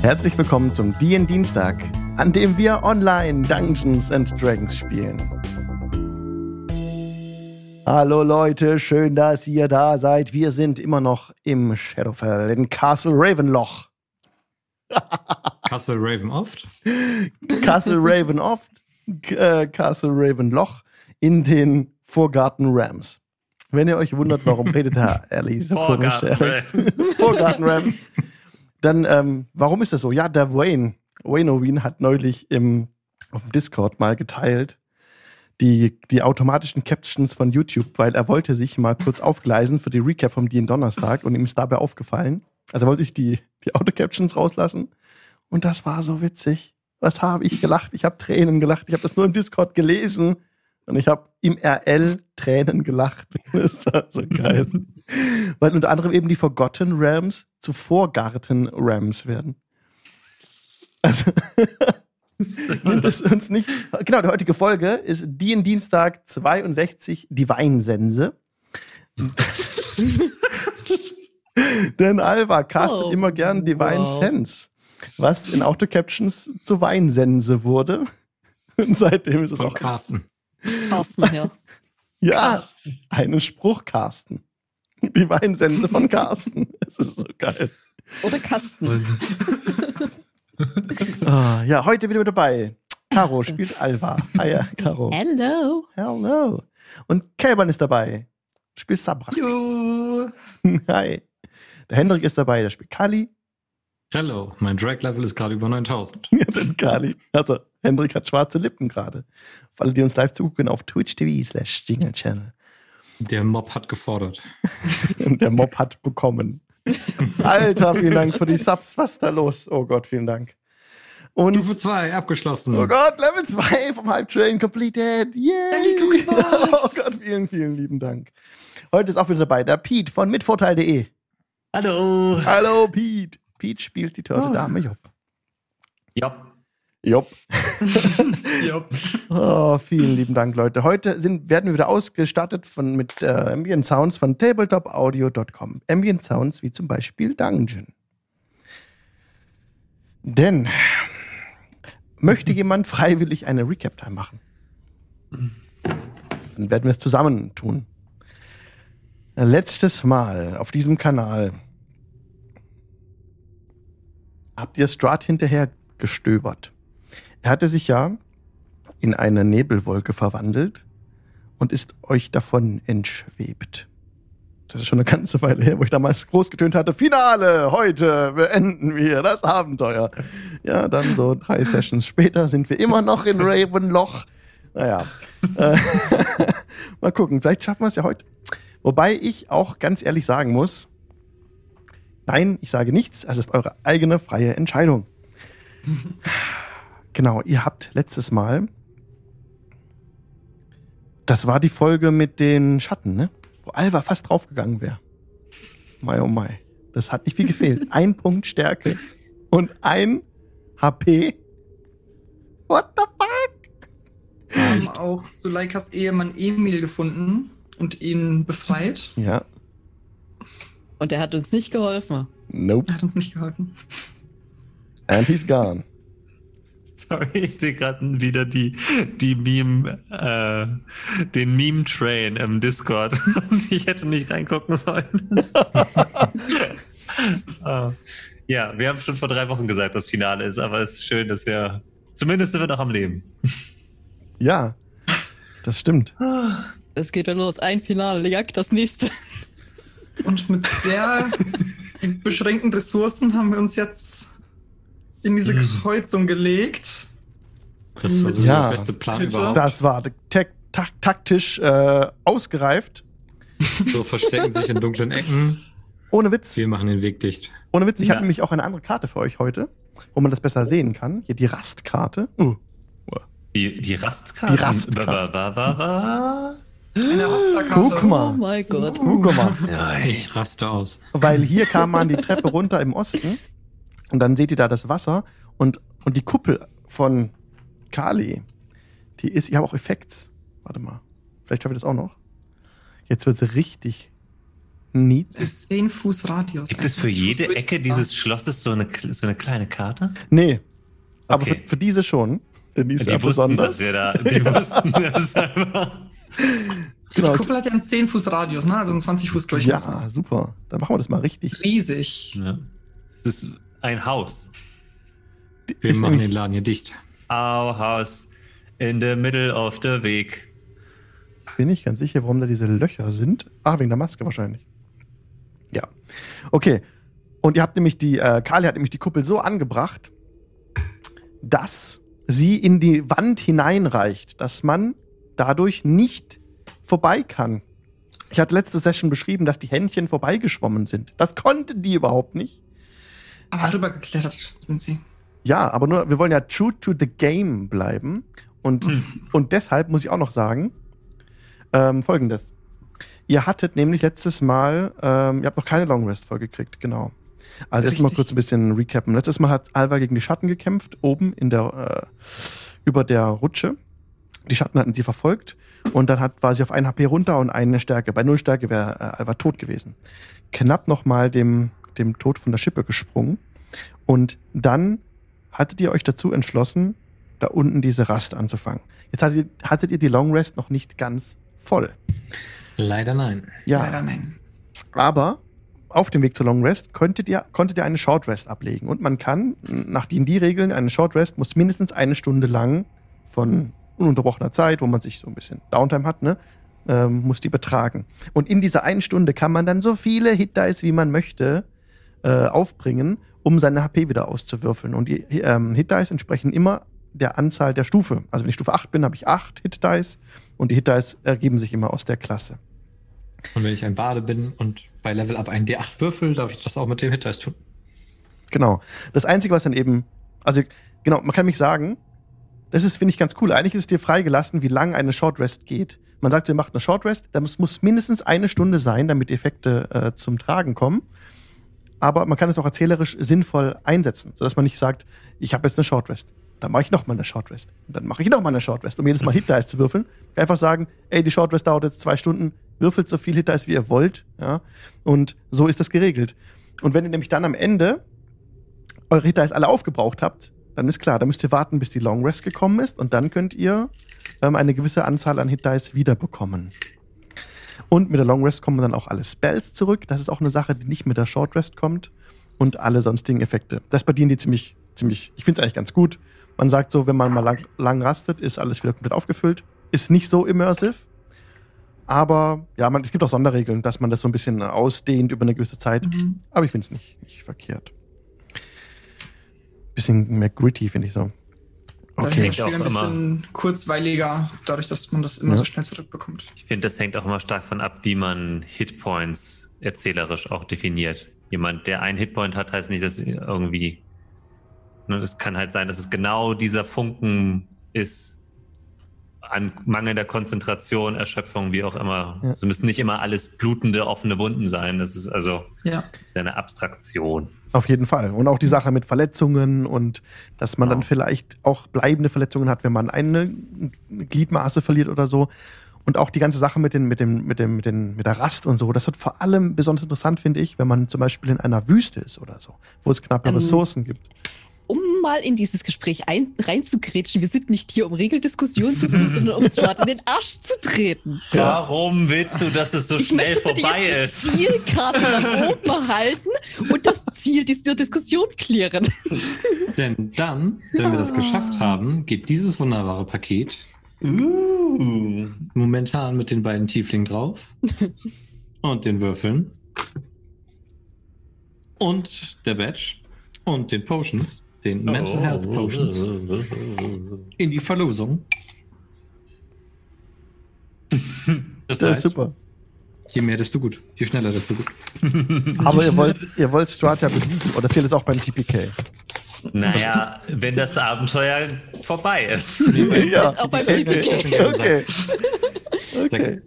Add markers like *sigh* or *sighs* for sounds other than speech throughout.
Herzlich willkommen zum DN Dienstag, an dem wir online Dungeons and Dragons spielen. Hallo Leute, schön, dass ihr da seid. Wir sind immer noch im Shadowfell in Castle Ravenloch. Castle Raven oft? *laughs* Castle Raven oft, äh, Castle Ravenloch in den Vorgarten Rams. Wenn ihr euch wundert, warum redet Herr Ellie so komisch, Vorgarten Rams, dann ähm, warum ist das so? Ja, der Wayne, Wayne Oween hat neulich im, auf dem Discord mal geteilt, die, die automatischen Captions von YouTube, weil er wollte sich mal kurz aufgleisen für die Recap vom DN Donnerstag und ihm ist dabei aufgefallen. Also wollte ich die, die Auto-Captions rauslassen. Und das war so witzig. Was habe ich gelacht? Ich habe Tränen gelacht. Ich habe das nur im Discord gelesen und ich habe im RL Tränen gelacht. *laughs* Das war so geil. Weil unter anderem eben die Forgotten Rams zu Vorgarten Rams werden. Also *laughs* nimmt es uns nicht. Genau, die heutige Folge ist die in Dienstag 62, die Weinsense. *laughs* Denn Alva castet Oh, immer gern Divine wow. Sense, was in Autocaptions zu Weinsense wurde. *laughs* Und seitdem ist es Von auch Carsten. Carsten, ja. ja, einen Spruch, Carsten. *laughs* Die Weinsense von Carsten. Das ist so geil. Oder Kasten. *laughs* Ah, ja, heute wieder mit dabei. Caro spielt Alva. Hi, ja, Caro. Hello. Hello. Und Kelban ist dabei. Spielt Sabra. Jo. *laughs* Hi. Der Hendrik ist dabei, der spielt Kali. Hello, mein Drag-Level ist gerade über 9000. Ja, den Kali. Also, Hendrik hat schwarze Lippen gerade. Für alle, die uns live zugucken, auf Twitch TV slash Jingle Channel. Der Mob hat gefordert. Und *laughs* der Mob hat bekommen. Alter, vielen Dank für die Subs. Was ist da los? Oh Gott, vielen Dank. Und Stufe 2 abgeschlossen. Oh Gott, Level 2 vom Hype Train completed. Yay! *laughs* Oh Gott, vielen, vielen lieben Dank. Heute ist auch wieder dabei der Pete von mitvorteil.de. Hallo. Hallo Pete. Pete spielt die Turtle-Dame Job. Ja. Job. *laughs* Oh, vielen lieben Dank, Leute. Heute sind, werden wir wieder ausgestattet von, mit äh, Ambient Sounds von tabletopaudio.com. Ambient Sounds wie zum Beispiel Dungeon. Denn möchte jemand freiwillig eine Recap-Time machen? Dann werden wir es zusammen tun. Letztes Mal auf diesem Kanal habt ihr Strat hinterher gestöbert. Er hatte sich ja in eine Nebelwolke verwandelt und ist euch davon entschwebt. Das ist schon eine ganze Weile her, wo ich damals groß getönt hatte, Finale, heute beenden wir das Abenteuer. Ja, dann so drei Sessions später sind wir immer noch in Ravenloch. Naja, äh, *laughs* mal gucken, vielleicht schaffen wir es ja heute. Wobei ich auch ganz ehrlich sagen muss, nein, ich sage nichts, es ist eure eigene freie Entscheidung. *laughs* Genau, ihr habt letztes Mal, das war die Folge mit den Schatten, ne? Wo Alva fast draufgegangen wäre. Mai, oh mai. Das hat nicht viel gefehlt. *laughs* Ein Punkt Stärke und ein HP. What the fuck? Wir haben auch Suleikas Ehemann Emil gefunden und ihn befreit. Ja, Und er hat uns nicht geholfen. nope. Er hat uns nicht geholfen. And he's gone. *laughs* Sorry, ich sehe gerade wieder die, die Meme, äh, den Meme-Train im Discord *laughs* und ich hätte nicht reingucken sollen. *laughs* Ah. ja, wir haben schon vor drei Wochen gesagt, dass Finale ist, aber es ist schön, dass wir, zumindest sind wir noch am Leben. Ja, das stimmt. *sighs* Es geht dann los. Ein Finale, jagt das nächste. Und mit sehr beschränkten Ressourcen haben wir uns jetzt in diese Mhm. Kreuzung gelegt. Das war so Ja. der beste Plan Bitte? überhaupt. Das war tak tak taktisch äh, ausgereift. *laughs* So verstecken sich in dunklen Ecken. Ohne Witz. Wir machen den Weg dicht. Ohne Witz, ich Ja. habe nämlich auch eine andere Karte für euch heute, wo man das besser sehen kann. Hier die Rastkarte. Uh. Die, die Rastkarte. Die Rastkarte. Eine Rasterkarte. Guck Oh mal. mein Gott. Guck mal. Ich raste aus. Weil hier kam man die Treppe runter im Osten und dann seht ihr da das Wasser und, und die Kuppel von Kali, die ist, ich habe auch Effekts. Warte mal. Vielleicht schaffe ich das auch noch. Jetzt wird sie richtig Neat. ist 10 Fuß Radius. Gibt es für jede Ecke dieses Schlosses so eine, so eine kleine Karte? Nee. Aber Okay. für, für diese schon. Denn die ist Die ja wussten, besonders. dass wir da, die *laughs* wussten das einfach. Genau. Die Kuppel hat ja einen 10 Fuß Radius, ne? Also einen 20 Fuß Durchmesser. Ja, super. Dann machen wir das mal richtig. Riesig. Ja. Das ist ein Haus. Wir Ist machen den Laden hier dicht. Our house in the middle of the week. Bin ich ganz sicher, warum da diese Löcher sind. Ah, wegen der Maske wahrscheinlich. Ja. Okay. Und ihr habt nämlich die, äh, Kali hat nämlich die Kuppel so angebracht, dass sie in die Wand hineinreicht, dass man dadurch nicht vorbei kann. Ich hatte letzte Session beschrieben, dass die Händchen vorbeigeschwommen sind. Das konnten die überhaupt nicht. Aber rübergeklettert sind sie. Ja, aber nur, wir wollen ja true to the game bleiben. Und, Hm. und deshalb muss ich auch noch sagen, ähm, folgendes. Ihr hattet nämlich letztes Mal, ähm, ihr habt noch keine Long Rest vollgekriegt, genau. Also jetzt mal Richtig. kurz ein bisschen recappen. Letztes Mal hat Alva gegen die Schatten gekämpft, oben in der, äh, über der Rutsche. Die Schatten hatten sie verfolgt und dann hat, war sie auf ein HP runter und eine Stärke. Bei null Stärke wäre äh, Alva tot gewesen. Knapp nochmal dem, dem Tod von der Schippe gesprungen. Und dann hattet ihr euch dazu entschlossen, da unten diese Rast anzufangen. Jetzt hattet ihr, hattet ihr die Long Rest noch nicht ganz voll. Leider nein. Ja, Leider nein. aber auf dem Weg zur Long Rest konntet ihr, konntet ihr eine Short Rest ablegen. Und man kann, nach D&D-Regeln, eine Short Rest muss mindestens eine Stunde lang von ununterbrochener Zeit, wo man sich so ein bisschen Downtime hat, ne, ähm, muss die betragen. Und in dieser einen Stunde kann man dann so viele Hit Dice, wie man möchte, äh, aufbringen, um seine HP wieder auszuwürfeln. Und die ähm, Hit Dice entsprechen immer der Anzahl der Stufe. Also wenn ich Stufe 8 bin, habe ich 8 Hit Dice und die Hit Dice ergeben sich immer aus der Klasse. Und wenn ich ein Bade bin und bei Level Up ein D8 würfel, darf ich das auch mit dem Hitdice tun. Genau. Das Einzige, was dann eben, also genau, man kann mich sagen, das ist, finde ich, ganz cool. Eigentlich ist es dir freigelassen, wie lang eine Short Rest geht. Man sagt, ihr macht eine Short Rest, dann muss, muss mindestens eine Stunde sein, damit die Effekte äh, zum Tragen kommen. Aber man kann es auch erzählerisch sinnvoll einsetzen, sodass man nicht sagt, ich habe jetzt eine Short Rest. Dann mache ich noch mal eine Short Rest. Und dann mache ich noch mal eine Short Rest, um jedes Mal Hit Dice zu würfeln. Einfach sagen, ey, die Short Rest dauert jetzt zwei Stunden, würfelt so viel Hit Dice, wie ihr wollt. Ja? Und so ist das geregelt. Und wenn ihr nämlich dann am Ende eure Hit Dice alle aufgebraucht habt, dann ist klar, dann müsst ihr warten, bis die Long Rest gekommen ist und dann könnt ihr ähm, eine gewisse Anzahl an Hit Dice wiederbekommen. Und mit der Long Rest kommen dann auch alle Spells zurück. Das ist auch eine Sache, die nicht mit der Short Rest kommt. Und alle sonstigen Effekte. Das bei denen die ziemlich, ziemlich, ich finde es eigentlich ganz gut. Man sagt so, wenn man mal lang, lang rastet, ist alles wieder komplett aufgefüllt. Ist nicht so immersive. Aber ja, man, es gibt auch Sonderregeln, dass man das so ein bisschen ausdehnt über eine gewisse Zeit. Mhm. Aber ich finde es nicht, nicht verkehrt. Bisschen mehr gritty, finde ich so. Okay. das Spiel ein Auch immer. bisschen kurzweiliger, dadurch, dass man das immer Ja. so schnell zurückbekommt. Ich finde, das hängt auch immer stark von ab, wie man Hitpoints erzählerisch auch definiert. Jemand, der einen Hitpoint hat, heißt nicht, dass irgendwie. Ne, das kann halt sein, dass es genau dieser Funken ist an mangelnder Konzentration, Erschöpfung, wie auch immer. Ja. Es müssen nicht immer alles blutende, offene Wunden sein. Das ist also Ja. ist ja eine Abstraktion. Auf jeden Fall. Und auch die Sache mit Verletzungen und dass man dann Genau. vielleicht auch bleibende Verletzungen hat, wenn man eine Gliedmaße verliert oder so. Und auch die ganze Sache mit, den, mit, dem, mit, dem, mit, den, mit der Rast und so. Das wird vor allem besonders interessant, finde ich, wenn man zum Beispiel in einer Wüste ist oder so, wo es knappe Ähm, Ressourcen gibt. Um mal in dieses Gespräch ein, reinzugrätschen, wir sind nicht hier, um Regeldiskussionen zu führen, *laughs* sondern um Strat in den Arsch zu treten. Warum willst du, dass es so Ich schnell möchte bitte vorbei jetzt ist? die Zielkarte nach *laughs* oben halten und das Ziel dieser Diskussion klären. *laughs* Denn dann, wenn wir das geschafft haben, geht dieses wunderbare Paket Uh. momentan mit den beiden Tieflingen drauf und den Würfeln und der Badge und den Potions, den Mental Health Oh. Potions, in die Verlosung. *laughs* Das, Das ist heißt, super. je mehr, desto gut. Je schneller, desto gut. *laughs* Aber ihr wollt, ihr wollt Strata besiegen oder zählt es auch beim TPK? Naja, wenn das Abenteuer vorbei ist. *laughs* ja. Auch beim Okay. TPK. Okay. Okay.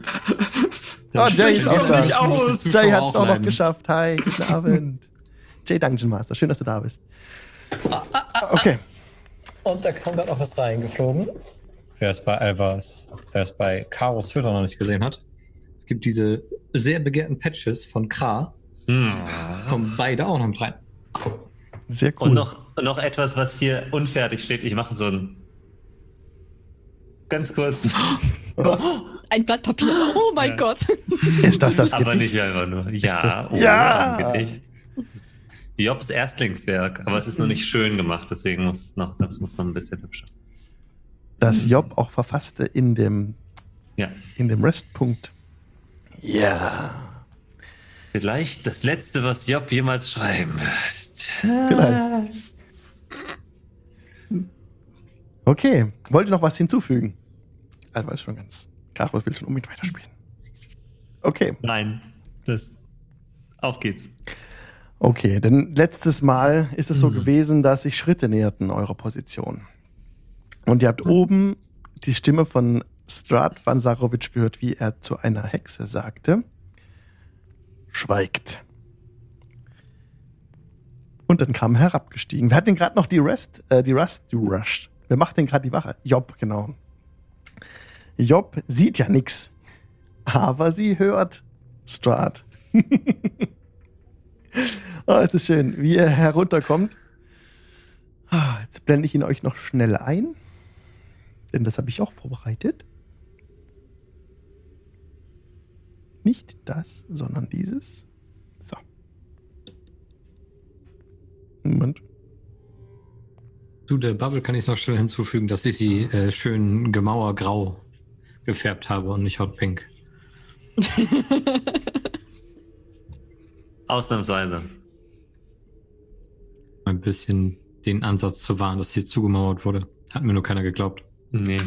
Oh, Jay ist auch da. nicht aus. Jay hat es auch noch geschafft. Hi, guten Abend. Jay Dungeon Master, schön, dass du da bist. Okay. Und da kam gerade noch was reingeflogen. Wer es bei Alvas, wer es bei Karos Twitter noch nicht gesehen hat, es gibt diese sehr begehrten Patches von Kra Hm. kommen beide auch noch mit rein. Sehr cool. Und noch, noch etwas, was hier unfertig steht. Ich mache so ein ganz kurz, *laughs* Ein Blatt Papier. Oh mein Ja. Gott. ist das das aber Gedicht? nicht einfach nur. Ja, das- oh, Ja! ein Gedicht. Jobs Erstlingswerk, aber es ist noch nicht schön gemacht, deswegen muss es noch, das muss noch ein bisschen hübscher. Das Job auch verfasste in dem, Ja. in dem Restpunkt. Ja, Vielleicht das letzte, was Job jemals schreiben wird. vielleicht. Okay, wollt ihr noch was hinzufügen? Alva ist schon ganz. Karo will schon unbedingt weiterspielen. Okay, Nein. Das. Auf geht's. Okay, denn letztes Mal ist es so gewesen, dass sich Schritte näherten eurer Position. Und ihr habt oben die Stimme von Strat van Sarovic gehört, wie er zu einer Hexe sagte. Schweigt. Und dann kam herabgestiegen. Wer hat denn gerade noch die Rest, äh, die Rust, die Rush? Wer macht denn gerade die Wache? Job, genau. Job sieht ja nix, aber sie hört Strat. *laughs* oh, es ist schön, wie er herunterkommt. Ah, Jetzt blende ich ihn euch noch schnell ein, denn das habe ich auch vorbereitet. Nicht das, sondern dieses. So. Moment. Zu der Bubble kann ich noch schnell hinzufügen, dass ich sie äh, schön gemauergrau gefärbt habe und nicht hotpink. *laughs* Ausnahmsweise. Ein bisschen den Ansatz zu wahren, dass hier zugemauert wurde. Hat mir nur keiner geglaubt. Nee.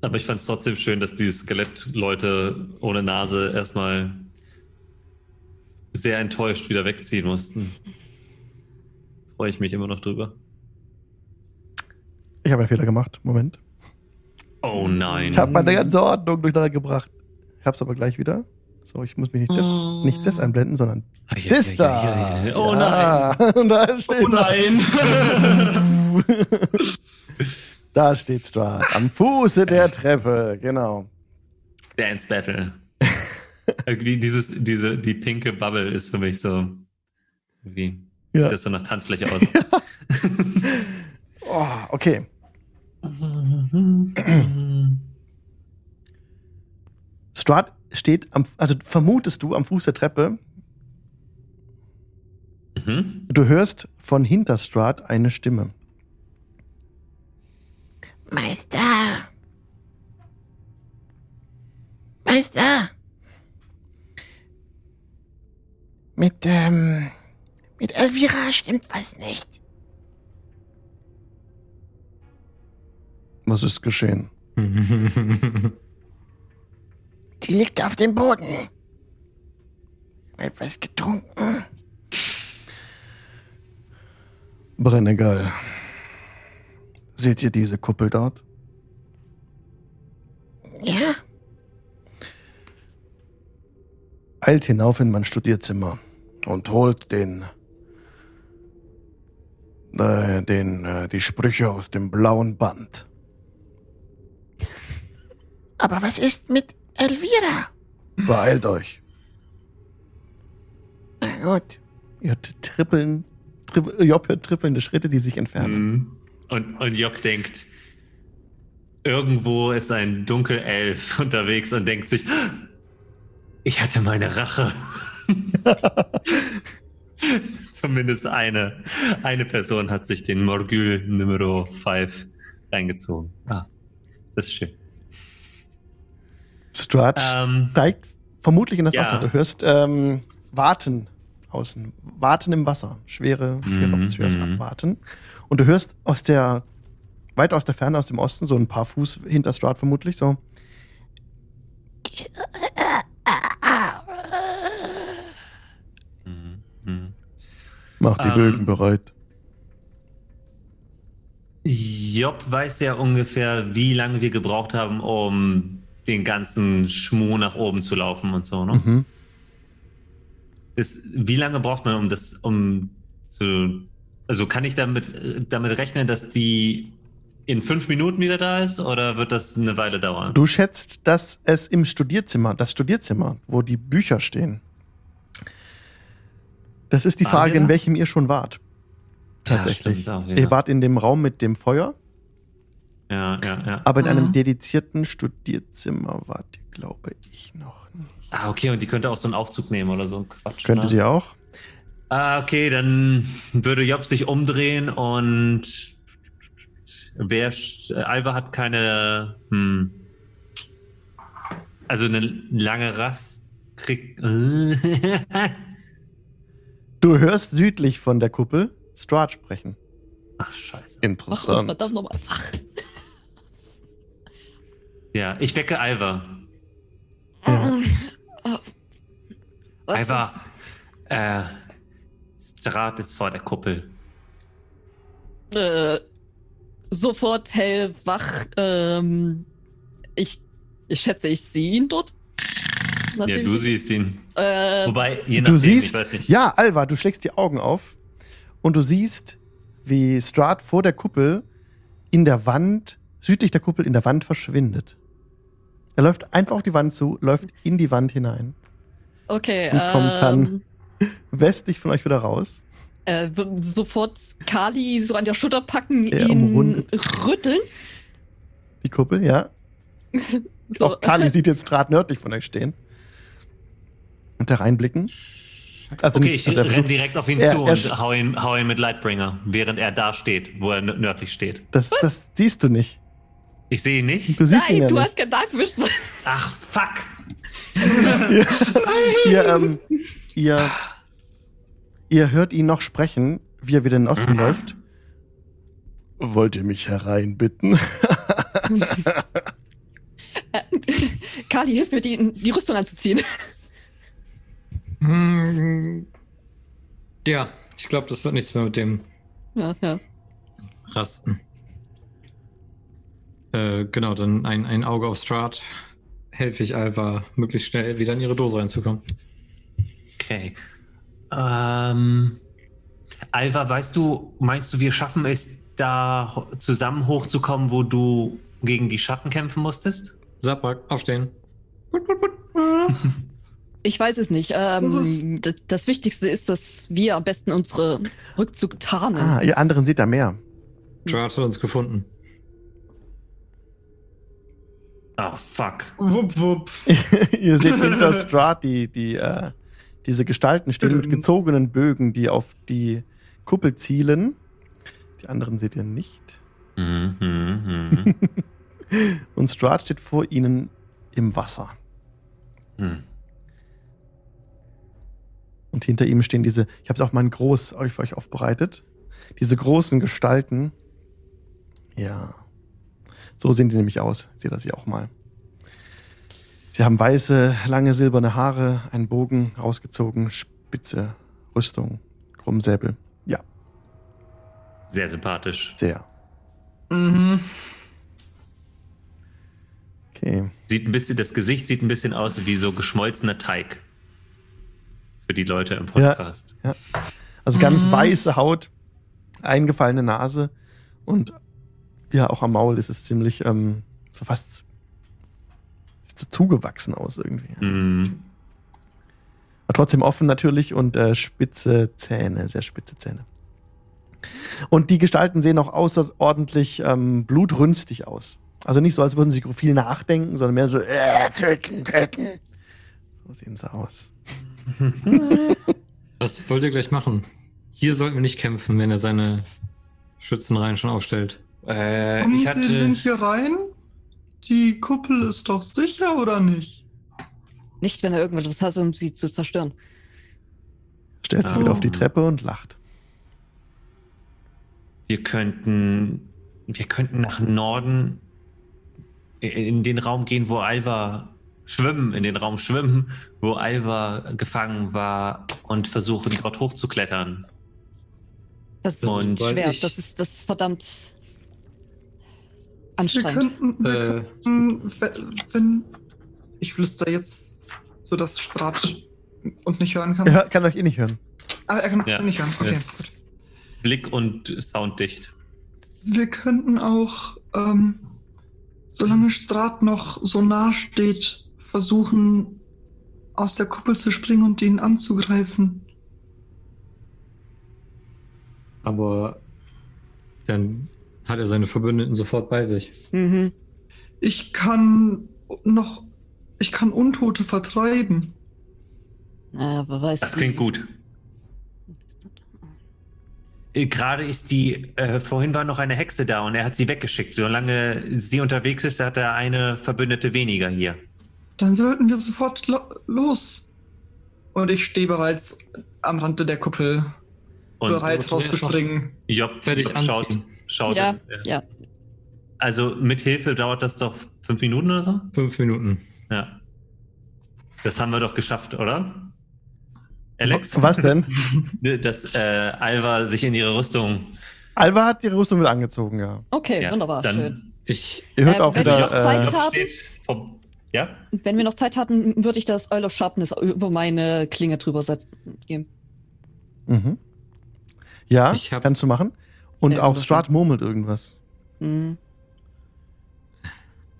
Aber ich fand es trotzdem schön, dass die Skelettleute ohne Nase erstmal sehr enttäuscht wieder wegziehen mussten. Freue ich mich immer noch drüber. Ich habe einen Fehler gemacht. Moment. Oh nein. Ich habe meine ganze Ordnung durcheinander gebracht. Ich hab's aber glich wieder. So, ich muss mich nicht das, nicht das einblenden, sondern Ai, ai, das ai, da. ai. Oh Ja. *laughs* Und da steht Oh nein! *laughs* Da steht Strat. Am Fuße der Treppe. Genau. Dance Battle. *laughs* Irgendwie dieses, diese, die pinke Bubble ist für mich so. Wie. Ja. Das so nach Tanzfläche aus. Oh, okay. Strat steht am, also vermutest du am Fuß der Treppe. mhm. Du hörst von hinter Strat eine Stimme. Meister! Meister! Mit, ähm, mit Elvira stimmt was nicht. Was ist geschehen? *laughs* Die liegt auf dem Boden. Etwas getrunken. Brennegal. Seht ihr diese Kuppel dort? Ja? Eilt hinauf in mein Studierzimmer und holt den, äh, den, äh, die Sprüche aus dem blauen Band. Aber was ist mit Elvira? Beeilt euch. Na gut. Ihr hört trippeln, trippel, Job hört trippelnde Schritte, die sich entfernen. Mhm. Und, und Jock denkt, irgendwo ist ein Dunkelelf *laughs* unterwegs und denkt sich, ich hatte meine Rache. *laughs* Zumindest eine, eine Person hat sich den Morgul Numero 5 reingezogen. Ah, das ist schön. Strat Ähm, steigt vermutlich in das ja. Wasser. Du hörst ähm, Warten außen. Warten im Wasser. Schwere, schwere, Mhm, schweres mhm. Abwarten. Und du hörst aus der, weit aus der Ferne, aus dem Osten, so ein paar Fuß hinter Strat vermutlich, so. mhm, mhm. Mach die Ähm. Bögen bereit. Job weiß ja ungefähr, wie lange wir gebraucht haben, um den ganzen Schmuh nach oben zu laufen und so, ne? Mhm. Das, wie lange braucht man, um das, um zu. Also kann ich damit, damit rechnen, dass die in fünf Minuten wieder da ist oder wird das eine Weile dauern? Du schätzt, dass es im Studierzimmer, das Studierzimmer, wo die Bücher stehen. Das ist die Frage, in welchem ihr schon wart. Tatsächlich. stimmt ja. Ihr wart in dem Raum mit dem Feuer, Ja, ja, ja. aber in einem Mhm. dedizierten Studierzimmer wart ihr, glaube ich, noch nicht. Ah, okay, und die könnte auch so einen Aufzug nehmen oder so ein Quatsch. Könnte ne? sie auch. Ah, okay, dann würde Job sich umdrehen und wer Alva hat keine hm, also eine lange Rast kriegt *laughs* Du hörst südlich von der Kuppel Strahd sprechen. Ach scheiße. Mach uns Interessant. verdammt nochmal wach. Ja, ich wecke Alva. Ja. Was Alva, ist? äh, Strat ist vor der Kuppel. Äh, sofort hellwach. Ähm, ich, ich schätze, ich sehe ihn dort. Ja, du ich- siehst ihn. Äh, Wobei, je nachdem, Du ich siehst, weiß nicht. ja, Alva, du schlägst die Augen auf und du siehst, wie Strahd vor der Kuppel in der Wand, südlich der Kuppel in der Wand verschwindet. Er läuft einfach auf die Wand zu, läuft in die Wand hinein, okay, und kommt dann- ähm, westlich von euch wieder raus. äh, sofort Kali so an der Schulter packen, Er ihn umrundet. rütteln. Die Kuppel, ja. *laughs* So. Auch Kali sieht jetzt Strahd nördlich von euch stehen. Und da reinblicken. Also okay, nicht, ich also er renne versucht, direkt auf ihn Er- zu er und hau ihn, hau ihn mit Lightbringer, während er da steht, wo er nö- nördlich steht. das, das siehst du nicht. Ich sehe ihn nicht. Du siehst ihn Nein, ja du nicht. hast kein Dark Vision. Ach, fuck. ihr, ähm, ihr, ihr hört ihn noch sprechen, wie er wieder in den Osten läuft. Wollt ihr mich hereinbitten? *laughs* Kali, hilf mir, die, die Rüstung anzuziehen. Hm, Ja, ich glaube, das wird nichts mehr mit dem Ja, ja. Rasten. Äh, genau, dann ein, ein Auge auf Strat. Helfe ich Alva, möglichst schnell wieder in ihre Dose reinzukommen. Okay. Ähm, Alva, weißt du, meinst du, wir schaffen es, da zusammen hochzukommen, wo du gegen die Schatten kämpfen musstest? Saprak, aufstehen. *laughs* Ich weiß es nicht. Das Ähm, ist- das, das Wichtigste ist, dass wir am besten unsere Rückzug tarnen. Ah, ihr anderen seht da mehr. Strat hat uns gefunden. Ah, fuck. Wupp, wupp. *laughs* ihr seht hinter *laughs* Strahd die, die, äh, diese Gestalten stehen mit gezogenen Bögen, die auf die Kuppel zielen. Die anderen seht ihr nicht. Mhm, mhm, *laughs* Und Strahd steht vor ihnen im Wasser. mhm. Und hinter ihm stehen diese, ich habe es auch mal in groß euch für euch aufbereitet, diese großen Gestalten. Ja. So sehen die nämlich aus. Seht das hier auch mal. Sie haben weiße, lange silberne Haare, einen Bogen rausgezogen, spitze Rüstung, Krummsäbel. Ja, Sehr sympathisch. sehr. Mhm. Okay. Sieht ein bisschen, das Gesicht sieht ein bisschen aus wie so geschmolzener Teig. Für die Leute im Podcast. Also ganz Mhm. weiße Haut, eingefallene Nase und ja, auch am Maul ist es ziemlich ähm, so fast so zugewachsen aus irgendwie. Mhm. Aber trotzdem offen natürlich und äh, spitze Zähne, sehr spitze Zähne. Und die Gestalten sehen auch außerordentlich ähm, blutrünstig aus. Also nicht so, als würden sie viel nachdenken, sondern mehr so, äh, töten, töten. So sehen sie aus. *laughs* Was wollt ihr gleich machen? Hier sollten wir nicht kämpfen, wenn er seine Schützenreihen schon aufstellt. Äh, Kommen ich Sie denn hatte. hier rein? Die Kuppel ist doch sicher, oder nicht? Nicht, wenn er irgendwas hat, um sie zu zerstören. Stellt sich Oh. wieder auf die Treppe und lacht. Wir könnten. Wir könnten nach Norden in den Raum gehen, wo Alva schwimmen, in den Raum schwimmen, wo Alva gefangen war und versuchen, dort hochzuklettern. Das ist Und- schwer. Ich- Das ist, das ist verdammt Wir anstrengend. könnten, wir Äh. könnten, wenn, wenn ich flüster jetzt, so dass Strat uns nicht hören kann. Er kann euch eh nicht hören. Ah, er kann uns Ja. nicht hören. Okay. Yes. Blick und Sound dicht. wir könnten auch, ähm, solange Strat noch so nah steht, versuchen, aus der Kuppel zu springen und ihn anzugreifen. Aber dann hat er seine Verbündeten sofort bei sich. Mhm. Ich kann noch, ich kann Untote vertreiben. Na, wer weiß. Das klingt gut. Äh, Gerade ist die, äh, vorhin war noch eine Hexe da und er hat sie weggeschickt. Solange sie unterwegs ist, hat er eine Verbündete weniger hier. Dann sollten wir sofort lo los. Und ich stehe bereits am Rande der Kuppel, Und bereit du rauszuspringen. Job, fertig Job anziehen. schaut. Ja, äh, ja. Also mit Hilfe dauert das doch fünf Minuten oder so? Fünf Minuten. Ja. Das haben wir doch geschafft, oder? Alex? Was denn? *laughs* Dass äh, Alva sich in ihre Rüstung. Alva hat ihre Rüstung wieder angezogen, ja. Okay, Ja, wunderbar, dann- schön. Ich, Ihr hört Äh, auch wenn wir noch wieder. Zeit Äh, haben- vom, ja? Wenn wir noch Zeit hatten, würde ich das Earl of Sharpness über meine Klinge drüber setzen. geben. mhm. Ja, Ich hab- kannst du machen. Und Ja, auch das Strat murmelt irgendwas. Mhm.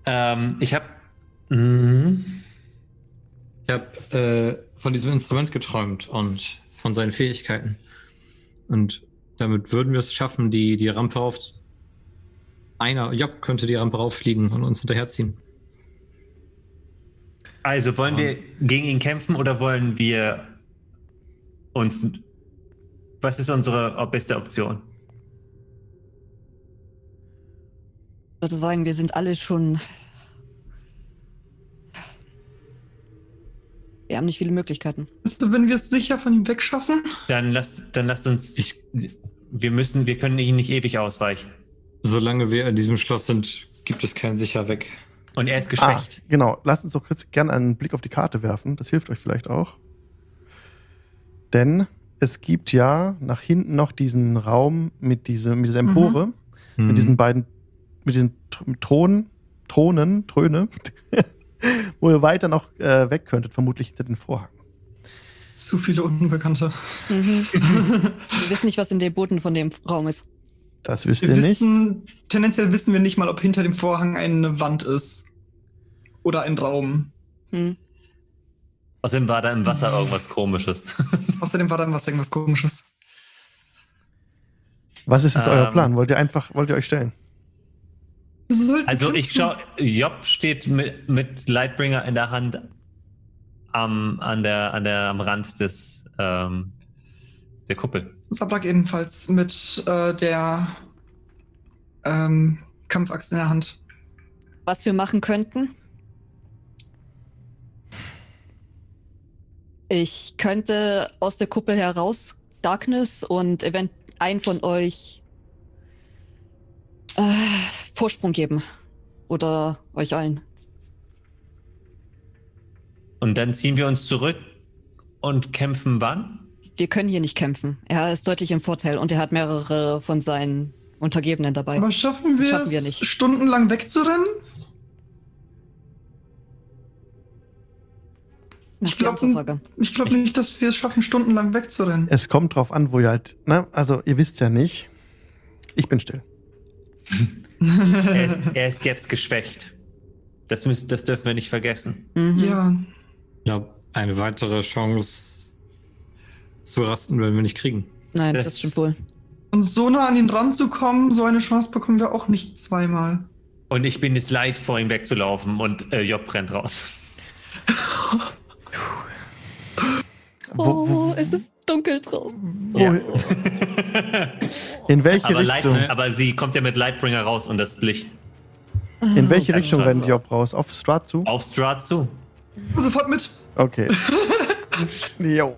Ähm, ich habe. Mhm. ich habe äh, von diesem Instrument geträumt und von seinen Fähigkeiten. Und damit würden wir es schaffen, die, die Rampe rauf. Einer, Job könnte die Rampe rauffliegen und uns hinterherziehen. Also wollen wir gegen ihn kämpfen oder wollen wir uns. Was ist unsere beste Option? Ich würde sagen, wir sind alle schon. Wir haben nicht viele Möglichkeiten. Also, wenn wir es sicher von ihm wegschaffen, Dann lasst, dann lasst uns. Ich, wir müssen, wir können ihn nicht ewig ausweichen. Solange wir in diesem Schloss sind, gibt es kein sicher weg. Und er ist Ah, geschwächt. genau. Lasst uns doch kurz gerne einen Blick auf die Karte werfen. Das hilft euch vielleicht auch. Denn es gibt ja nach hinten noch diesen Raum mit, diese, mit dieser Empore, Hm. mit diesen beiden, mit diesen Tr- Thronen, Thronen, Tröne, *laughs* wo ihr weiter noch äh, weg könntet, vermutlich hinter den Vorhang. zu viele Unbekannte. Mhm. *laughs* wir wissen nicht, was in dem Boden von dem Raum ist. Das wisst Wir ihr nicht. wissen, tendenziell wissen wir nicht mal, ob hinter dem Vorhang eine Wand ist. Oder ein Raum. Hm. Außerdem war da im Wasser irgendwas komisches. *laughs* Außerdem war da im Wasser irgendwas komisches. Was ist jetzt euer Ähm. Plan? Wollt ihr einfach, wollt ihr euch stellen? Sollten Also ich schau, Job steht mit, mit Lightbringer in der Hand am, an der, an der, am Rand des, ähm, der Kuppel. Sabrak ebenfalls mit äh, der ähm, Kampfaxt in der Hand. Was wir machen könnten? Ich könnte aus der Kuppel heraus Darkness und event ein von euch äh, Vorsprung geben. Oder euch allen. Und dann ziehen wir uns zurück und kämpfen wann? Wir können hier nicht kämpfen. Er ist deutlich im Vorteil und er hat mehrere von seinen Untergebenen dabei. Aber schaffen Das wir schaffen wir es, nicht. stundenlang wegzurennen? Ich die glaub, glaube nicht, dass wir es schaffen, stundenlang wegzurennen. Es kommt drauf an, wo ihr halt, ne? Also ihr wisst ja nicht. Ich bin still. Er ist, *laughs* er ist jetzt geschwächt. Das, müssen, das dürfen wir nicht vergessen. Mhm. ja, Ich glaube, eine weitere Chance zu rasten werden wir nicht kriegen. Nein, Das- das, stimmt wohl. und so nah an ihn ranzukommen, so eine Chance bekommen wir auch nicht zweimal. Und ich bin es leid, vor ihm wegzulaufen und äh, Job rennt raus. *laughs* Oh, wo, es ist dunkel draußen. wo, *laughs* in welche aber, Richtung? Light, aber sie kommt ja mit Lightbringer raus und das Licht In welche Oh, Richtung Gott. rennt Job raus? Auf Strat zu? auf Strat zu. Sofort mit. Okay. *laughs* jo.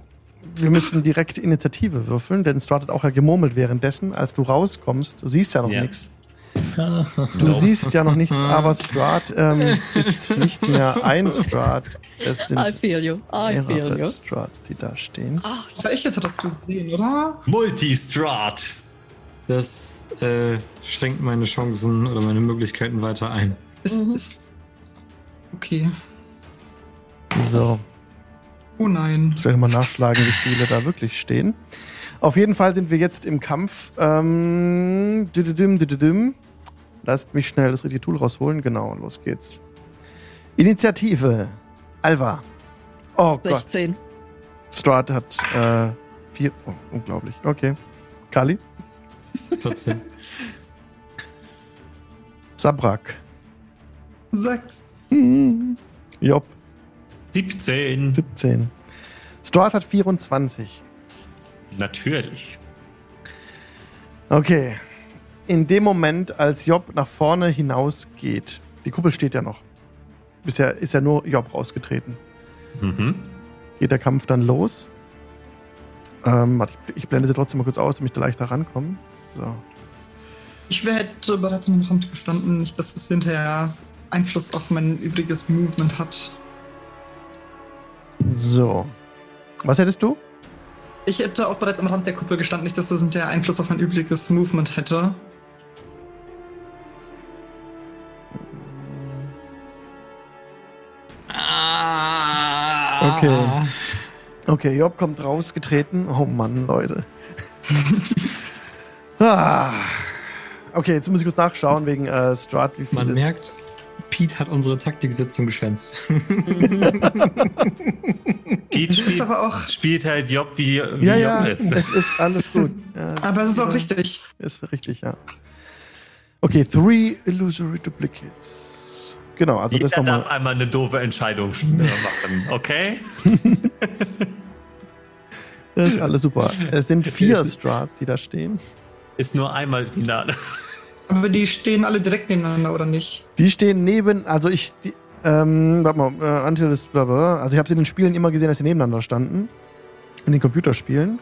Wir müssen direkt Initiative würfeln, denn Strat hat auch ja gemurmelt währenddessen, als du rauskommst. Du siehst ja noch Ja. nichts. Du siehst ja noch nichts, aber Strat ähm, *laughs* ist nicht mehr ein Strat. Es sind I feel you. I feel mehrere you. Strats, die da stehen. Ja, ich hätte das gesehen, oder? Multistrat. Das äh, schränkt meine Chancen oder meine Möglichkeiten weiter ein. Es Mhm. ist. Okay. So, Oh nein. soll ich mal nachschlagen, wie viele da wirklich stehen. Auf jeden Fall sind wir jetzt im Kampf. Ähm, düdüdüm, düdüdüm. Lasst mich schnell das richtige Tool rausholen. Genau, los geht's. Initiative. Alva. Oh Gott. 16. Strahd hat äh, vier. Oh, unglaublich. Okay. Kali. 14. Sabrak. Sechs. Hm. Job. 17. 17. Strahd hat 24. Natürlich. Okay. In dem Moment, als Job nach vorne hinausgeht, die Kuppel steht ja noch. Bisher ist ja nur Job rausgetreten. Mhm. Geht der Kampf dann los. Ähm, warte, ich, blende sie trotzdem mal kurz aus, damit ich da leichter rankomme. So. Ich hätte bereits am Rand gestanden, nicht, dass es hinterher Einfluss auf mein übriges Movement hat. So. Was hättest du? Ich hätte auch bereits am Rand der Kuppel gestanden, nicht, dass das hinterher Einfluss auf mein übriges Movement hätte. Okay. Okay, Job kommt rausgetreten. Oh Mann, Leute. *laughs* ah. Okay, jetzt muss ich kurz nachschauen wegen äh, Strat, wie viel Man ist- merkt, Pete hat unsere Taktiksitzung geschwänzt. *laughs* Pete Das ist spielt, aber auch. spielt halt Job wie, wie Ja, Job ja, ist. es ist alles gut. *laughs* Ja, es Aber es ist auch richtig. Ist richtig, ja. Okay, three illusory duplicates. Genau, also Jeder das nochmal. darf einmal eine doofe Entscheidung sch- äh, *laughs* machen, okay? *laughs* Das ist alles super. Es sind vier Strats, die da stehen. Ist nur einmal Finale. *laughs* Aber die stehen alle direkt nebeneinander, oder nicht? Die stehen neben, also ich, die, ähm, warte mal, äh, until this, bla bla, bla. also ich habe sie in den Spielen immer gesehen, dass sie nebeneinander standen. In den Computerspielen.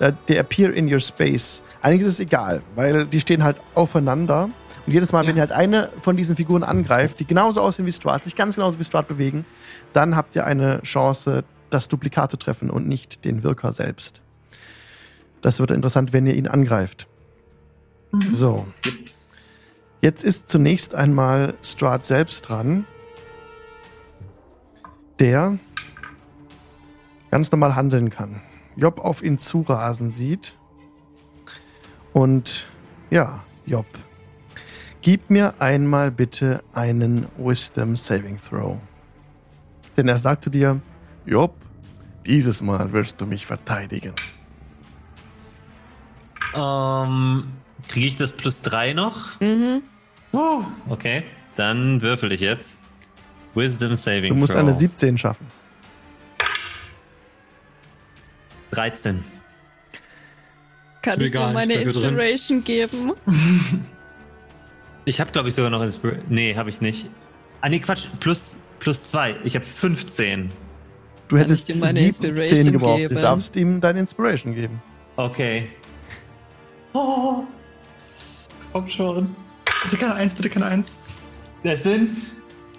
Äh, they appear in your space. Eigentlich ist es egal, weil die stehen halt aufeinander. Und jedes Mal, wenn ihr halt eine von diesen Figuren angreift, die genauso aussehen wie Strahd, sich ganz genauso wie Strahd bewegen, dann habt ihr eine Chance, das Duplikat zu treffen und nicht den Wirker selbst. Das wird interessant, wenn ihr ihn angreift. So. Jetzt ist zunächst einmal Strahd selbst dran, der ganz normal handeln kann. Job auf ihn zurasen sieht. Und ja, Job, gib mir einmal bitte einen Wisdom Saving Throw. Denn er sagt zu dir, Job, dieses Mal wirst du mich verteidigen. Ähm, Kriege ich das plus drei noch? Mhm. Uh, okay, dann würfel ich jetzt. Wisdom Saving Du musst Throw. eine 17 schaffen. 13. Kann Mir ich dir meine hier drin. Inspiration geben? *laughs* Ich habe, glaube ich, sogar noch Inspiration. Nee, habe ich nicht. Ah, nee, Quatsch. Plus, plus zwei. Ich habe 15. Du Kann hättest ich dir meine 17 Inspiration gebraucht. Du geben? darfst ihm deine Inspiration geben. Okay. Oh. Komm schon. Bitte keine Eins, bitte keine Eins. Das sind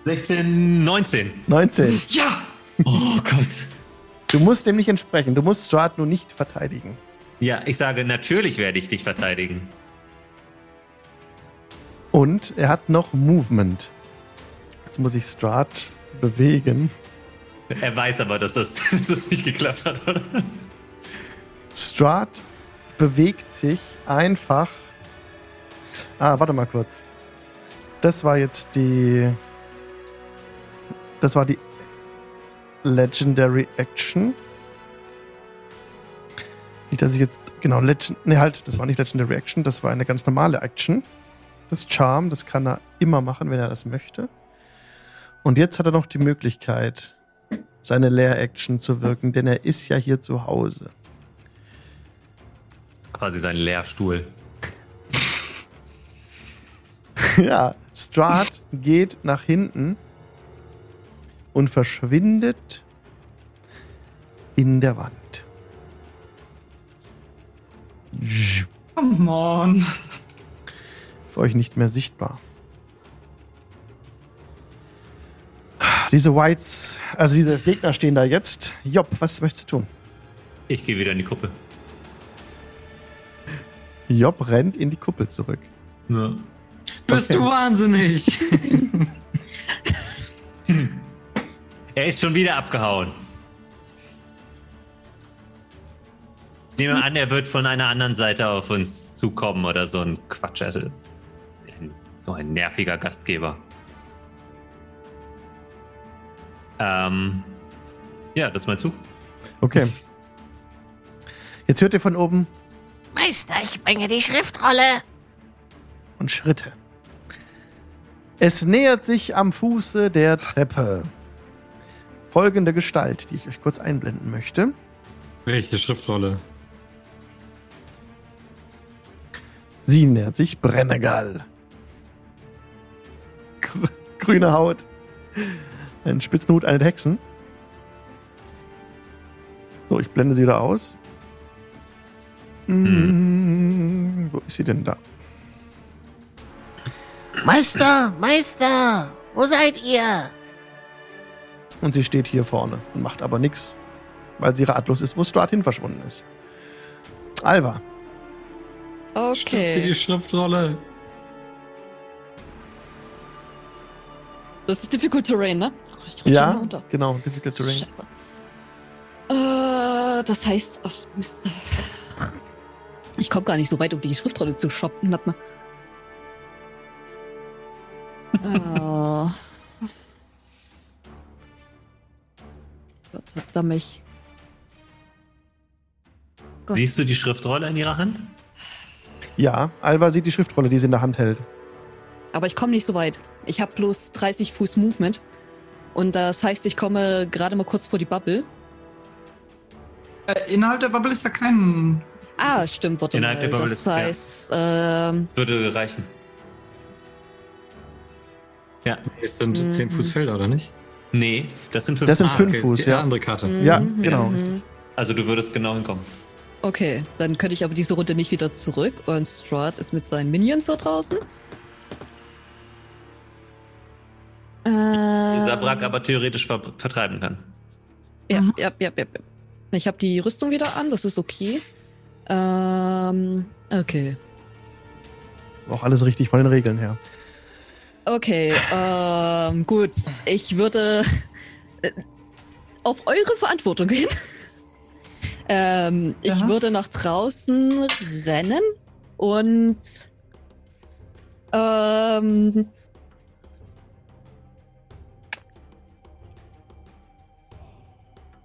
16, 19. 19. Ja! Oh Gott. Du musst dem nicht entsprechen. Du musst Strahd nur nicht verteidigen. Ja, ich sage, natürlich werde ich dich verteidigen. Und er hat noch Movement. Jetzt muss ich Strahd bewegen. Er weiß aber, dass das, *laughs* dass das nicht geklappt hat, oder? Strahd bewegt sich einfach. Ah, warte mal kurz. Das war jetzt die. Das war die Legendary Action. Nicht, dass ich jetzt. Genau, Legend. Ne, halt, das war nicht Legendary Action, das war eine ganz normale Action. Das Charm, das kann er immer machen, wenn er das möchte. Und jetzt hat er noch die Möglichkeit, seine Leer-Action zu wirken, denn er ist ja hier zu Hause. Quasi sein Lehrstuhl. *laughs* Ja, Strahd geht nach hinten und verschwindet in der Wand. Come on. Für euch nicht mehr sichtbar. Diese Whites, also diese Gegner stehen da jetzt. Job, was möchtest du tun? Ich gehe wieder in die Kuppel. Job rennt in die Kuppel zurück. Ja. Bist du wahnsinnig? *laughs* Er ist schon wieder abgehauen. nehme an, er wird von einer anderen Seite auf uns zukommen oder so ein Quatsch. Ein- so ein nerviger Gastgeber. Ähm, ja, das ist mein Zug. Okay. Jetzt hört ihr von oben Meister, ich bringe die Schriftrolle. und Schritte. Es nähert sich am Fuße der Treppe. Folgende Gestalt, die ich euch kurz einblenden möchte. Welche Schriftrolle? Sie nähert sich Brennegal. Gr *laughs* grüne Haut. Ein spitzen Hut, eine Hexen. So, ich blende sie wieder aus. Mm, Wo ist sie denn da? Meister, Meister, wo seid ihr? Und sie steht hier vorne und macht aber nichts, weil sie ratlos ist, wo Stuart hin verschwunden ist. Alva. Okay. Die Schriftrolle. Das ist Difficult Terrain, ne? Ja, genau, Difficult Terrain. Scheiße. Äh, das heißt, ach, Mist. ich komme gar nicht so weit, um die Schriftrolle zu shoppen. Hat man. äh. Gott, verdammt mich. Gott. Siehst du die Schriftrolle in ihrer Hand? Ja, Alva sieht die Schriftrolle, die sie in der Hand hält. Aber ich komme nicht so weit. Ich habe bloß 30 Fuß Movement. Und das heißt, ich komme gerade mal kurz vor die Bubble. Äh, innerhalb der Bubble ist ja kein. Ah, stimmt, warte Innerhalb mal. der Bubble das ist- ja. heißt, ähm, Das würde reichen. Ja. Es sind Mhm. 10 Fuß Felder, oder nicht? Nee, das sind fünf. Das sind Ah, fünf okay, Fuß, ja. andere Karte. Ja, mhm, genau, mhm. Also du würdest genau hinkommen. Okay, dann könnte ich aber diese Runde nicht wieder zurück. Und Strahd ist mit seinen Minions da draußen. Ähm, Sabrak aber theoretisch ver vertreiben kann. Ja, Mhm. ja, ja, ja. ja. Ich habe die Rüstung wieder an, das ist okay. Ähm, okay. Auch alles richtig von den Regeln her. Okay, ähm, gut. Ich würde äh, auf eure Verantwortung gehen. *laughs* ähm, ich Ja. würde nach draußen rennen und ähm,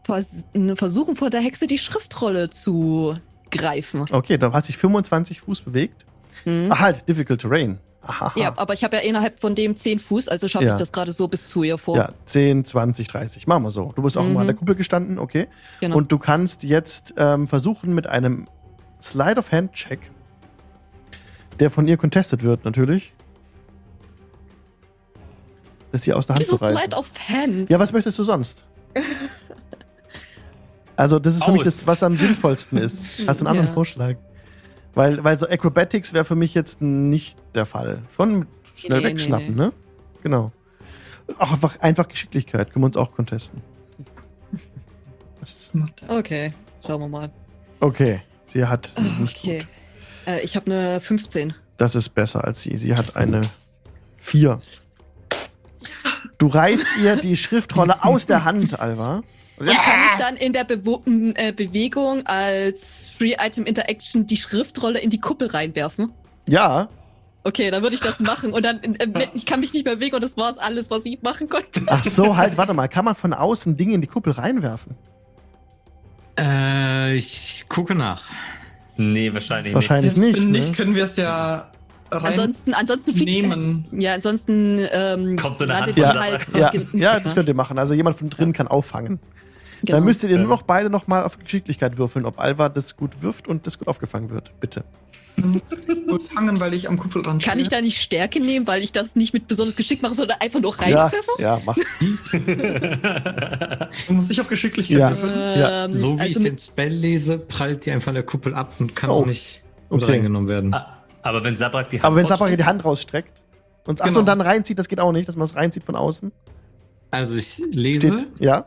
vers versuchen vor der Hexe die Schriftrolle zu greifen. Okay, dann hast dich 25 Fuß bewegt. Hm? Ach halt, Difficult Terrain. Aha. Ja, aber ich habe ja innerhalb von dem 10 Fuß, also schaffe Ja. ich das gerade so bis zu ihr vor. Ja, 10, 20, 30. Machen wir so. Du bist auch Mhm. mal an der Kuppel gestanden, okay. Genau. Und du kannst jetzt ähm, versuchen mit einem Slide of Hand Check, der von ihr contested wird, natürlich, das hier aus der Hand Wieso zu reißen. Slide of Hand? Ja, was möchtest du sonst? *laughs* Also, das ist für mich das, Aus. was am sinnvollsten ist. Hast du einen *laughs* anderen Ja. Vorschlag? Weil, weil so Acrobatics wäre für mich jetzt nicht der Fall. Schon schnell Nee, nee, wegschnappen, nee. ne? Genau. Auch einfach, einfach Geschicklichkeit können wir uns auch contesten. Was macht der? Okay, schauen wir mal. Okay, sie hat nicht Okay. gut. Äh, ich habe eine 15. Das ist besser als sie. Sie hat eine 4. Du reißt ihr die Schriftrolle aus der Hand, Alva. Und kann ich dann in der Bewo äh, Bewegung als Free Item Interaction die Schriftrolle in die Kuppel reinwerfen? Ja, Okay, dann würde ich das machen. Und dann, äh, ich kann mich nicht mehr bewegen und das war alles, was ich machen konnte. ach so, halt, warte mal. Kann man von außen Dinge in die Kuppel reinwerfen? Äh, ich gucke nach. Nee, wahrscheinlich, Wahrscheinlich nicht. wenn ne? nicht, können wir es ja Ansonsten, ansonsten fliegt. reinnehmen. Ja, ansonsten ähm, Kommt so eine Hand von halt. Ja, ja, das könnt ihr machen. Also jemand von drin kann auffangen. Genau. Dann müsst ihr nur noch beide nochmal auf Geschicklichkeit würfeln, ob Alva das gut wirft und das gut aufgefangen wird. Bitte. Gut fangen, weil ich am Kuppelrand Kann ich stehe. da nicht Stärke nehmen, weil ich das nicht mit besonders geschickt mache, sondern einfach nur Ja, reinpfeffer? ja, mach. *laughs* Muss ich auf Geschicklichkeit Ja. würfeln? Ja. Ähm, So wie also ich den Spell lese, prallt die einfach an der Kuppel ab und kann Oh, auch nicht okay. reingenommen werden. Ah, Aber wenn Sabrak die Hand Aber wenn rausstreckt- die Hand rausstreckt und, achso, Genau. und dann reinzieht, das geht auch nicht, dass man es reinzieht von außen. Also ich lese Steht, ja.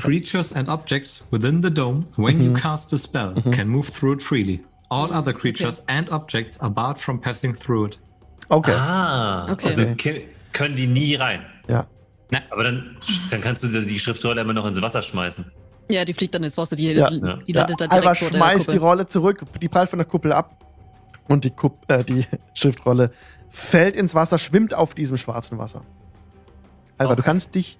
Creatures and objects within the dome, when you Mhm. cast a spell, can move through it freely. All other creatures and objects are barred from passing through it. Okay. Ah, Okay. also können die nie rein. Ja. Aber dann, dann kannst du die Schriftrolle immer noch ins Wasser schmeißen. Ja, die fliegt dann ins Wasser. Die, Ja. die Ja. landet dann direkt Alva schmeißt die. Rolle zurück, die prallt von der Kuppel ab und die, Kupp, äh, die *laughs* Schriftrolle fällt ins Wasser, schwimmt auf diesem schwarzen Wasser. Alva, du Okay. kannst dich,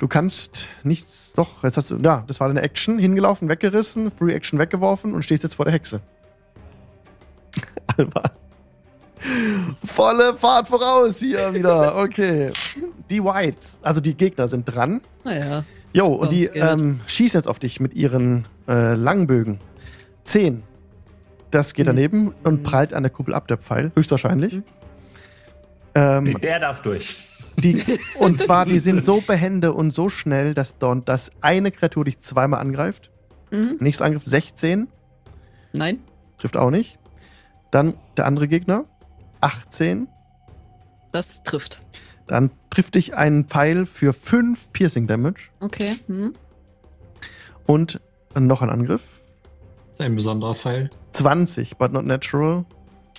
du kannst nichts, doch, jetzt hast du, ja, das war deine Action, hingelaufen, weggerissen, Free Action weggeworfen und stehst jetzt vor der Hexe. *laughs* Alva. Volle Fahrt voraus hier wieder, okay. Die Whites, also die Gegner sind dran. Naja. Jo, und Oh, die ähm, schießen jetzt auf dich mit ihren äh, Langbögen. Zehn. Das geht daneben und prallt an der Kuppel ab, der Pfeil, höchstwahrscheinlich. Ähm, Der darf durch. Die, und zwar, die sind so behende und so schnell, dass, dort, dass eine Kreatur dich zweimal angreift. Mhm. Nächster Angriff 16, Nein. trifft auch nicht. Dann der andere Gegner, 18. Das trifft. Dann trifft dich ein Pfeil für 5 Piercing Damage. Okay. Mhm. Und noch ein Angriff. Ein besonderer Pfeil. 20, but not natural.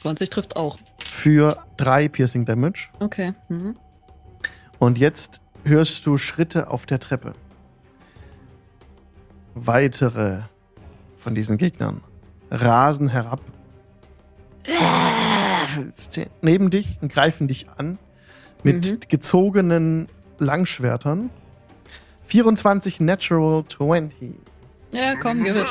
20 trifft auch. für drei Piercing Damage. Okay. Mhm. Und jetzt hörst du Schritte auf der Treppe. Weitere von diesen Gegnern rasen herab. 15 neben dich und greifen dich an mit Mhm. gezogenen Langschwertern. 24 Natural 20. Ja, komm, gib it.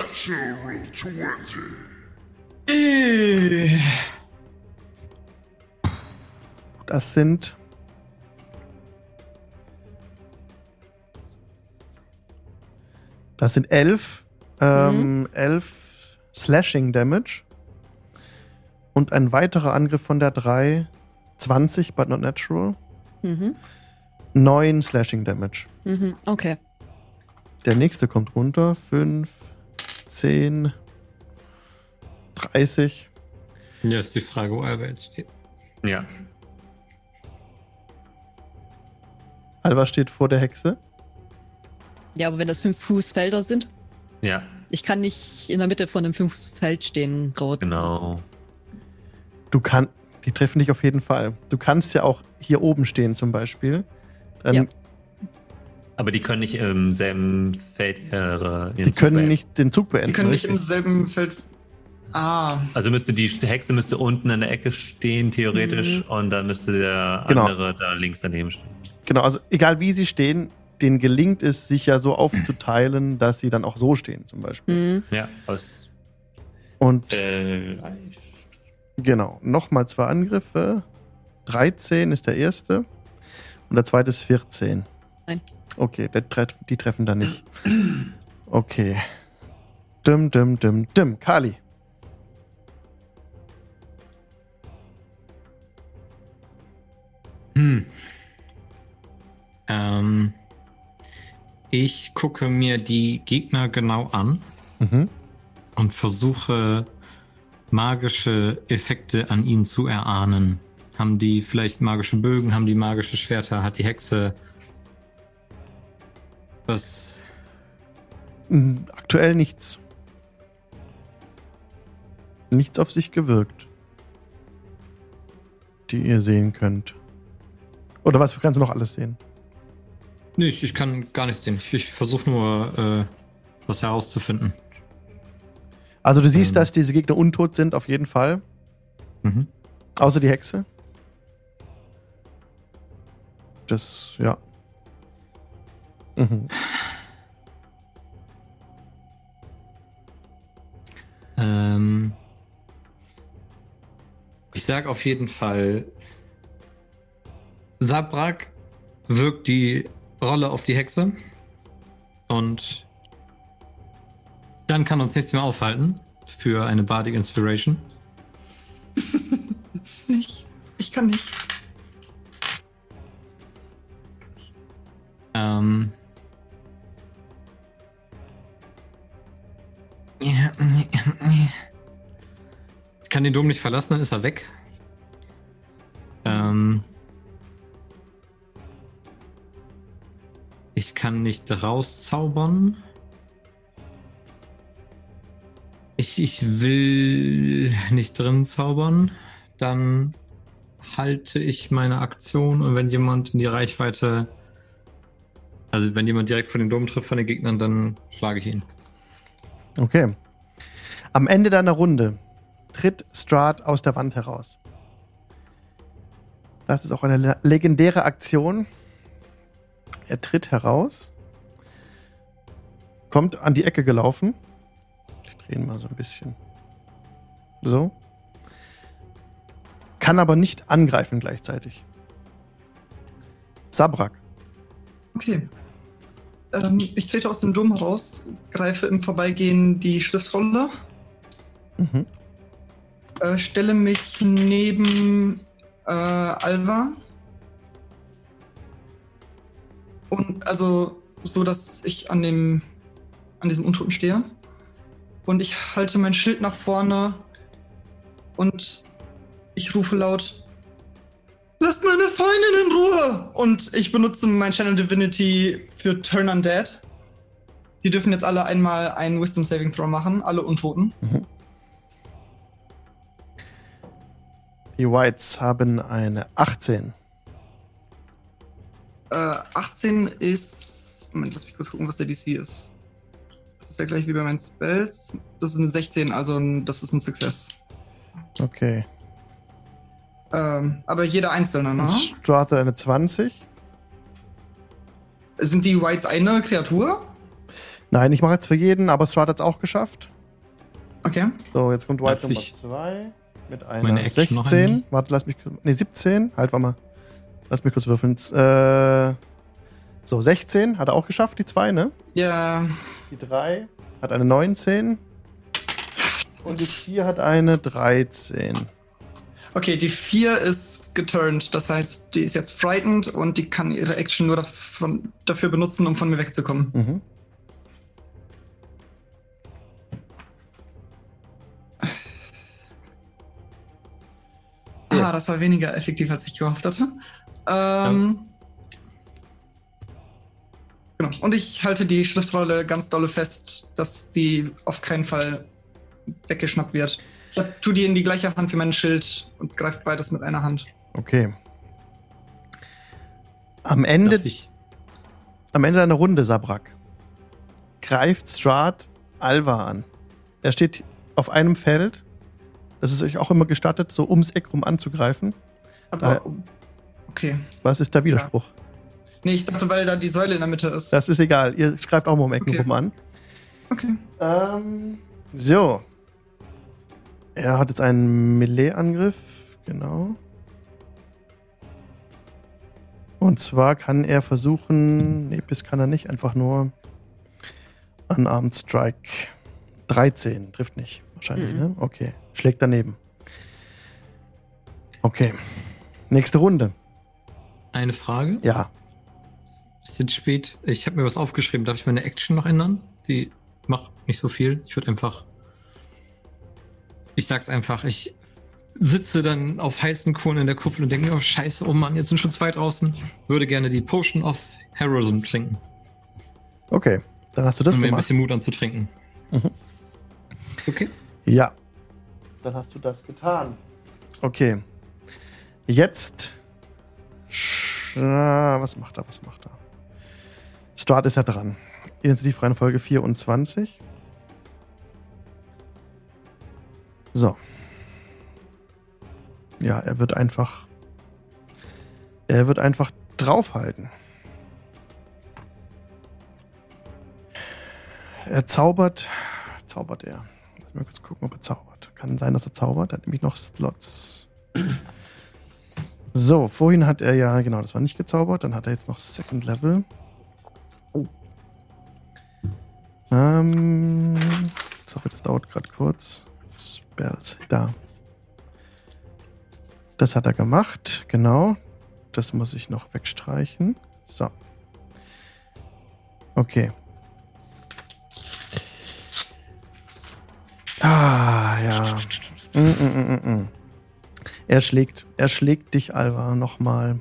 Das sind. Das sind elf, ähm, elf Slashing Damage. Und ein weiterer Angriff von der 3, 20, but not natural. Mhm. 9 Slashing Damage. Mhm. Okay. Der nächste kommt runter. 5, 10, 30. Ja, ist die Frage, wo Alva jetzt steht. Ja. Alva steht vor der Hexe. Ja, aber wenn das fünf Fußfelder sind, Ja, ich kann nicht in der Mitte von einem Fußfeld stehen, Rot. genau. Du kannst, die treffen dich auf jeden Fall. Du kannst ja auch hier oben stehen zum Beispiel. Dann, Ja. Aber die können nicht im selben Feld ihre. Die Zug können beenden. nicht den Zug Die beenden. können nicht im selben Feld. Ah, Also müsste die Hexe müsste unten in der Ecke stehen, theoretisch, und dann müsste der Genau. andere da links daneben stehen. Genau, also egal wie sie stehen, denen gelingt es, sich ja so aufzuteilen, dass sie dann auch so stehen zum Beispiel. Mhm. Ja, aus. Und Äh, genau, nochmal zwei Angriffe. 13 ist der erste und der zweite ist 14. Nein. Okay, treff, die treffen da nicht. Okay. Dim, dim, dim, dim. Kali. Hm. Ähm, ich gucke mir die Gegner genau an Mhm. und versuche magische Effekte an ihnen zu erahnen. Haben die vielleicht magische Bögen, haben die magische Schwerter, hat die Hexe was Mm, Aktuell nichts. Nichts auf sich gewirkt. Die ihr sehen könnt. Oder was kannst du noch alles sehen? Nee, ich, ich kann gar nichts sehen. Ich, ich versuche nur, äh, was herauszufinden. Also du siehst, Ähm. dass diese Gegner untot sind, auf jeden Fall. Mhm. Außer die Hexe. Das, ja. Mhm. Ähm, ich sag auf jeden Fall, Sabrak wirkt die Rolle auf die Hexe und dann kann uns nichts mehr aufhalten für eine Bardic Inspiration. *laughs* nicht. Ich kann nicht. Ähm. Ich kann den Dom nicht verlassen, dann ist er weg. Ähm, ich kann nicht rauszaubern. Ich, ich will nicht drin zaubern. Dann halte ich meine Aktion und wenn jemand in die Reichweite also wenn jemand direkt vor den Dom trifft von den Gegnern, dann schlage ich ihn. Okay. Am Ende deiner Runde tritt Strahd aus der Wand heraus. Das ist auch eine le- legendäre Aktion. Er tritt heraus, kommt an die Ecke gelaufen. Ich drehe ihn mal so ein bisschen. So. Kann aber nicht angreifen gleichzeitig. Sabrak. Okay. Ähm, ich trete aus dem Dom heraus, greife im Vorbeigehen die Schriftrolle, Mhm. äh, stelle mich neben äh, Alva. Und also so, dass ich an dem an diesem Untoten stehe. Und ich halte mein Schild nach vorne und ich rufe laut: Lasst meine Freundin in Ruhe! Und ich benutze mein Channel Divinity für Turn Undead. Die dürfen jetzt alle einmal einen Wisdom Saving Throw machen, alle Untoten. Die Whites haben eine 18. Äh, 18 ist. Moment, lass mich kurz gucken, was der DC ist. Das ist ja gleich wie bei meinen Spells. Das ist eine 16, also ein, das ist ein Success. Okay. Ähm, aber jeder einzelne, ne? Strahd hat eine 20. Sind die Whites eine Kreatur? Nein, ich mache jetzt für jeden, aber Strahd hat es auch geschafft. Okay. So, jetzt kommt White Darf Nummer ich 2 mit einer meine Action noch 16. einnehmen? Warte, lass mich. Ne, 17. Halt, warte mal. Lass mich kurz würfeln. Äh, so, 16 hat er auch geschafft, die 2, ne? Ja. Die 3 hat eine 19. Und die 4 hat eine 13. Okay, die 4 ist geturnt. Das heißt, die ist jetzt frightened und die kann ihre Action nur davon, dafür benutzen, um von mir wegzukommen. Mhm. Ah, das war weniger effektiv, als ich gehofft hatte. Ähm, Genau. Und ich halte die Schriftrolle ganz dolle fest, dass die auf keinen Fall weggeschnappt wird. Ich hab, tu die in die gleiche Hand wie mein Schild und greife beides mit einer Hand. Okay. Am Ende, Darf ich? am Ende deiner Runde, Sabrak, greift Strahd Alva an. Er steht auf einem Feld. Das ist euch auch immer gestattet, so ums Eck rum anzugreifen. Aber. Okay. Was ist der Widerspruch? Nee, ich dachte, weil da die Säule in der Mitte ist. Das ist egal. Ihr greift auch mal um Ecken Okay. rum an. okay. Ähm, so. Er hat jetzt einen Melee-Angriff. Genau. Und zwar kann er versuchen. Nee, bis kann er nicht. Einfach nur. Unarmed Strike. 13. Trifft nicht. Wahrscheinlich, Mhm. ne? Okay. Schlägt daneben. Okay. Nächste Runde. Eine Frage. Ja. Es ist spät. Ich habe mir was aufgeschrieben. Darf ich meine Action noch ändern? Die macht nicht so viel. Ich würde einfach. Ich sag's einfach. Ich sitze dann auf heißen Kohlen in der Kuppel und denke mir, oh Scheiße, oh Mann, jetzt sind schon zwei draußen. Würde gerne die Potion of Heroism trinken. Okay. Dann hast du das um mir ein gemacht. bisschen Mut anzutrinken. Mhm. Okay. Ja. Dann hast du das getan. Okay. Jetzt. Was macht er? Was macht er? Start ist ja dran. Initiativreihenfolge 24. So. Ja, er wird einfach. Er wird einfach draufhalten. Er zaubert. Zaubert er. Lass mal kurz gucken, ob er zaubert. Kann sein, dass er zaubert. Er hat nämlich noch Slots. So, vorhin hat er ja, genau, das war nicht gezaubert. Dann hat er jetzt noch Second Level. Ähm, sorry, das dauert gerade kurz. Spells, da. Das hat er gemacht, genau. Das muss ich noch wegstreichen. So. Okay. Ah, ja. Mm, mm, mm, mm, mm. Er schlägt, er schlägt dich, Alva, nochmal.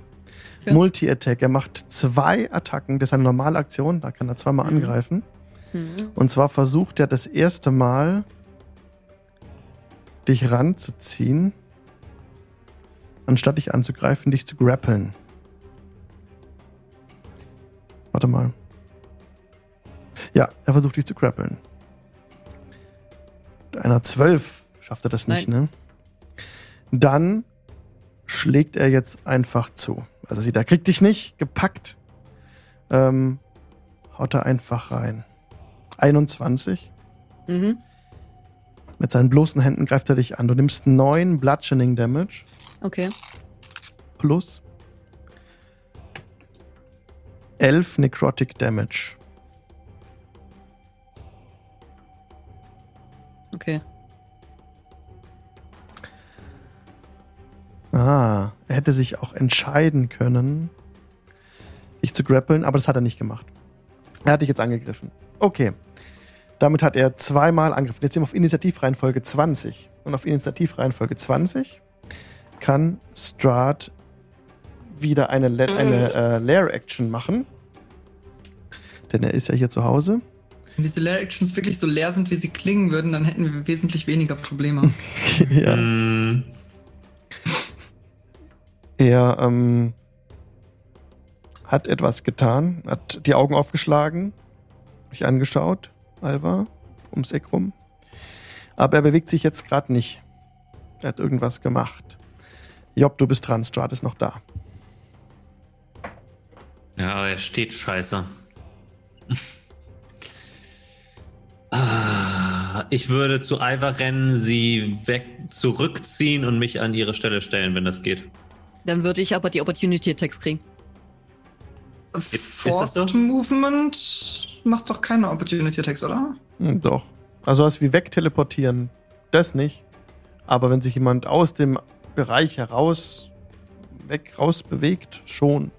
Ja. Multi-Attack. Er macht zwei Attacken. Das ist eine normale Aktion. Da kann er zweimal Mhm. angreifen. Mhm. Und zwar versucht er das erste Mal, dich ranzuziehen, anstatt dich anzugreifen, dich zu grappeln. Warte mal. Ja, er versucht dich zu grappeln. Mit einer 12 schafft er das nicht, ne? Dann schlägt er jetzt einfach zu. Also sieht er, kriegt dich nicht gepackt. Ähm, haut er einfach rein. 21. Mhm. Mit seinen bloßen Händen greift er dich an. Du nimmst 9 Bludgeoning Damage Okay. plus 11 Necrotic Damage. Okay. Ah, er hätte sich auch entscheiden können, dich zu grappeln, aber das hat er nicht gemacht. Er hat dich jetzt angegriffen. Okay. Damit hat er zweimal angegriffen. Jetzt sind wir auf Initiativreihenfolge 20. Und auf Initiativreihenfolge 20 kann Strahd wieder eine, Le eine äh, Lair-Action machen. Denn er ist ja hier zu Hause. Wenn diese Lair-Actions wirklich so leer sind, wie sie klingen würden, dann hätten wir wesentlich weniger Probleme. *laughs* ja. Mm, Er ähm, hat etwas getan, hat die Augen aufgeschlagen, sich angeschaut, Alva, ums Eck rum. Aber er bewegt sich jetzt gerade nicht. Er hat irgendwas gemacht. Job, du bist dran, Strahd ist noch da. Ja, aber er steht scheiße. *laughs* Ah, Ich würde zu Alva rennen, sie weg zurückziehen und mich an ihre Stelle stellen, wenn das geht. Dann würde ich aber die Opportunity Attacks kriegen. Forced so? Movement macht doch keine Opportunity Attacks, oder? Hm, doch. Also was wie wegteleportieren, das nicht. Aber wenn sich jemand aus dem Bereich heraus, weg, raus bewegt, schon.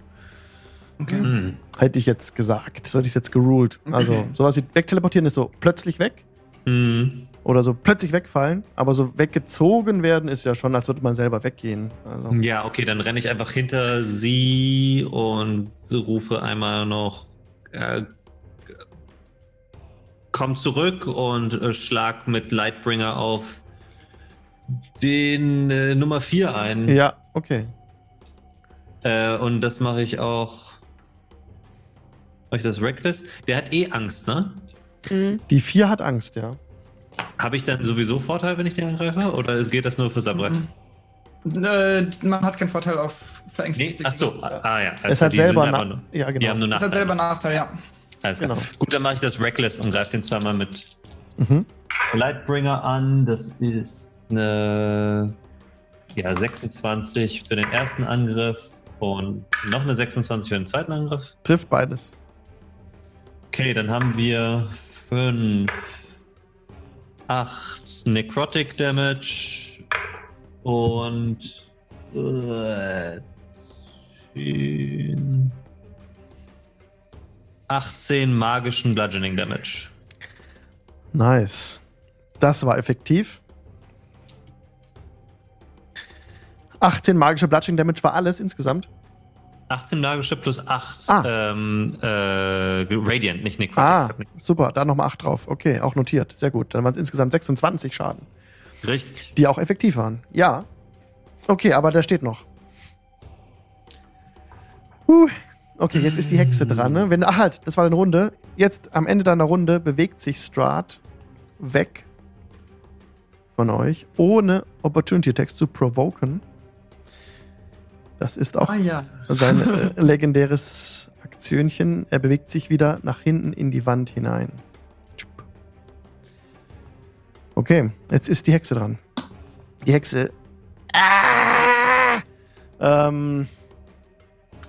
Okay. Hm. Hätte ich jetzt gesagt. So hätte ich es jetzt geruled. Also sowas wie wegteleportieren ist so plötzlich weg. Hm. Oder so plötzlich wegfallen, aber so weggezogen werden ist ja schon, als würde man selber weggehen. Also, Ja, okay, dann renne ich einfach hinter sie und rufe einmal noch äh, komm zurück und äh, schlag mit Lightbringer auf den äh, Nummer 4 ein. ja, okay. Äh, und das mache ich auch. Mache ich das Reckless? Der hat eh Angst, ne? Mhm. Die vier hat Angst, ja. Habe ich dann sowieso Vorteil, wenn ich den angreife? Oder geht das nur für Sabrett? Mhm. Äh, man hat keinen Vorteil auf Nee? verängstigte. Achso, ah ja. es hat die sind selber na- nur, Ja, Die genau. haben nur Das hat selber Nachteil, ja. Alles klar. Genau. Gut, dann mache ich das Reckless und greife den zweimal mit Mhm. Lightbringer an. Das ist eine ja, 26 für den ersten Angriff und noch eine 26 für den zweiten Angriff. Trifft beides. Okay, dann haben wir 5, 8 Necrotic Damage und äh, 10, 18 magischen Bludgeoning Damage. Nice. Das war effektiv. 18 magische Bludgeoning Damage war alles insgesamt. 18 magische plus 8 Ah. ähm, äh, Radiant, nicht Necrotic. Ah, super. Da nochmal 8 drauf. Okay, auch notiert. Sehr gut. Dann waren es insgesamt 26 Schaden, Richtig. die auch effektiv waren. Ja. Okay, aber der steht noch. Uh. Okay, jetzt ist die Hexe dran. Ne? Wenn, ach halt, das war eine Runde. Jetzt am Ende deiner Runde bewegt sich Strahd weg von euch, ohne Opportunity Text zu provoken. Das ist auch Ah ja. sein äh, *laughs* legendäres Aktionchen. Er bewegt sich wieder nach hinten in die Wand hinein. Okay, jetzt ist die Hexe dran. Die Hexe. Ah! Ähm,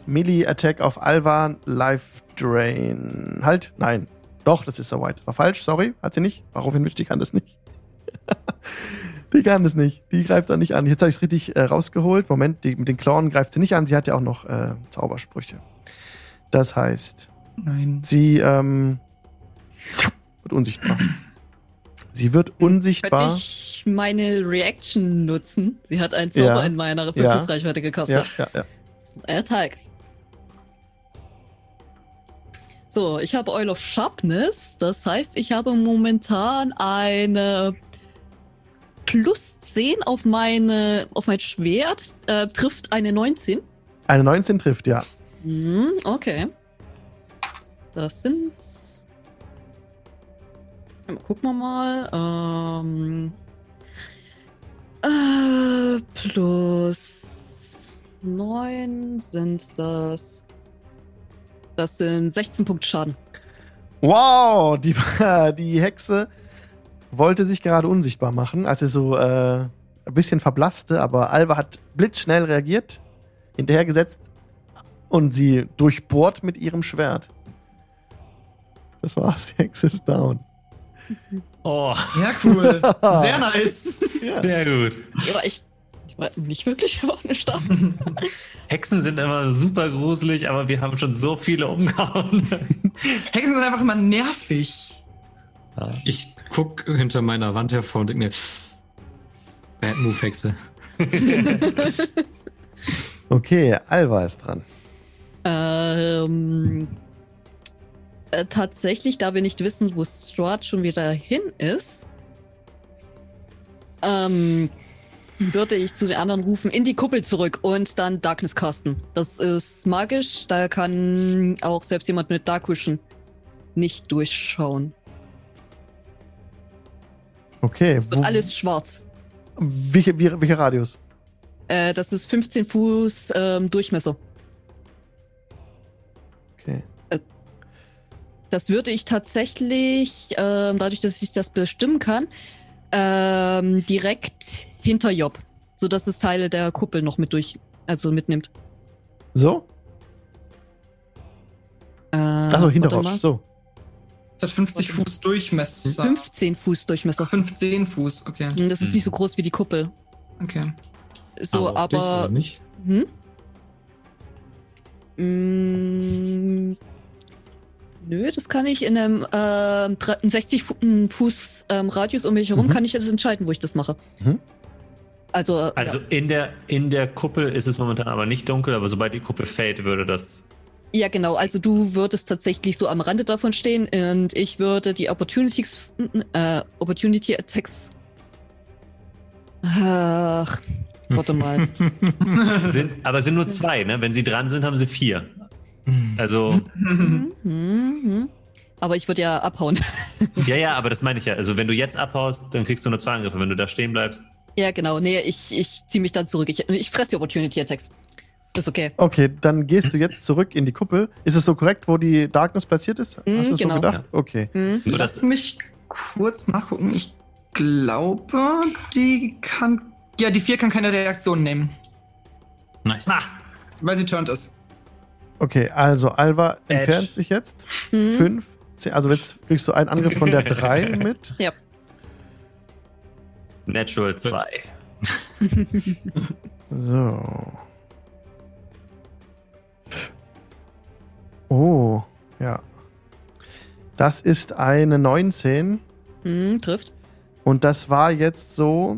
Melee Attack auf Alva, Life Drain. Halt, nein. Doch, das ist so weit. War falsch, sorry. Hat sie nicht. Warum hin die kann das nicht. *laughs* die kann das nicht. Die greift da nicht an. Jetzt habe ich es richtig äh, rausgeholt. Moment, die, mit den Klauen greift sie nicht an. Sie hat ja auch noch äh, Zaubersprüche. Das heißt, Nein. sie ähm, wird unsichtbar. Sie wird Könnte unsichtbar. ich meine Reaction nutzen? Sie hat einen Zauber Ja. in meiner Ja. Begriffsreichweite Ja, gekostet. ja, ja. Attack. So, ich habe Oil of Sharpness. Das heißt, ich habe momentan eine plus 10 auf meine auf mein Schwert. Äh, trifft eine 19. Eine 19 trifft, ja. Hm, okay. Das sind Gucken wir mal. Ähm, äh, plus 9 sind das. Das sind 16 Punkte Schaden. Wow, die, die Hexe wollte sich gerade unsichtbar machen, als sie so äh, ein bisschen verblasste, aber Alva hat blitzschnell reagiert, hinterhergesetzt und sie durchbohrt mit ihrem Schwert. Das war's, *laughs* die Hexe ist down. Oh, Ja, cool. *laughs* Sehr nice. sehr gut. Ja, aber ich, ich war nicht wirklich aber eine Stadt. *laughs* Hexen sind immer super gruselig, aber wir haben schon so viele umgehauen. Hexen sind einfach immer nervig. Ich guck hinter meiner Wand hervor und denke mir, Bad Move Hexe. *laughs* Okay, Alva ist dran. ähm, äh, tatsächlich, da wir nicht wissen, wo Strahd schon wieder hin ist, ähm, würde ich zu den anderen rufen, in die Kuppel zurück und dann Darkness casten. Das ist magisch, da kann auch selbst jemand mit Dark Vision nicht durchschauen. Okay, Es wird alles schwarz. welche, wie- welcher Radius? Äh, das ist 15 Fuß ähm, Durchmesser. Okay. Das würde ich tatsächlich, ähm, dadurch, dass ich das bestimmen kann, ähm, direkt hinter Job, sodass es Teile der Kuppel noch mit durch, also mitnimmt. So? Äh, Achso, hinter. Roche. So. Es hat 50 Fuß Durchmesser. 15 Fuß Durchmesser. 15 Fuß, okay. Hm, Das ist nicht so groß wie die Kuppel. Okay. So, aber. oder nicht? Hm? Mm, nö, das kann ich in einem dre- 60 Fu ähm, Fuß ähm, Radius um mich herum, Mhm. kann ich das entscheiden, wo ich das mache. Mhm. Also, äh, Also in der, in der Kuppel ist es momentan aber nicht dunkel, aber sobald die Kuppel fällt, würde das. Ja. genau. Also du würdest tatsächlich so am Rande davon stehen und ich würde die Opportunities, äh, Opportunity Attacks. Ach, warte mal. *laughs* Sind, aber es sind nur zwei, ne? Wenn sie dran sind, haben sie vier. Also, Mhm, mhm. Aber ich würde ja abhauen. *laughs* ja, ja, aber das meine ich ja. Also, wenn du jetzt abhaust, dann kriegst du nur zwei Angriffe. Wenn du da stehen bleibst, Ja, genau. Nee, ich, ich ziehe mich dann zurück. Ich, ich fresse die Opportunity Attacks. Ist okay. Okay, dann gehst du jetzt zurück in die Kuppel. Ist es so korrekt, wo die Darkness platziert ist? Mhm, Hast du es genau. so gedacht? Okay. Hm? nur Lass das. mich kurz nachgucken. Ich glaube, die kann. Ja, die 4 kann keine Reaktion nehmen, Nice. Ah, weil sie turned ist. Okay, also Alva Edge. entfernt sich jetzt. Hm? Fünf, zehn, also jetzt kriegst du einen Angriff von der *laughs* drei mit. Ja. Natural 2. So. Oh, ja. Das ist eine 19. Hm, trifft. Und das war jetzt so,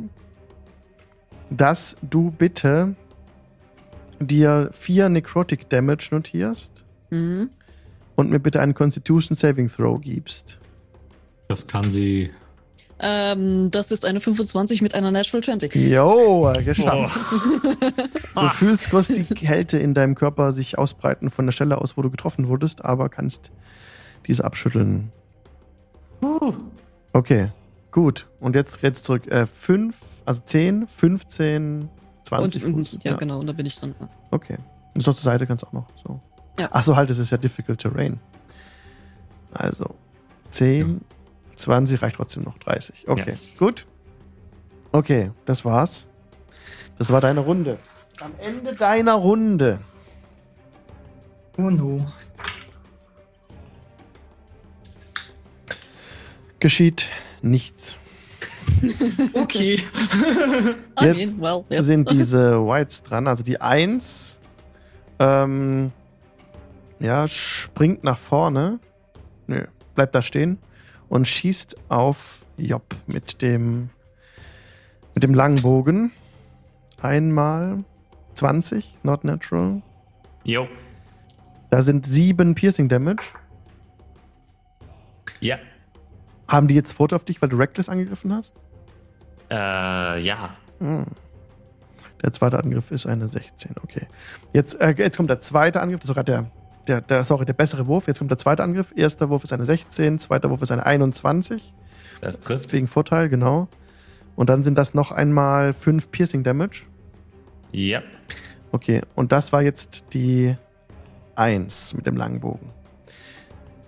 dass du bitte dir vier Necrotic Damage notierst Hm. und mir bitte einen Constitution Saving Throw gibst. Das kann sie. Ähm, das ist eine 25 mit einer Natural 20. Jo, geschafft. Du fühlst kurz die Kälte in deinem Körper sich ausbreiten von der Stelle aus, wo du getroffen wurdest, aber kannst diese abschütteln. Okay, gut. Und jetzt jetzt zurück. Äh, fünf, also 10, 15, 20 Und, Fuß. und, ja, genau, und da bin ich dran. Okay. Und auf der Seite kannst du auch noch. So. Ja. Ach so, halt, es ist ja difficult terrain. Also 10, 20 reicht trotzdem noch 30. Okay, gut. Okay, das war's. Das war deine Runde. Am Ende deiner Runde Oh no. geschieht nichts. *laughs* Okay. *laughs* I Jetzt mean, well, yes. sind *laughs* diese Whites dran. Also die 1 ähm, ja, springt nach vorne. Nö, bleibt da stehen und schießt auf Job mit dem mit dem langen Bogen. Einmal 20, not natural. Jo. Da sind sieben Piercing Damage. Ja. Haben die jetzt Foto auf dich, weil du Reckless angegriffen hast? Äh, ja. Hm. Der zweite Angriff ist eine 16, okay. Jetzt, äh, jetzt kommt der zweite Angriff, das ist sogar der, der, der, sorry, der bessere Wurf. Jetzt kommt der zweite Angriff. Erster Wurf ist eine 16, zweiter Wurf ist eine 21. Das trifft. wegen Vorteil, genau. Und dann sind das noch einmal 5 Piercing Damage. Ja. Okay, und das war jetzt die 1 mit dem langen Bogen.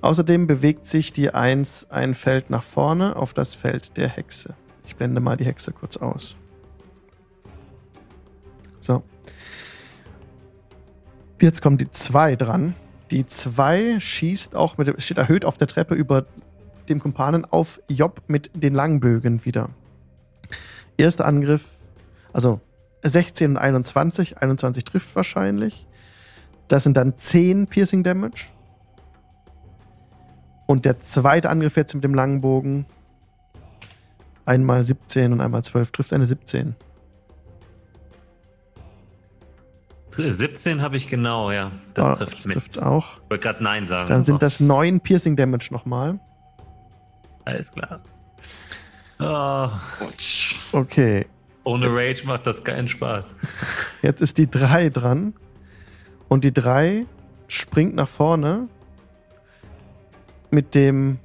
Außerdem bewegt sich die 1 ein Feld nach vorne auf das Feld der Hexe. Ich blende mal die Hexe kurz aus. So. Jetzt kommt die 2 dran. Die 2 schießt auch mit steht erhöht auf der Treppe über dem Kumpanen auf Job mit den Langbögen wieder. Erster Angriff, also 16 und 21. 21 trifft wahrscheinlich. Das sind dann 10 Piercing Damage. Und der zweite Angriff jetzt mit dem langen Bogen. Einmal 17 und einmal 12 trifft eine 17. 17 habe ich genau, ja. Das Ah, trifft das Mist. trifft auch. Ich wollte gerade Nein sagen. Dann sind das 9 Piercing Damage nochmal. Alles klar. Oh, Okay, ohne Rage macht das keinen Spaß. *laughs* jetzt ist die 3 dran. Und die 3 springt nach vorne mit dem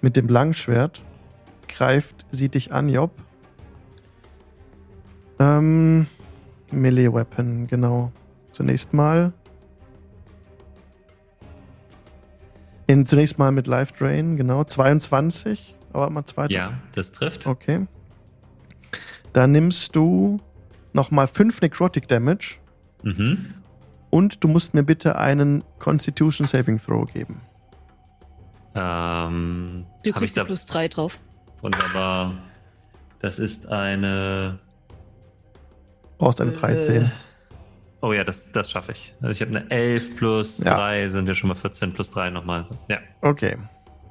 mit dem Langschwert. Greift sie dich an, Job. Ähm, Melee Weapon, genau. Zunächst mal. In, zunächst mal mit Life Drain, genau. 22. Aber mal zweiter. Ja, das trifft. Okay. Da nimmst du nochmal 5 Necrotic Damage Mhm. und du musst mir bitte einen Constitution Saving Throw geben. Ähm, Du ich kriegst da da plus 3 drauf. wunderbar. Das ist eine. Brauchst eine 13. Oh ja, das, das schaffe ich. Also ich habe eine 11 plus Ja. 3 sind ja schon mal 14 plus 3 nochmal. Ja. Okay.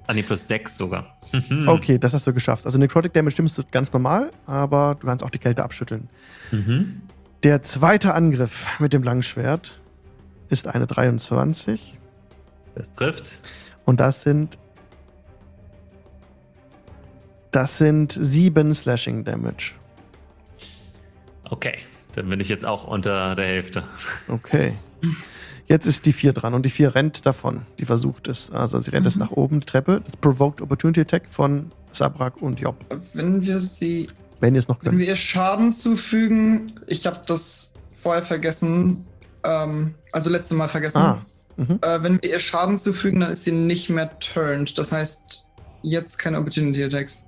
Ah, nee, plus 6 sogar. *laughs* Okay, das hast du geschafft. Also Necrotic Damage stimmst du ganz normal, aber du kannst auch die Kälte abschütteln. Mhm. Der zweite Angriff mit dem Langschwert ist eine 23 Das trifft. und das sind das sind 7 Slashing Damage. Okay, dann bin ich jetzt auch unter der Hälfte. Okay. Jetzt ist die 4 dran und die 4 rennt davon. Die versucht es. Also sie rennt es nach oben, die Treppe. Das Provoked Opportunity Attack von Sabrak und Job. Wenn wir sie, Wenn ihr es noch wenn könnt. wir ihr Schaden zufügen, ich habe das vorher vergessen, ähm, also letzte Mal vergessen. Ah. Mhm. Äh, wenn wir ihr Schaden zufügen, dann ist sie nicht mehr turned. Das heißt, jetzt keine Opportunity Attacks.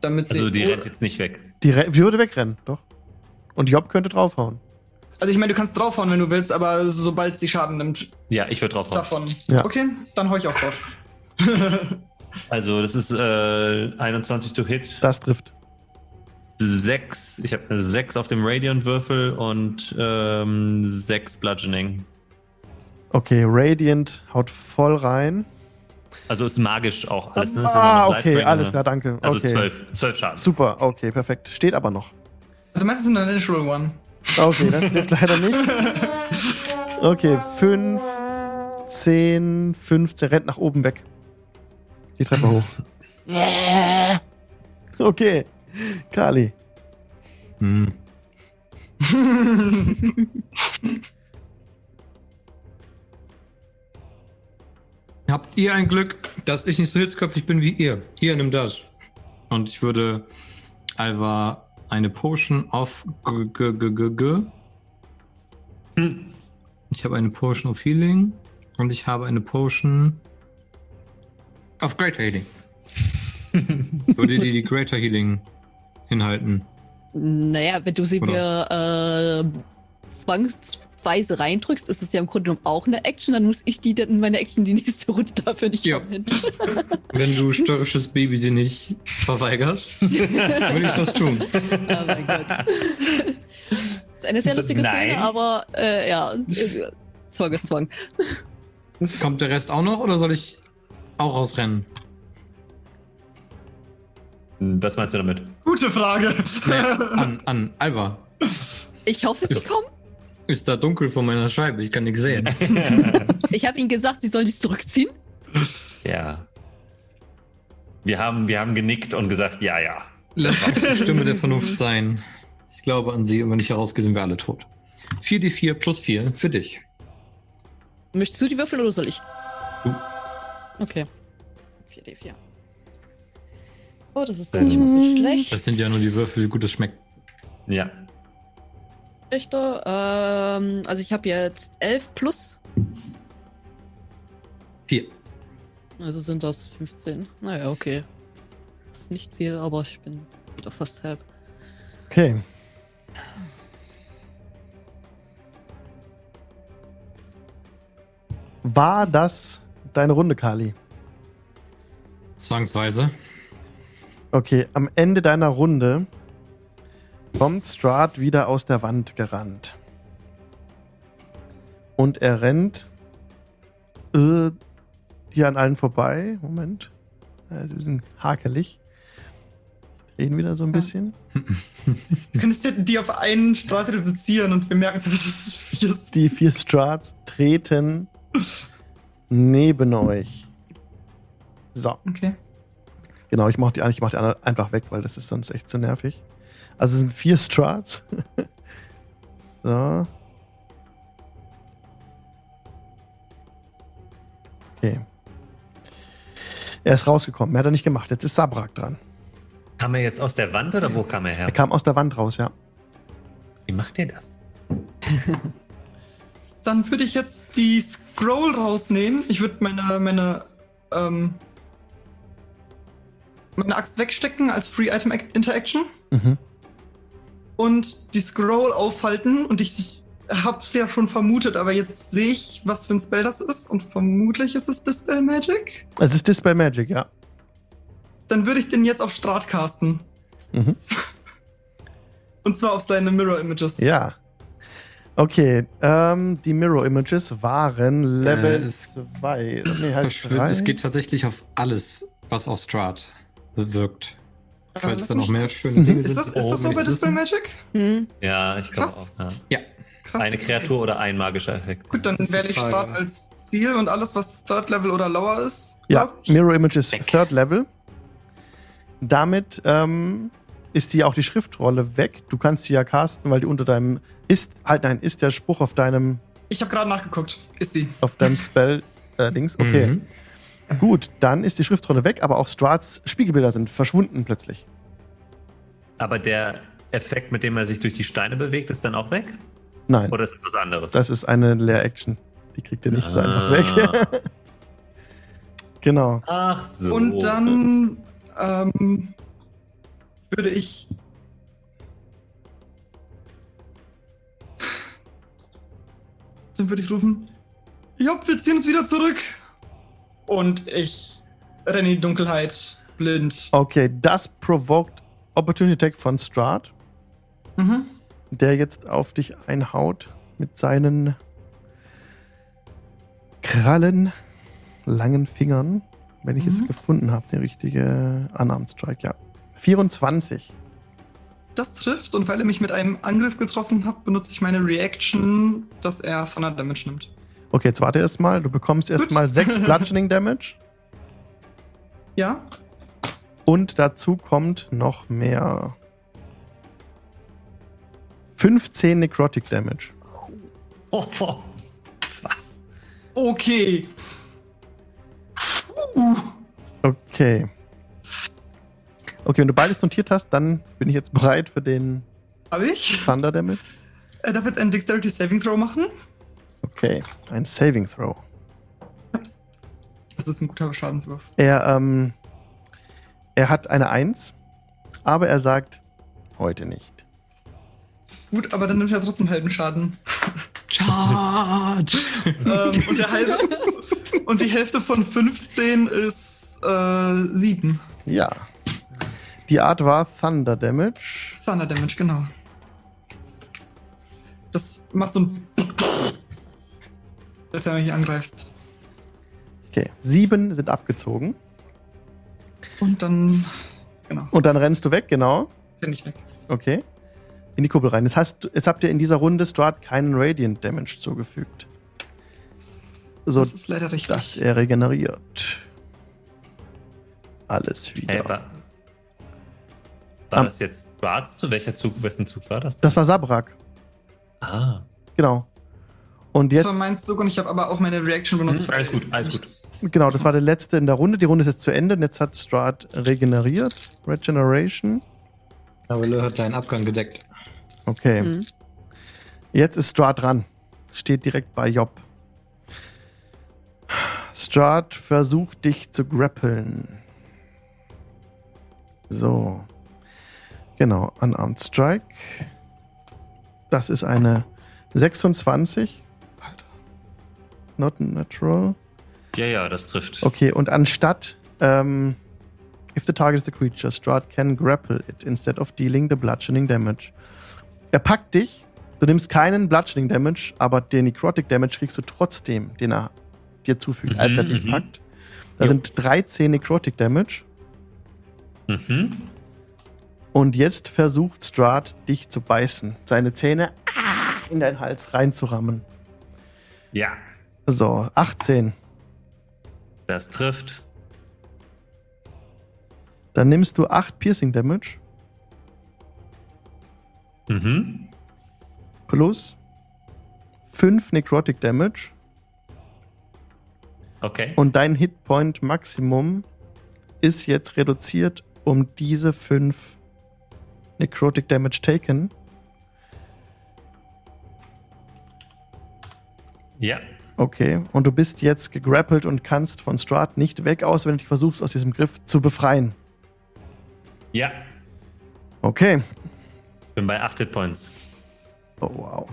Damit sie. Also die rennt jetzt nicht weg. Die würde wegrennen, doch. Und Job könnte draufhauen. Also ich meine, du kannst draufhauen, wenn du willst, aber sobald sie Schaden nimmt Ja, ich würde drauf hauen. davon. Ja. Okay, dann hau ich auch drauf. *laughs* Also das ist äh, 21 to hit. Das trifft. 6. Ich habe eine 6 auf dem Radiant-Würfel und ähm, 6 Bludgeoning. Okay, Radiant haut voll rein. Also ist magisch auch alles. Ne? Ah, okay, alles klar, danke. Also okay. 12, 12 Schaden. Super, okay, perfekt. Steht aber noch. Also meinst du, es ist eine Natural One? Okay, das trifft leider nicht. *laughs* Okay, 5, 10, 15, rennt nach oben weg. Die Treppe hoch. *laughs* Okay, Kali. Hm. *laughs* Habt ihr ein Glück, dass ich nicht so hitzköpfig bin wie ihr? Hier, nimm das. Und ich würde Alva eine Potion auf G G G. Hm. Ich habe eine Potion of Healing und ich habe eine Potion auf Greater Healing. würde die die Greater Healing hinhalten? Naja, wenn du sie Oder? mir äh, zwangsweise reindrückst, ist es ja im Grunde genommen auch eine Action. Dann muss ich die dann in meine Action die nächste Runde dafür nicht Ja. verwenden. *laughs* Wenn du störrisches Baby sie nicht verweigerst, *laughs* würde ich das tun. oh mein Gott. Das ist eine sehr lustige Nein. Szene, aber äh, ja, Zwang ist Zwang. Kommt der Rest auch noch oder soll ich auch rausrennen? Was meinst du damit? Gute Frage. Nee, an, an Alva. Ich hoffe, sie kommen. Ist da dunkel vor meiner Scheibe? Ich kann nichts sehen. *laughs* Ich habe ihnen gesagt, sie sollen sich zurückziehen. ja. Wir haben, wir haben genickt und gesagt, ja, ja. Lass auch die Stimme der *laughs* Vernunft sein. Ich glaube an sie und wenn ich herausgehe, sind wir alle tot. 4d4 plus 4 für dich. Möchtest du die würfeln oder soll ich? Du. Okay. 4d4. Oh, das ist gar nicht mal so schlecht. Das sind ja nur die Würfel, wie gut es schmeckt. Ja. Richter. Ähm, also ich habe jetzt 11 plus. Vier. Also sind das 15. Naja, okay. Ist nicht viel, aber ich bin doch fast halb. Okay. War das deine Runde, Kali? Zwangsweise. Okay, am Ende deiner Runde kommt Strahd wieder aus der Wand gerannt. Und er rennt äh, hier an allen vorbei. Moment. Wir sind hakelig. Ich drehe ihn wieder so ein bisschen. *laughs* Du könntest die auf einen Straße reduzieren und wir merken, dass es vier ist. Die vier Strats treten neben euch. So, Okay. genau, ich mach die, ich mach die einfach weg, weil das ist sonst echt zu nervig. Also es sind vier Strats. *laughs* so. Okay. Er ist rausgekommen. Mehr hat er nicht gemacht. Jetzt ist Sabrak dran. Kam er jetzt aus der Wand oder wo kam er her? Er kam aus der Wand raus, ja. Wie macht ihr das? *laughs* Dann würde ich jetzt die Scroll rausnehmen. Ich würde meine, meine, ähm, meine Axt wegstecken als Free Item Ac- Interaction Mhm. Und die Scroll aufhalten. Und ich hab's ja schon vermutet, aber jetzt sehe ich, was für ein Spell das ist. Und vermutlich ist es Dispel Magic. Es ist Dispel Magic, ja. Dann würde ich den jetzt auf Strat casten. Mhm. *laughs* Und zwar auf seine Mirror Images. Ja. Okay, ähm, die Mirror Images waren Level Äh, es- 2. nee, halt. Es geht tatsächlich auf alles, was auf Strat wirkt. Falls lass da noch mehr schöne Dinge Ist das, sind, ist das so bei Dispel. Magic? Hm. Ja, ich glaube Krass. auch. Ja. Ja, Krass. Eine Kreatur oder ein magischer Effekt. Gut, dann Das die ich. Strat als Ziel und alles, was Third Level oder lower ist. Ja. Mirror Image ist Third Level. Damit ähm, ist die auch die Schriftrolle weg. Du kannst die ja casten, weil die unter deinem ist halt nein, ist der Spruch auf deinem Ich habe gerade nachgeguckt. Ist sie. auf deinem Spell äh, Dings. Okay. Mhm. Gut, dann ist die Schriftrolle weg, aber auch Strats Spiegelbilder sind verschwunden plötzlich. Aber der Effekt, mit dem er sich durch die Steine bewegt, ist dann auch weg? Nein, Oder ist das was anderes? das ist eine Leer-Action. Die kriegt ihr nicht so einfach Ah. weg. *laughs* genau. Ach so. Und dann ähm, würde ich. Dann würde ich rufen: Ja, wir ziehen uns wieder zurück. Und ich renne in die Dunkelheit blind. Okay, das provoked Opportunity Attack von Strat, Mhm. der jetzt auf dich einhaut mit seinen Krallen, langen Fingern. Wenn ich es Mhm. gefunden habe, der richtige Unarmed Strike, ja. 24. Das trifft und weil er mich mit einem Angriff getroffen hat, benutze ich meine Reaction, dass er Thunder Damage nimmt. Okay, jetzt warte erstmal. Du bekommst erstmal 6 *laughs* Bludgeoning Damage Ja? und dazu kommt noch mehr. 15 Necrotic Damage. Oh, oh. Was? Okay. Puh. Okay. Okay, wenn du beides notiert hast, dann bin ich jetzt *laughs* bereit für den Hab ich? Thunder Damage. Er darf jetzt einen Dexterity Saving Throw machen. Okay, ein Saving Throw. Das ist ein guter Schadenswurf. Er, ähm, er hat eine 1, aber er sagt, heute nicht. Gut, aber dann nimmt er trotzdem Heldenschaden. *laughs* Charge! *laughs* ähm, und der halbe. und die Hälfte von 15 ist äh, 7. Ja. Die Art war Thunder Damage. Thunder Damage, genau. Das macht so ein. Dass er mich angreift. Okay, sieben sind abgezogen. Und dann. Genau, Und dann rennst du weg, genau. bin ich weg. Okay. In die Kuppel rein. Das heißt, es habt ihr in dieser Runde Strahd keinen Radiant Damage zugefügt. So, das ist leider richtig. dass er regeneriert. Alles wieder. Hey, war war Am- das jetzt schwarz? Zu welcher Zug, wessen Zug war das? Das war Sabrak. Ah. Genau. Und Das jetzt. war mein Zug und ich habe aber auch meine Reaction benutzt. Hm, alles gut, alles gut. Genau, das war der letzte in der Runde. Die Runde ist jetzt zu Ende. Und jetzt hat Strahd regeneriert. Regeneration. Aber Lö hat deinen Abgang gedeckt. Okay. Mhm. Jetzt ist Strahd dran. Steht direkt bei Job. Strahd versucht dich zu grappeln. So. Genau, Unarmed Strike. Das ist eine 26. Not natural. Ja, ja, das trifft. Okay, und anstatt, ähm, if the target is the creature, Strahd can grapple it instead of dealing the bludgeoning damage. Er packt dich, du nimmst keinen bludgeoning damage, aber den Necrotic Damage kriegst du trotzdem, den er dir zufügt, Mhm, als er dich mhm. packt. Da sind 13 Necrotic Damage Mhm. und jetzt versucht Strahd dich zu beißen, seine Zähne ah, in deinen Hals reinzurammen. Ja, So, 18. das trifft. Dann nimmst du 8 Piercing Damage Mhm. plus 5 Necrotic Damage. Okay. Und dein Hitpoint Maximum ist jetzt reduziert um diese 5 Necrotic Damage taken. Ja. Okay. Und du bist jetzt gegrappelt und kannst von Strahd nicht weg, außer wenn du dich versuchst, aus diesem Griff zu befreien. Ja. Okay. Bin bei 8 Hitpoints. Oh, wow.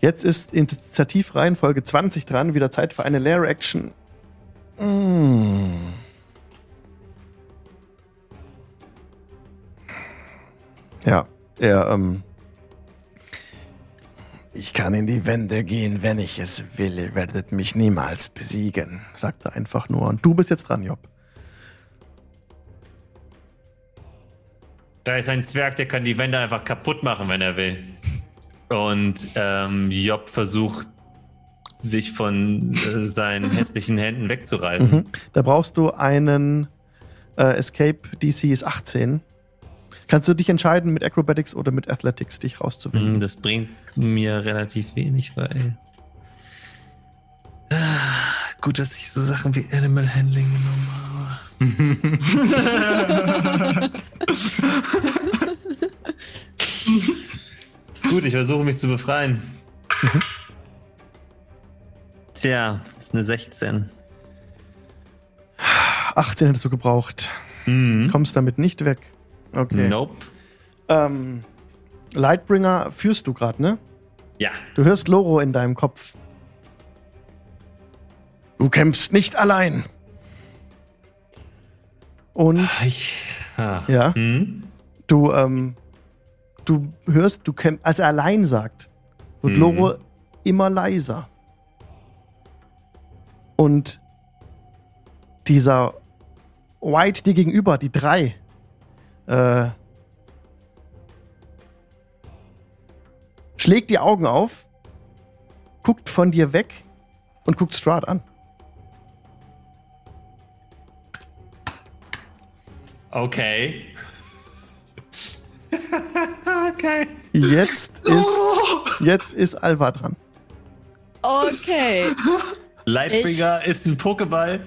Jetzt ist Initiativreihenfolge 20 dran. Wieder Zeit für eine Lair Action. Mm. Ja, er, ähm. Ich kann in die Wände gehen, wenn ich es will. Ihr werdet mich niemals besiegen, sagt er einfach nur. Und du bist jetzt dran, Job. Da ist ein Zwerg, der kann die Wände einfach kaputt machen, wenn er will. Und ähm, Job versucht, sich von äh, seinen hässlichen Händen wegzureißen. Mhm. Da brauchst du einen äh, Escape DC ist 18. Kannst du dich entscheiden, mit Acrobatics oder mit Athletics dich rauszuwinden? Mm, Das bringt mir relativ wenig, weil. Ah, Gut, dass ich so Sachen wie Animal Handling genommen habe. *laughs* Gut, ich versuche mich zu befreien. Tja, das ist eine 16. 18 hättest du gebraucht. Mhm. Kommst damit nicht weg. Okay. Nope. Ähm, Lightbringer führst du gerade, ne? Ja. Du hörst Loro in deinem Kopf. Du kämpfst nicht allein. Und Ich. Ah. ja, Hm? du, ähm, du hörst, du kämpfst, als er allein sagt, wird Mhm. Loro immer leiser. Und dieser White dir gegenüber, die drei, äh, schlägt die Augen auf, guckt von dir weg und guckt Strahd an. Okay. *laughs* okay. Jetzt ist, jetzt ist Alva dran. Okay. Lightbringer ist ein Pokéball.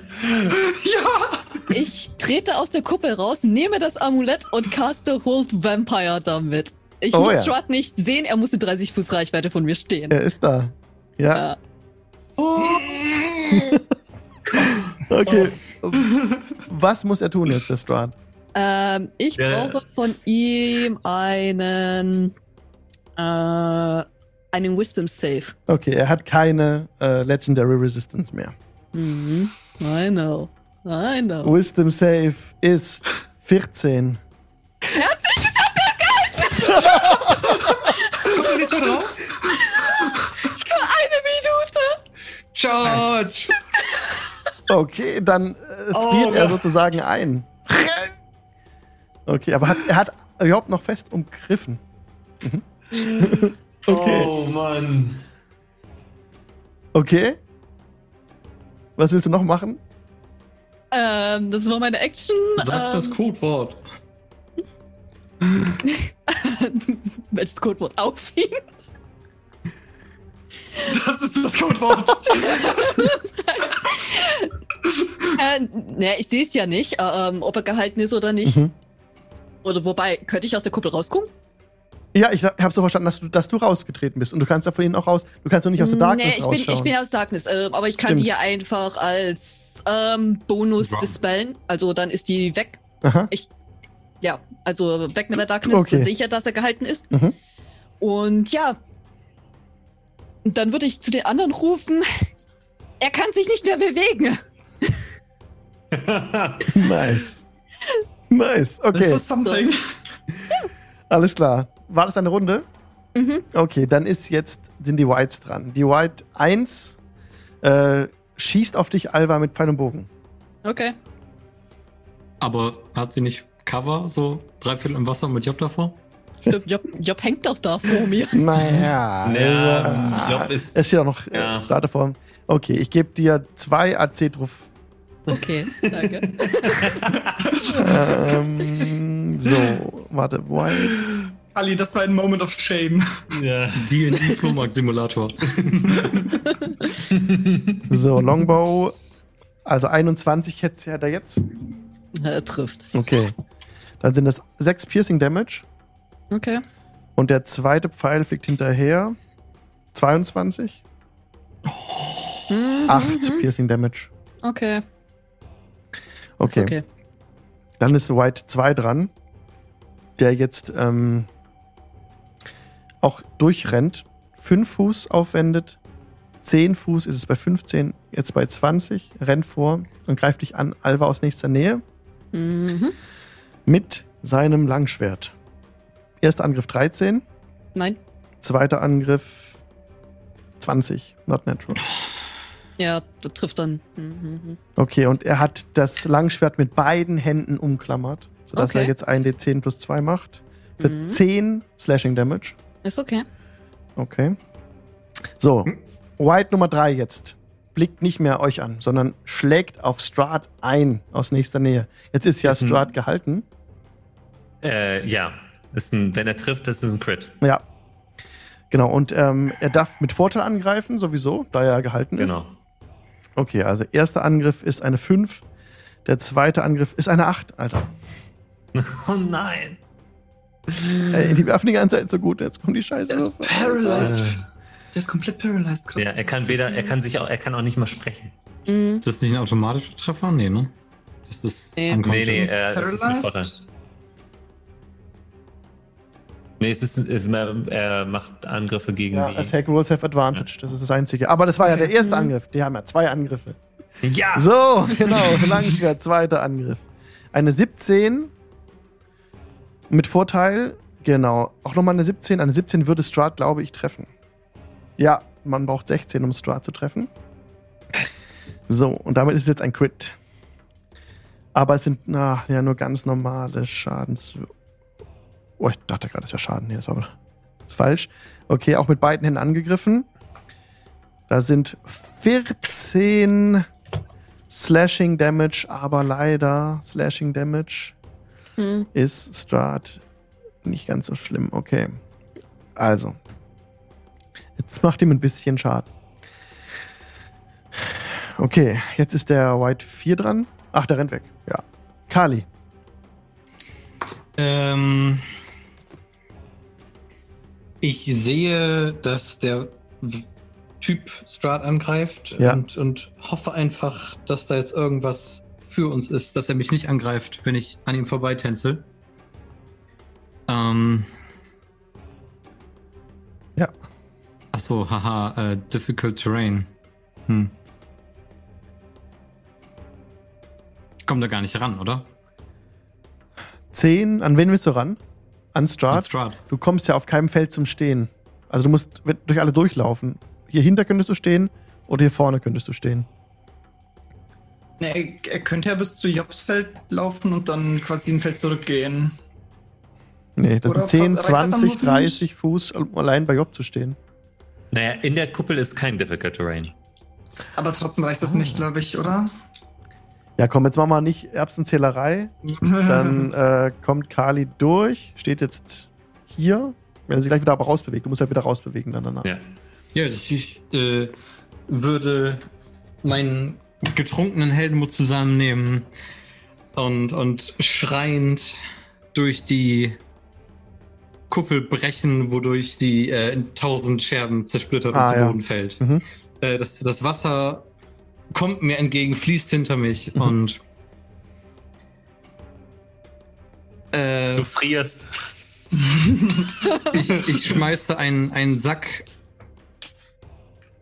Ich trete aus der Kuppel raus, nehme das Amulett und caste Hold Vampire damit. Ich Oh muss ja. Strahd nicht sehen, er muss in 30 Fuß Reichweite von mir stehen. Er ist da. Ja. Ja. *laughs* Okay. Was muss er tun jetzt, der Strahd? Ähm, ich Ja. brauche von ihm einen, äh, einen Wisdom Save. Okay, er hat keine äh, Legendary Resistance mehr. Mhm. I know. I know. Wisdom Save ist 14. Er hat sich geschafft, er ist gehalten! Da nichts mehr drauf? Für eine Minute! Charge! Okay, dann äh, Oh friert er sozusagen ein. Okay, aber hat, er hat überhaupt noch fest umgriffen. Mhm. *laughs* okay. Oh Mann. Okay. Was willst du noch machen? Ähm, das war meine Action. Sag das ähm, Codewort. *laughs* Welches Codewort auf ihn? Das ist das Codewort. *laughs* äh, ne, ich sehe es ja nicht, äh, ähm, ob er gehalten ist oder nicht. Mhm. Oder wobei, könnte ich aus der Kuppel rausgucken? Ja, ich habe so verstanden, dass du, dass du rausgetreten bist. Und du kannst ja von ihnen auch raus. Du kannst doch nicht aus der Darkness nee, ich bin, rausschauen. ich bin aus Darkness, äh, aber ich kann Stimmt. die ja einfach als ähm, Bonus Wow. dispellen. Also dann ist die weg. Aha. Ja, also weg mit der Darkness. Okay. Dann sehe ich ja, dass er gehalten ist. Mhm. Und ja. Und dann würde ich zu den anderen rufen. *laughs* Er kann sich nicht mehr bewegen. *laughs* Nice. Nice. Okay, ist something. alles klar. War das eine Runde? Mhm. Okay, dann ist jetzt, sind die Whites dran. Die White 1 äh, schießt auf dich, Alva, mit Pfeil und Bogen. Okay. Aber hat sie nicht Cover, so drei Viertel im Wasser mit Job davor? Stimmt, Job, Job hängt doch da vor mir. *laughs* Naja. Ja, ich glaube, ist. Es steht auch noch äh, Ja. Starterform. Okay, ich gebe dir zwei AC drauf. Okay, danke. *laughs* ähm, so, warte, White. Ali, das war ein Moment of shame. Ja. D&D Flohmarkt Simulator. *laughs* So, Longbow. Also 21 hätte hat er jetzt. Er trifft. Okay. Dann sind das 6 Piercing Damage. Okay. Und der zweite Pfeil fliegt hinterher. 22. Mhm, 8 Piercing Damage. Okay. Okay. Okay. Dann ist White 2 dran. Der jetzt ähm, auch durchrennt. 5 Fuß aufwendet. 10 Fuß ist es bei 15, jetzt bei 20. Rennt vor und greift dich an. Alva aus nächster Nähe. Mhm. Mit seinem Langschwert. Erster Angriff 13. Nein. Zweiter Angriff 20. Not natural. Ja, das trifft dann. Mhm. Okay, und er hat das Langschwert mit beiden Händen umklammert, sodass Okay. er jetzt ein D10 plus 2 macht. Für Mhm. 10 Slashing Damage. Ist okay. Okay. So, White Nummer 3 jetzt. Blickt nicht mehr euch an, sondern schlägt auf Strahd ein aus nächster Nähe. Jetzt ist ja Ist Strahd gehalten. Äh, ja. Ist ein, wenn er trifft, das ist ein Crit. Ja. Genau, und ähm, er darf mit Vorteil angreifen, sowieso, da er gehalten ist. Genau. Okay, also erster Angriff ist eine 5. Der zweite Angriff ist eine 8, Alter. *laughs* Oh nein. Ey, die werfen die ganze Zeit so gut, jetzt kommt die Scheiße. Der ist paralyzed. Der ist komplett paralyzed. Krass. Ja, er kann weder, er kann sich auch, er kann auch nicht mal sprechen. Mhm. Ist das nicht ein automatischer Treffer? Nee, ne? Das ist Nee. Nee, nee, äh, das ist Vorteil. Paralyzed? Nee, es ist, mehr, er macht Angriffe gegen Ja, die. Attack Rolls have Advantage, das ist das Einzige. Aber das war ja der erste Angriff, die haben ja zwei Angriffe. Ja! So, *laughs* genau, Langschwert, zweiter Angriff. Eine 17 mit Vorteil, genau. Auch nochmal eine 17. Eine 17 würde Strahd, glaube ich, treffen. Ja, man braucht 16, um Strahd zu treffen. So, und damit ist es jetzt ein Crit. Aber es sind na, ja nur ganz normale Schadens. Oh, ich dachte gerade, das wäre Schaden. Nee, das war falsch. Okay, auch mit beiden Händen angegriffen. Da sind 14 Slashing Damage, aber leider Slashing Damage Mhm. ist Strahd nicht ganz so schlimm. Okay. Also. Jetzt macht ihm ein bisschen Schaden. Okay, jetzt ist der White 4 dran. Ach, der rennt weg. Ja. Kali. Ähm, ich sehe, dass der Typ Strat angreift Ja. und, und hoffe einfach, dass da jetzt irgendwas für uns ist, dass er mich nicht angreift, wenn ich an ihm vorbeitänzel. Ähm. Ja. Achso, haha, äh, difficult terrain. Hm. Ich komme da gar nicht ran, oder? 10. An wen willst du ran? An Strahd? Strat. Du kommst ja auf keinem Feld zum Stehen. Also du musst durch alle durchlaufen. Hier hinter könntest du stehen oder hier vorne könntest du stehen. Nee, er, könnte ja bis zu Jobs Feld laufen und dann quasi ein Feld zurückgehen. Nee, das Oder sind 10, was, reicht das am 20, Movement? 30 Fuß, um allein bei Job zu stehen. Naja, in der Kuppel ist kein Difficult Terrain. Aber trotzdem reicht das nicht, glaube ich, oder? Ja, komm, jetzt machen wir nicht Erbsenzählerei. *laughs* Dann äh, kommt Kali durch, steht jetzt hier. Wenn er sich gleich wieder aber rausbewegt, du musst ja wieder rausbewegen dann danach. Ja. Ja, ich, ich äh, würde meinen getrunkenen Heldenmut zusammennehmen und, und schreiend durch die Kuppel brechen, wodurch sie äh, in tausend Scherben zersplittert und Ah, zu ja. Boden fällt. Mhm. Äh, das, das Wasser kommt mir entgegen, fließt hinter mich Mhm. und äh, Du frierst. ich, ich schmeiße einen, einen Sack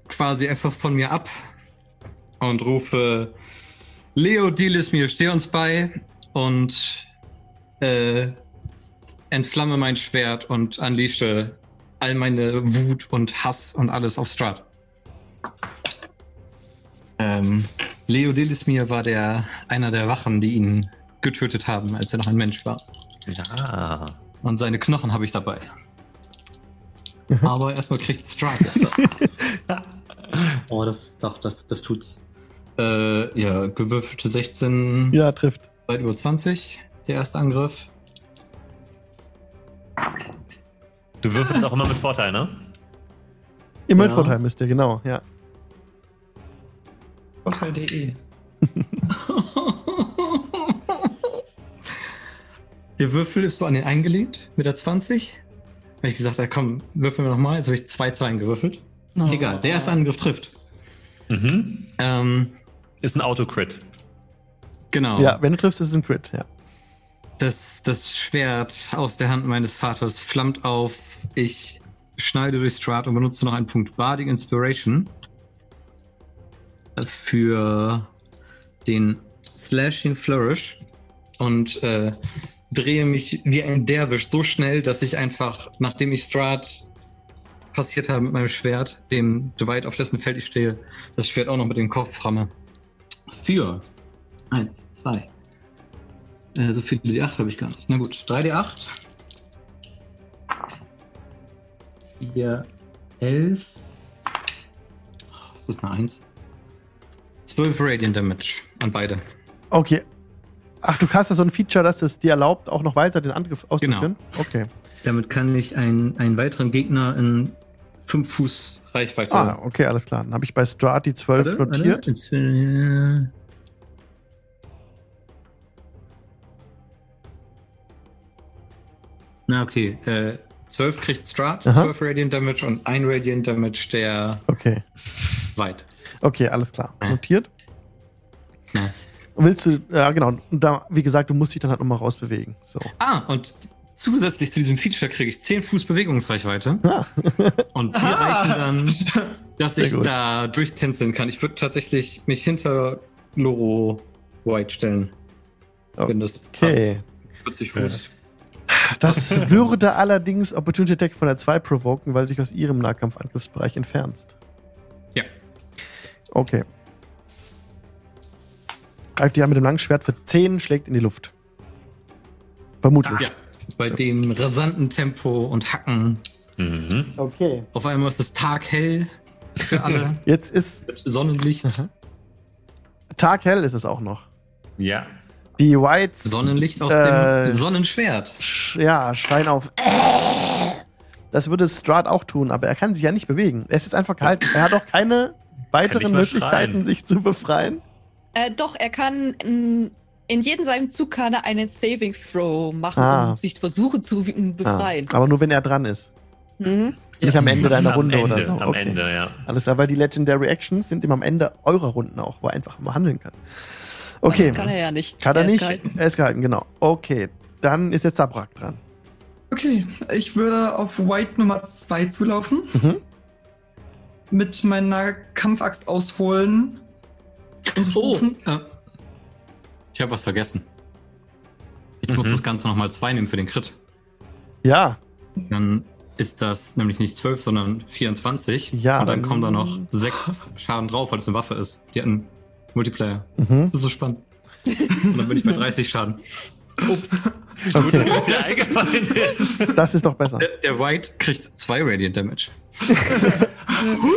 quasi einfach von mir ab und rufe Leo, Dilis mir, steh uns bei und äh, entflamme mein Schwert und unleashe all meine Wut und Hass und alles auf Strat. Ähm, Leo Dilismir war der, einer der Wachen, die ihn getötet haben, als er noch ein Mensch war. Ja. Und seine Knochen habe ich dabei. *laughs* Aber erstmal kriegt Strike. *laughs* oh, das, doch, das, das tut's. Äh, ja, gewürfelte 16, Ja, trifft. weit über 20, der erste Angriff. Du würfelst auch immer mit Vorteil, ne? Immer mit Ja. Vorteil müsst ihr, genau, ja. Vorteil.de. *laughs* Der Würfel ist so an den eingelegt mit der 20. Habe ich gesagt, ja, komm, würfeln wir nochmal. Jetzt habe ich 2 zu 1 gewürfelt. Oh. Egal, der erste Angriff trifft. Mhm. Ähm, Ist ein Autocrit. genau. Ja, wenn du triffst, ist es ein Crit, ja. Das, das Schwert aus der Hand meines Vaters flammt auf. Ich schneide durch Strat und benutze noch einen Punkt Bardic Inspiration für den Slashing Flourish und äh, drehe mich wie ein Derwisch so schnell, dass ich einfach, nachdem ich Strat passiert habe mit meinem Schwert, dem Dwight, auf dessen Feld ich stehe, das Schwert auch noch mit dem Kopf ramme. Für eins, zwei, äh, so viele D8 habe ich gar nicht. Na gut, 3D8. 4, 11. Das ist eine 1. 12 Radiant Damage an beide. Okay. Ach, du hast ja so ein Feature, dass es dir erlaubt, auch noch weiter den Angriff auszuführen? Okay. Damit kann ich einen, einen weiteren Gegner in 5 Fuß Reichweite. Ah, okay, alles klar. Dann habe ich bei Strat die 12 Warte, warte, notiert. äh, Na, okay. Äh, 12 kriegt Strat, Aha. 12 Radiant Damage und 1 Radiant Damage der Okay. Weit. Okay, alles klar. Ja. Notiert. Ja. Willst du, ja genau, da, wie gesagt, du musst dich dann halt nochmal rausbewegen. So. Ah, und zusätzlich zu diesem Feature kriege ich 10 Fuß Bewegungsreichweite. Ah. *laughs* Und die reichen dann, dass ich Sehr gut. da durchtänzeln kann. Ich würde tatsächlich mich hinter Loro White stellen. Wenn das Okay. passt. 40 Fuß. Das würde allerdings Opportunity Attack von der 2 provoken, weil du dich aus ihrem Nahkampfangriffsbereich entfernst. Ja. Okay. Greift die an mit dem langen Schwert für 10, schlägt in die Luft. Vermutlich. Ja. Bei dem rasanten Tempo und Hacken. Mhm. Okay. Auf einmal ist es taghell für alle. *laughs* Jetzt ist mit Sonnenlicht. Aha. taghell ist es auch noch. Ja. Die Whites Sonnenlicht aus äh, dem Sonnenschwert. sch ja, schreien auf. Das würde Strahd auch tun, aber er kann sich ja nicht bewegen. Er ist jetzt einfach gehalten. Er hat auch keine weiteren Möglichkeiten, schreien. sich zu befreien. Äh, doch, er kann in, jedem seinem Zug kann er einen Saving Throw machen, Ah. um sich versuchen zu befreien. Ah, aber nur wenn er dran ist. Mhm. Nicht am Ende deiner am Runde Ende, oder so. Am Okay. Ende, ja. Alles klar, weil die Legendary Actions sind immer am Ende eurer Runden auch, wo er einfach mal handeln kann. Okay. Das kann er ja nicht. Kann er ist nicht? gehalten. Er ist gehalten, genau. Okay, dann ist jetzt Sabrak dran. Okay, ich würde auf White Nummer 2 zulaufen. Mhm. Mit meiner Kampfaxt ausholen. Und Oh, rufen. Ich habe was vergessen. Ich muss Mhm. das Ganze nochmal zwei nehmen für den Crit. Ja, Dann ist das nämlich nicht 12, sondern 24. Ja, Und dann kommen da noch 6 Schaden drauf, weil es eine Waffe ist. Die hat einen Multiplayer. mhm. Das ist so spannend. Und dann bin ich bei *laughs* 30 Schaden. Ups. okay. Ist. Das ist doch besser. Der, der White kriegt 2 Radiant Damage. *laughs*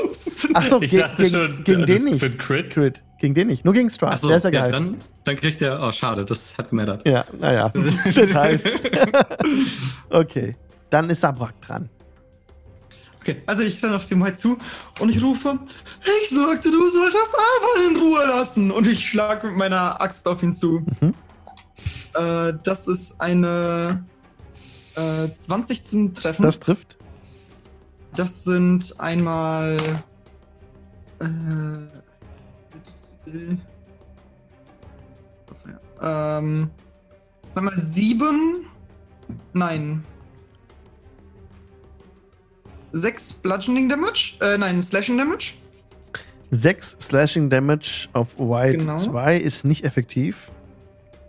Ups. Achso, Ich ge dachte gegen, schon, gegen den nicht. für ein Crit. Crit. Gegen den nicht. Nur gegen Strahd. Achso, Der ist ja ja, gehalten. dann, dann kriegt er. Oh, schade, das hat gemattert. Ja, naja. *laughs* Details. *laughs* okay, dann ist Sabrak dran. Okay, also ich dann auf dem White zu und ich rufe, ich sagte, du solltest einfach in Ruhe lassen. Und ich schlage mit meiner Axt auf ihn zu. Mhm. Äh, das ist eine äh, 20 zum Treffen. Das trifft. Das sind einmal. Äh, ähm, einmal sieben. Nein. Sechs Bludgeoning Damage. Äh, nein, Slashing Damage. 6 Slashing Damage auf White Genau. 2 ist nicht effektiv.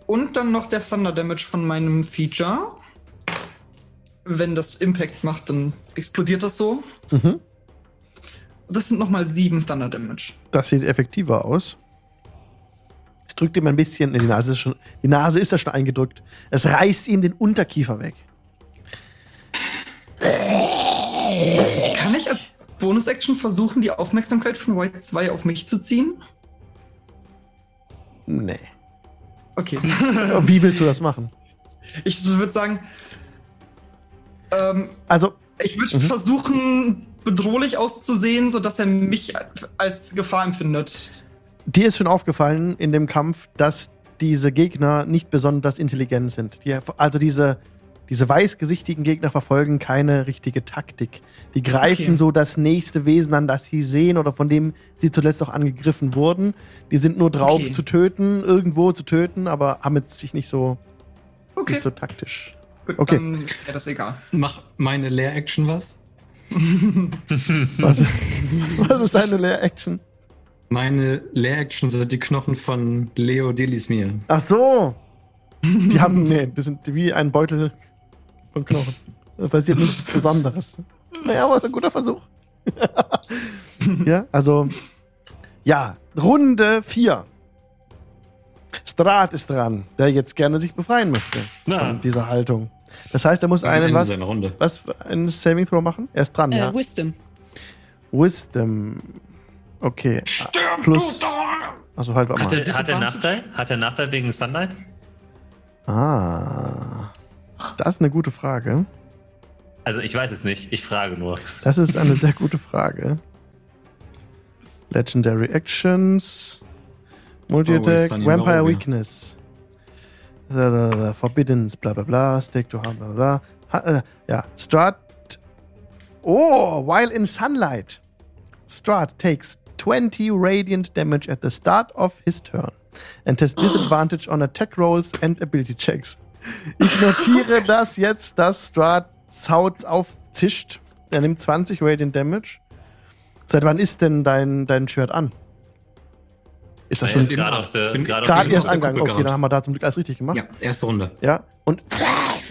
Und dann noch der Thunder Damage von meinem Feature. Wenn das Impact macht, dann explodiert das so. Mhm. Das sind nochmal sieben Thunder Damage. Das sieht effektiver aus. Es drückt ihm ein bisschen. Die Nase ist, schon, die Nase ist ja schon eingedrückt. Es reißt ihm den Unterkiefer weg. Kann ich als Bonus-Action versuchen, die Aufmerksamkeit von White 2 auf mich zu ziehen? Nee. Okay. *laughs* Wie willst du das machen? ich würde sagen, ähm, Also, ich würde Mhm. versuchen, bedrohlich auszusehen, sodass er mich als Gefahr empfindet. Dir ist schon aufgefallen in dem Kampf, dass diese Gegner nicht besonders intelligent sind. Die, also diese, diese weißgesichtigen Gegner verfolgen keine richtige Taktik. Die greifen Okay. so das nächste Wesen an, das sie sehen oder von dem sie zuletzt auch angegriffen wurden. Die sind nur drauf Okay. zu töten, irgendwo zu töten, aber haben jetzt sich nicht so, Okay, nicht so taktisch. gut, okay. dann wäre das egal. Mach meine Leer-Action was? *laughs* Was, was ist deine Leer-Action? Meine Leer-Action sind die Knochen von Leo Delismir. Ach so. Die haben, nee, das sind wie ein Beutel von Knochen. Da passiert nichts Besonderes. Naja, aber ist ein guter Versuch. *laughs* ja, also, ja, Runde 4. Strat ist dran, der jetzt gerne sich befreien möchte Na. von dieser Haltung. Das heißt, er muss Am einen Ende was, was einen Saving Throw machen? Er ist dran, Äh, ja. Wisdom. Wisdom. Okay. Plus. Also halt, warte Hat mal. er, hat er? Nachteil? Hat er Nachteil wegen Sunlight? Ah. Das ist eine gute Frage. Also ich weiß es nicht, ich frage nur. Das ist eine *laughs* sehr gute Frage. Legendary Actions. Multi-Attack, Sunny Vampire. Weakness. Da, da, da, Forbiddens, bla bla bla, Stake to Harm, bla bla bla. Ha, äh, ja, Strahd. Oh, while in sunlight. Strahd takes 20 radiant damage at the start of his turn and has disadvantage on attack rolls and ability checks. *laughs* Ich notiere das jetzt, dass Strahd's Haut aufzischt. Er nimmt 20 Radiant Damage. Seit wann ist denn dein, dein Shirt an? Ist das schon ist gerade aus der, gerade aus gerade erst angegangen? Okay, dann haben wir da zum Glück alles richtig gemacht. Ja, erste Runde. Ja, und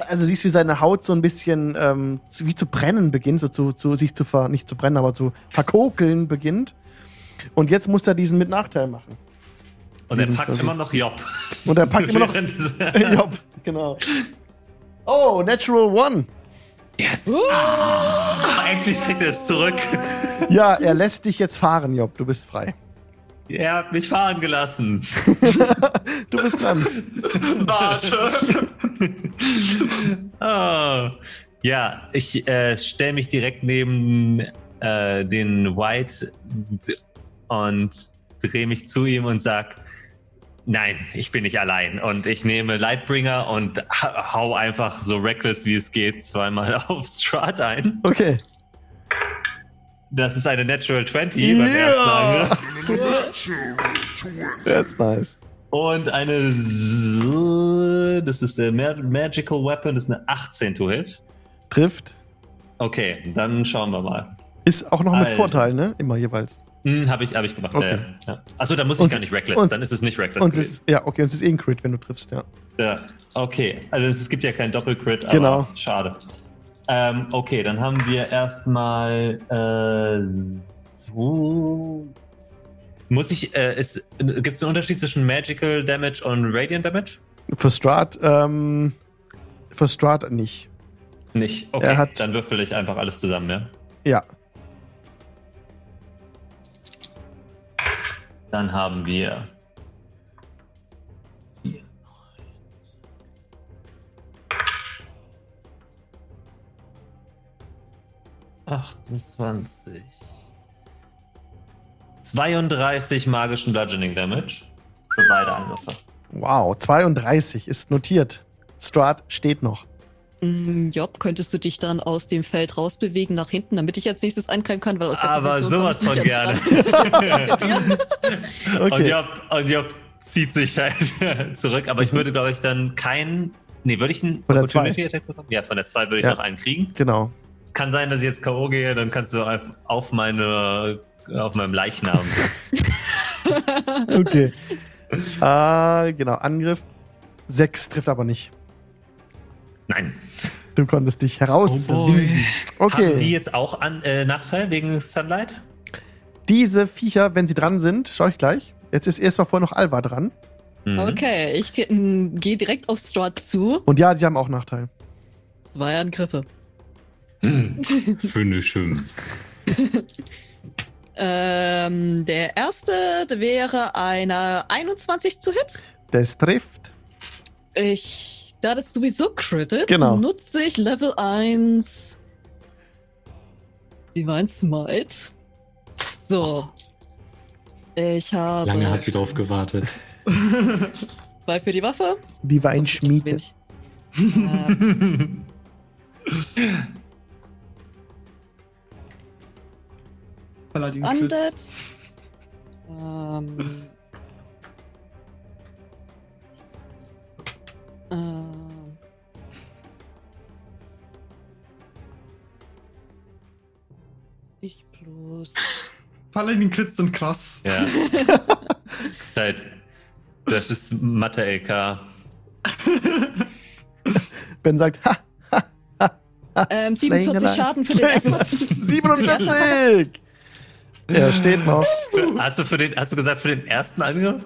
also siehst, wie seine Haut so ein bisschen ähm, wie zu brennen beginnt, so zu, zu sich zu ver, nicht zu brennen, aber zu verkokeln beginnt. Und jetzt muss er diesen mit Nachteil machen. Und er packt Versuch. immer noch Job. Und er packt immer noch. *laughs* *laughs* Job, genau. Oh, Natural One. yes! Ah, endlich kriegt er es zurück. *laughs* Ja, er lässt dich jetzt fahren, Job. Du bist frei. Er hat mich fahren gelassen. Du bist dran. Warte. Oh. Ja, ich äh, stelle mich direkt neben äh, den White und drehe mich zu ihm und sag, nein, ich bin nicht allein. Und ich nehme Lightbringer und ha- *laughs* hau einfach so reckless wie es geht zweimal *laughs* auf Strat ein. Okay. Das ist eine Natural 20 beim ersten Yeah. Angriff. *laughs* That's nice. Und eine, S- das ist der Ma- Magical Weapon, das ist eine 18 to hit. Trifft. Okay, dann schauen wir mal. Ist auch noch mit Alter. Vorteil, ne? Immer jeweils. Hm, habe ich, hab ich gemacht. Okay. Ja, ja. Achso, dann muss ich Und- gar nicht reckless. und- dann ist es nicht reckless. Und es ja, okay, und es ist eh ein Crit, wenn du triffst, ja. ja. Okay, also es gibt ja kein Doppelcrit, aber Genau. schade. Ähm, okay, dann haben wir erstmal. Äh, so, muss ich. Äh, Gibt es einen Unterschied zwischen Magical Damage und Radiant Damage? Für Strat, ähm, für Strat nicht. Nicht. Okay, dann würfel ich einfach alles zusammen, ja. Ja. Dann haben wir. 28. 32 magischen Bludgeoning Damage. Für beide Angriffe. Wow, 32 ist notiert. Strahd steht noch. Mm, Job, könntest du dich dann aus dem Feld rausbewegen nach hinten, damit ich als nächstes angreifen kann, weil aus der Aber Position sowas von gerne. an *laughs* *laughs* Und, Okay. Job, und Job zieht sich halt *laughs* zurück, aber ich würde, glaube ich, dann keinen. Nee, würde ich einen Von der Attack bekommen? Ja, von der 2 würde ich Ja. noch einen kriegen. Genau. Kann sein, dass ich jetzt K.O. gehe, dann kannst du auf, auf meine auf meinem Leichnam. Okay. ah, genau, Angriff. 6 trifft aber nicht. Nein. Du konntest dich herauswinden. okay. Haben die jetzt auch an, äh, Nachteil wegen Sunlight? Diese Viecher, wenn sie dran sind, schau ich gleich. Jetzt ist erstmal vorher noch Alva dran. Mhm. Okay, ich mm, gehe direkt auf Strahd zu. Und ja, sie haben auch Nachteil. Zwei Angriffe. *laughs* Finde ich schön. Ähm, der erste wäre eine 21 zu Hit. Das trifft. Ich, da das sowieso crittet, Genau. nutze ich Level 1 Divine Smite. So. Ich habe Lange hat sie drauf gewartet. *laughs* zwei für die Waffe. Die Weinschmiede. Wenig. *laughs* Ähm, Paladin Undead. Ähm. Ähm. Ich bloß. *laughs* Paladin Crits sind krass. Ja. *laughs* Ist halt, das ist Mathe-LK. *laughs* Ben sagt, ha, Ähm, Slaying 47 alive. Schaden für den ersten. 47! er steht noch. Hast du, für den, hast du gesagt, für den ersten Angriff?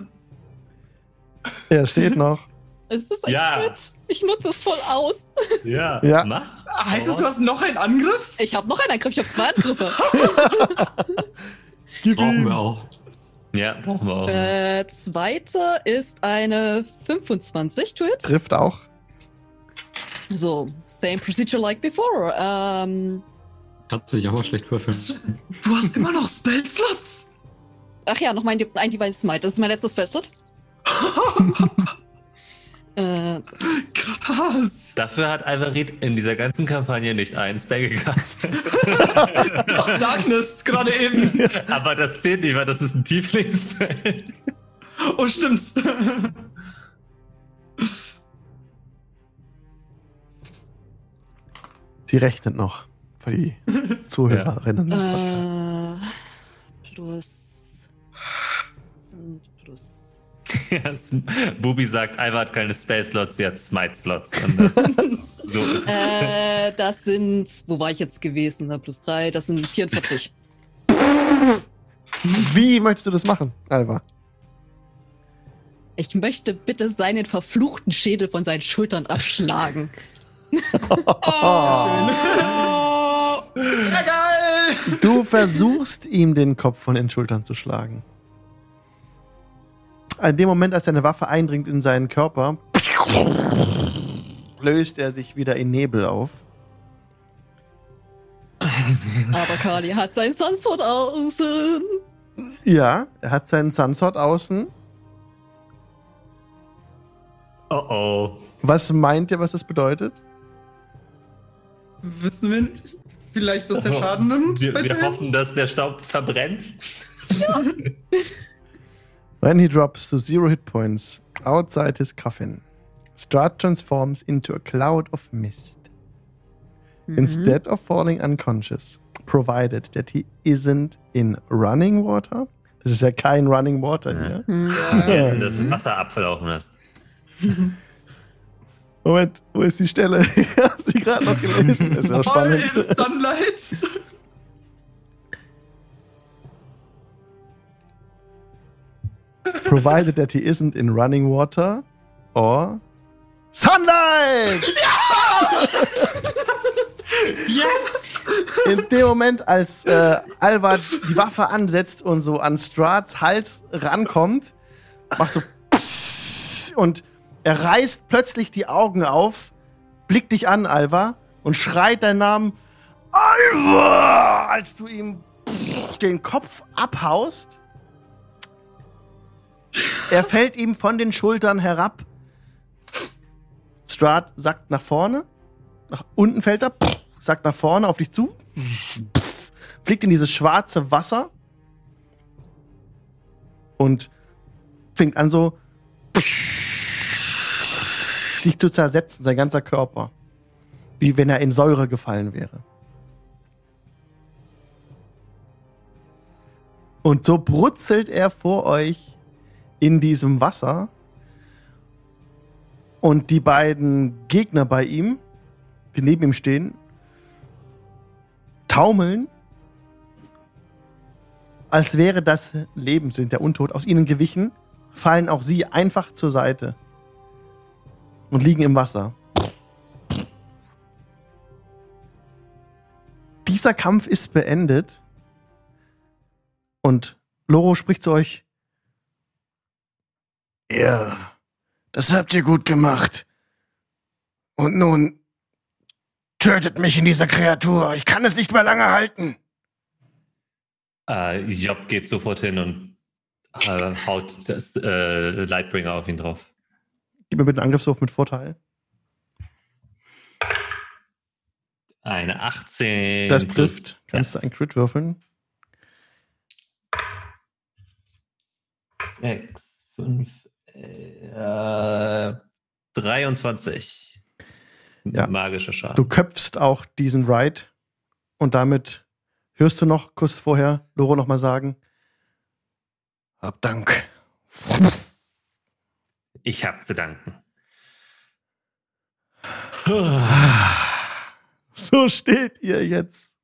Er steht noch. Es ist ein Ja. Crit. Ich nutze es voll aus. *laughs* Ja. Ja. Mach. Heißt es, du hast noch einen Angriff? Ich habe noch einen Angriff, ich habe zwei Angriffe. *laughs* Gib Brauchen wir auch. Ja, brauchen wir auch. äh, zweite ist eine 25 to hit. Trifft auch. So, same procedure like before. Ähm, Hat sich aber schlecht würfeln. Du hast immer noch Spellslots. ach ja, noch mein ein Divine Smite. Das ist mein letztes Spellslot. *laughs* äh, Krass. Dafür hat Alvarit in dieser ganzen Kampagne nicht einen Spell gecastet. *laughs* Doch, Darkness, gerade eben. Aber das zählt nicht, weil das ist ein Tiefling-Spell. Oh, stimmt. Sie rechnet noch. Für die *laughs* Zuhörerinnen. äh, plus. Ja, es- Bubi sagt, Alva hat keine Spell-Slots, sie hat Smite-Slots. Und das, *laughs* so ist es. Äh, das sind. Wo war ich jetzt gewesen? Ne? Plus drei, das sind 44. Wie möchtest du das machen, Alva? Ich möchte bitte seinen verfluchten Schädel von seinen Schultern abschlagen. Ja, *laughs* geil. Du versuchst ihm den Kopf von den Schultern zu schlagen. In dem Moment, als deine Waffe eindringt in seinen Körper, löst er sich wieder in Nebel auf. Aber Kali hat sein Sunsword außen. Ja, er hat seinen Sunsword außen. Oh oh. Was meint ihr, was das bedeutet? Wissen wir nicht? Vielleicht, dass der Schaden nimmt? Wir, wir hoffen, dass der Staub verbrennt. *laughs* When he drops to zero hit points outside his coffin, Strahd transforms into a cloud of mist. Instead of falling unconscious, provided that he isn't in running water. Das ist ja kein running water hier. Ja, das Wasser abverlaufen lässt. *laughs* Moment, wo ist die Stelle? Ich hab sie gerade noch gelesen. Das ist ja All spannend. in Sunlight. *laughs* Provided that he isn't in running water or sunlight! *laughs* Yes! In dem Moment, als äh, Alva die Waffe ansetzt und so an Strads Hals rankommt, macht so pssst und er reißt plötzlich die Augen auf, blickt dich an, Alva, und schreit deinen Namen. Alva! Als du ihm den Kopf abhaust, er fällt ihm von den Schultern herab. Strahd sackt nach vorne, nach unten fällt er, sackt nach vorne auf dich zu, fliegt in dieses schwarze Wasser und fängt an so sich zu zersetzen, sein ganzer Körper. Wie wenn er in Säure gefallen wäre. Und so brutzelt er vor euch in diesem Wasser. Und die beiden Gegner bei ihm, die neben ihm stehen, taumeln, als wäre das Leben, sind der Untot aus ihnen gewichen, fallen auch sie einfach zur Seite und liegen im Wasser. Dieser Kampf ist beendet und Loro spricht zu euch. Ja, das habt ihr gut gemacht. Und nun tötet mich in dieser Kreatur. Ich kann es nicht mehr lange halten. Äh, Job geht sofort hin und äh, haut das äh, Lightbringer auf ihn drauf. Gib mir bitte einen Angriffswurf mit Vorteil. Eine 18. Das plus- trifft. Kannst du einen Crit würfeln? 6, 5, äh, 23. Ja. Magischer Schaden. Du köpfst auch diesen Ride und damit hörst du noch kurz vorher Loro nochmal sagen: Hab Dank. Ich hab zu danken. *sighs* So steht ihr jetzt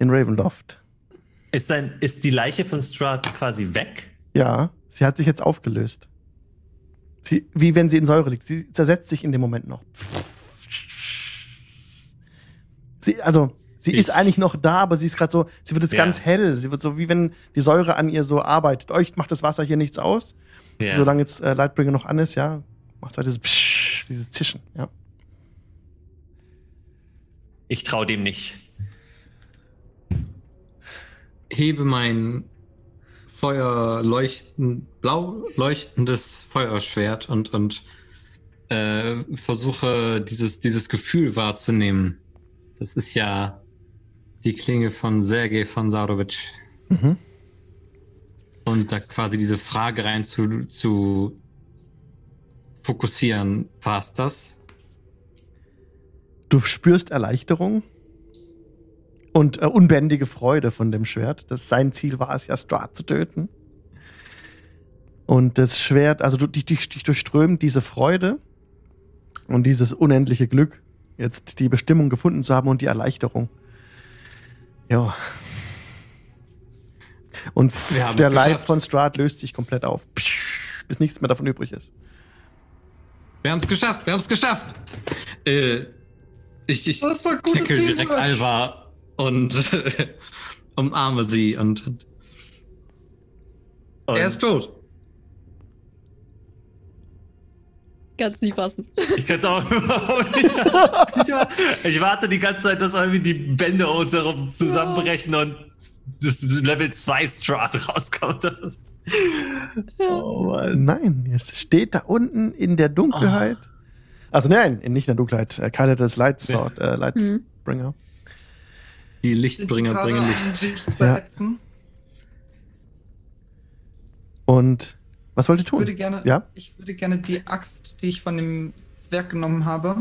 in Ravenloft. Ist, sein, ist die Leiche von Strahd quasi weg? Ja, sie hat sich jetzt aufgelöst. Sie, wie wenn sie in Säure liegt. Sie zersetzt sich in dem Moment noch. Sie, also, sie ist Ich- eigentlich noch da, aber sie ist gerade so, sie wird jetzt Ja. ganz hell. Sie wird so, wie wenn die Säure an ihr so arbeitet. Euch macht das Wasser hier nichts aus. Ja. Solange jetzt äh, Lightbringer noch an ist, ja, macht halt dieses, Psch, dieses Zischen, ja. Ich trau dem nicht. hebe mein Feuer leuchten, blau leuchtendes Feuerschwert und, und äh, versuche dieses, dieses Gefühl wahrzunehmen. Das ist ja die Klinge von Sergei von Saurovic. Mhm. Und da quasi diese Frage rein zu, zu fokussieren. War es das? Du spürst Erleichterung und äh, unbändige Freude von dem Schwert. Das sein Ziel war es ja, Strahd zu töten. Und das Schwert, also du, dich, dich, dich durchströmt diese Freude und dieses unendliche Glück, jetzt die Bestimmung gefunden zu haben und die Erleichterung. Ja. Und haben der Leib von Strahd löst sich komplett auf, Psch, bis nichts mehr davon übrig ist. Wir haben es geschafft, wir haben es geschafft. Äh, ich ich Das war direkt. Alva und *laughs* umarme sie und, und er ist tot. Kann's nicht fassen. ich kann es auch überhaupt nicht. Ich, *laughs* ich warte die ganze Zeit, dass irgendwie die Bände um uns herum zusammenbrechen und das, das Level 2 Strahd rauskommt. Das- Oh Mann. Nein, es steht da unten in der Dunkelheit. Also nein, in- nicht in der Dunkelheit. Äh, Kyle hatte das Light Sword, äh. Lightbringer. Die Lichtbringer bringen Licht. Zersetzen. Und was wollt ihr Ich würde tun? gerne, Ja? ich würde gerne die Axt, die ich von dem Zwerg genommen habe,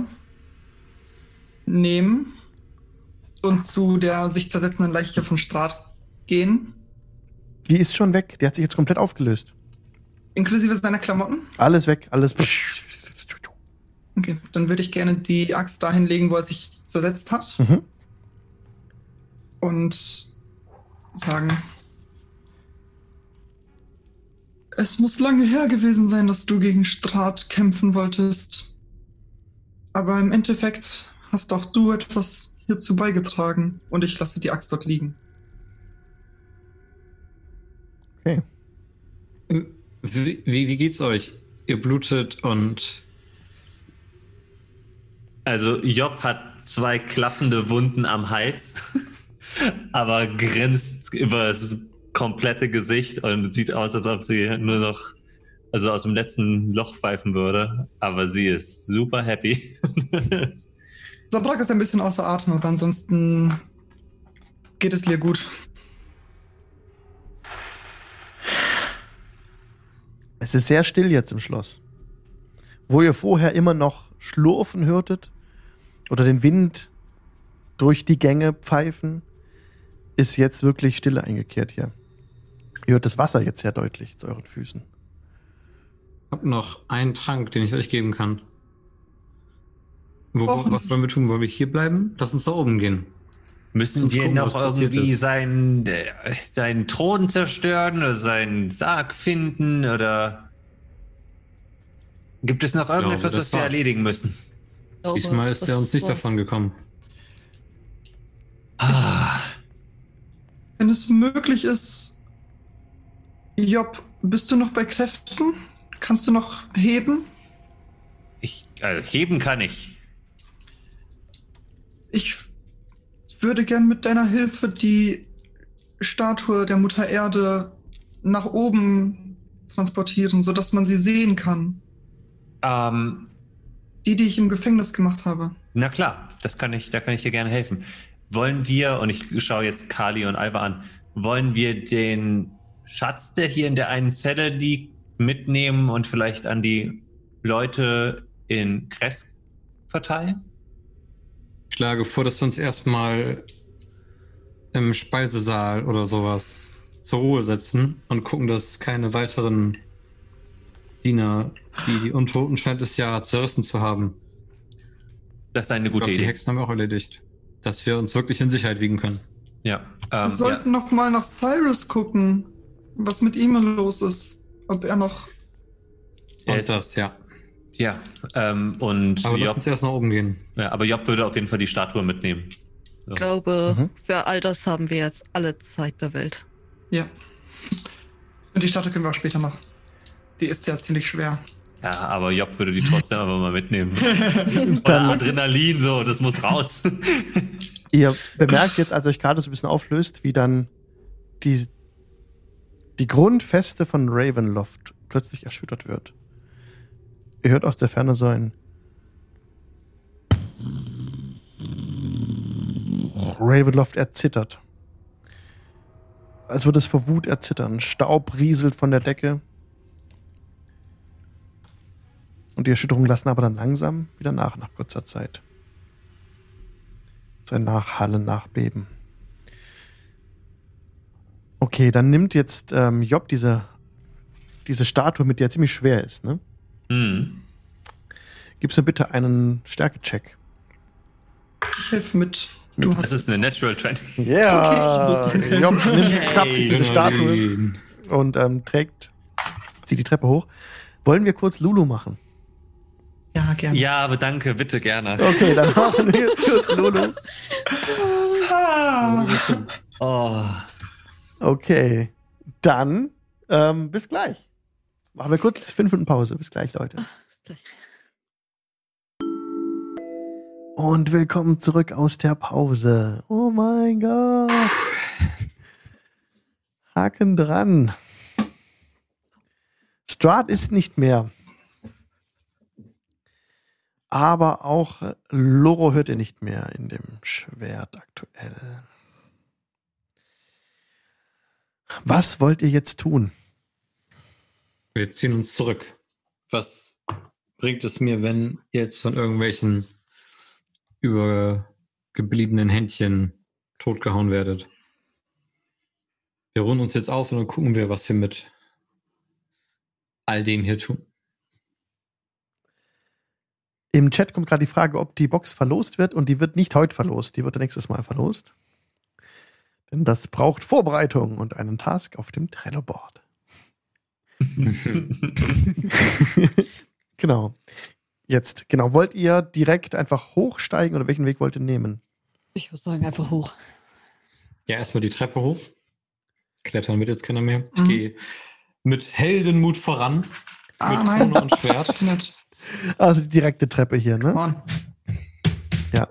nehmen und zu der sich zersetzenden Leiche von Strat gehen, Die ist schon weg. Die hat sich jetzt komplett aufgelöst. inklusive seiner Klamotten. Alles weg, alles. Okay, dann würde ich gerne die Axt dahin legen, wo er sich zersetzt hat Mhm. Und sagen, es muss lange her gewesen sein, dass du gegen Strat kämpfen wolltest. Aber im Endeffekt hast auch du etwas hierzu beigetragen und ich lasse die Axt dort liegen. Okay. Wie, wie, wie geht's euch? Ihr blutet und Also Job hat zwei klaffende Wunden am Hals, *laughs* aber grinst über das komplette Gesicht und sieht aus, als ob sie nur noch also aus dem letzten Loch pfeifen würde. Aber sie ist super happy. *laughs* Sabrak ist ein bisschen außer Atem, aber ansonsten geht es Lir gut. Es ist sehr still jetzt im Schloss. Wo ihr vorher immer noch schlurfen hörtet oder den Wind durch die Gänge pfeifen, ist jetzt wirklich Stille eingekehrt hier. Ihr hört das Wasser jetzt sehr deutlich zu euren Füßen. Ich habe noch einen Trank, den ich euch geben kann. Wo, wo, was wollen wir tun? Wollen wir hier bleiben? Lass uns da oben gehen. Müssen wir gucken, noch irgendwie ist. seinen, äh, seinen Thron zerstören oder seinen Sarg finden oder gibt es noch irgendetwas, das was wir war's. erledigen müssen? Glaube, Diesmal ist er uns nicht war's. davon gekommen. Ah, Wenn es möglich ist, Job, bist du noch bei Kräften? Kannst du noch heben? ich, also heben kann ich. Ich würde gern mit deiner Hilfe die Statue der Mutter Erde nach oben transportieren, sodass man sie sehen kann. Ähm, Die, die ich im Gefängnis gemacht habe. na klar, das kann ich, da kann ich dir gerne helfen. Wollen wir, und ich schaue jetzt Kali und Alva an, wollen wir den Schatz, der hier in der einen Zelle liegt, mitnehmen und vielleicht an die Leute in Kresk verteilen? Ich schlage vor, dass wir uns erstmal im Speisesaal oder sowas zur Ruhe setzen und gucken, dass keine weiteren Diener, die die Untoten scheint es ja zerrissen zu haben. Das ist eine Ich gute glaub, die Idee. Hexen haben wir auch erledigt. Dass wir uns wirklich in Sicherheit wiegen können. Ja, Wir ähm, ja. sollten noch mal nach Cyrus gucken, was mit ihm los ist. Ob er noch. Er Und ist- das, ja. ja ähm, und Aber lass Job, uns erst nach oben gehen. ja, aber Job würde auf jeden Fall die Statue mitnehmen. Ich glaube, Mhm. für all das haben wir jetzt alle Zeit der Welt. Ja. Und die Statue können wir auch später noch. Die ist ja ziemlich schwer. Ja, aber Job würde die trotzdem *laughs* einfach mal mitnehmen. *laughs* Dann, Adrenalin, so, das muss raus. *laughs* ihr bemerkt jetzt, als euch gerade so ein bisschen auflöst, wie dann die, die Grundfeste von Ravenloft plötzlich erschüttert wird. Ihr hört aus der Ferne so ein Ravenloft erzittert. Als würde es vor Wut erzittern. Staub rieselt von der Decke. Und die Erschütterungen lassen aber dann langsam wieder nach, nach kurzer Zeit. So ein Nachhallen, Nachbeben. Okay, dann nimmt jetzt ähm, Job diese, diese Statue mit, die ja ziemlich schwer ist, ne? Hm. Gib's mir bitte einen Stärkecheck. Ich helfe mit. Du Das hast. ist eine Natural 20. Ja, Okay, ich muss- Job nimmt, schnappt sich diese Statue und ähm, trägt sie die Treppe hoch. Wollen wir kurz Lulu machen? Ja, gerne. Ja, aber danke, bitte gerne. Okay, dann machen wir jetzt *laughs* kurz Lulu. Ah, Oh. Okay, dann ähm, bis gleich. Machen wir kurz fünf Minuten Pause. Bis gleich, Leute. Bis gleich. Und willkommen zurück aus der Pause. Oh mein Gott. Haken dran. Strahd ist nicht mehr. Aber auch äh, Loro hört ihr nicht mehr in dem Schwert aktuell. Was wollt ihr jetzt tun? Wir ziehen uns zurück. Was bringt es mir, wenn jetzt von irgendwelchen übergebliebenen Händchen totgehauen werdet? Wir ruhen uns jetzt aus und dann gucken wir, was wir mit all dem hier tun. Im Chat kommt gerade die Frage, ob die Box verlost wird und die wird nicht heute verlost, die wird nächstes Mal verlost. Denn das braucht Vorbereitung und einen Task auf dem Trello-Board. *laughs* genau. Jetzt, genau. Wollt ihr direkt einfach hochsteigen oder welchen Weg wollt ihr nehmen? Ich würde sagen, einfach hoch. Ja, erstmal die Treppe hoch. Klettern wird jetzt keiner mehr. Ich Mhm. gehe mit Heldenmut voran. ah mit nein. Krone und Schwert. Nicht. Also die direkte Treppe hier, ne? Mann. Ja.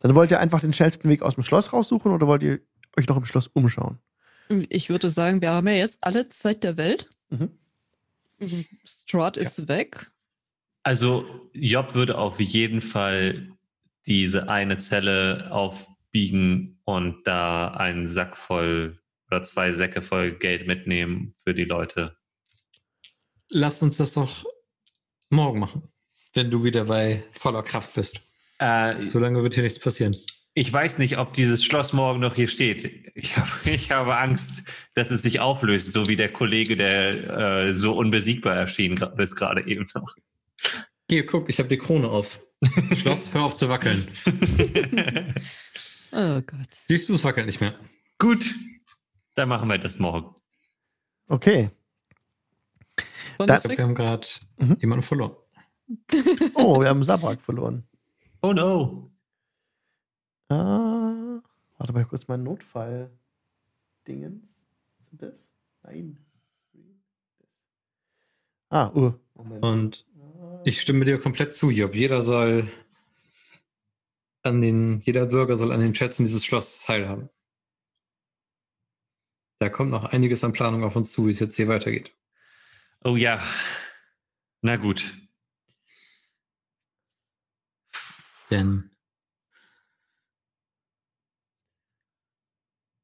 Dann wollt ihr einfach den schnellsten Weg aus dem Schloss raussuchen oder wollt ihr euch noch im Schloss umschauen? Ich würde sagen, wir haben ja jetzt alle Zeit der Welt. Mhm. Strahd ist weg. Also Job würde auf jeden Fall diese eine Zelle aufbiegen und da einen Sack voll oder zwei Säcke voll Geld mitnehmen für die Leute. Lass uns das doch morgen machen, wenn du wieder bei voller Kraft bist. Äh, Solange wird hier nichts passieren. ich weiß nicht, ob dieses Schloss morgen noch hier steht. Ich, hab, *laughs* ich habe Angst, dass es sich auflöst, so wie der Kollege, der äh, so unbesiegbar erschien bis gerade eben noch. Hier, guck, ich habe die Krone auf. *laughs* Schloss, hör auf zu wackeln. *laughs* Oh Gott. Siehst du, es wackelt nicht mehr. Gut, dann machen wir das morgen. Okay. Da- ist Ich glaube, wir haben gerade Mhm. jemanden verloren. *laughs* Oh, wir haben Sabrak verloren. Oh no. Ah, warte mal kurz, mein Notfall-Dingens. Sind das? Nein. Ah, uh, Moment. Und ich stimme dir komplett zu, Job. Jeder soll an den, jeder Bürger soll an den Schätzen dieses Schlosses teilhaben. Da kommt noch einiges an Planung auf uns zu, wie es jetzt hier weitergeht. Oh ja. Na gut. Denn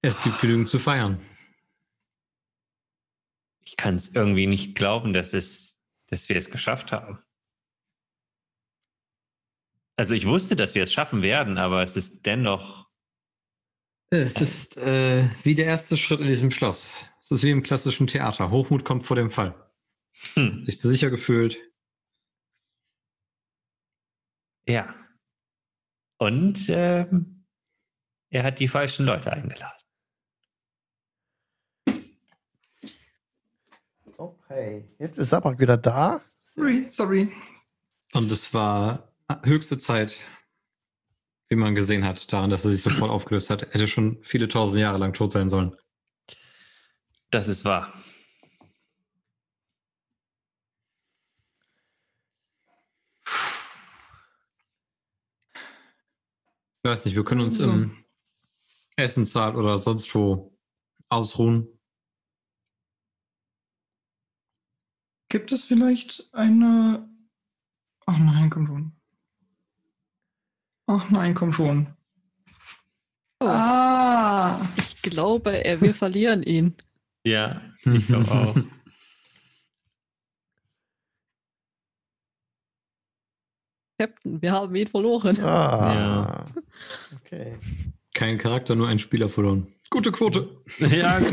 es gibt genügend zu feiern. Ich kann es irgendwie nicht glauben, dass, es, dass wir es geschafft haben. Also ich wusste, dass wir es schaffen werden, aber es ist dennoch. Es ist äh, wie der erste Schritt in diesem Schloss. Es ist wie im klassischen Theater. Hochmut kommt vor dem Fall. Hm, Sich zu sicher gefühlt. ja. Und ähm, er hat die falschen Leute eingeladen. Okay, jetzt ist Sabrak wieder da. Sorry, sorry. Und es war höchste Zeit, wie man gesehen hat, daran, dass er sich so voll aufgelöst hat. Er hätte schon viele tausend Jahre lang tot sein sollen. Das ist wahr. Ich weiß nicht, wir können uns im Essenssaal oder sonst wo ausruhen. Gibt es vielleicht eine. Ach nein, komm schon. Ach nein, komm schon. Oh, Ah! ich glaube, er, wir verlieren ihn. Ja, ich glaube auch. *laughs* Captain, wir haben ihn verloren. Ah. Okay. Kein Charakter, nur ein Spieler verloren. Gute Quote. ja, *laughs*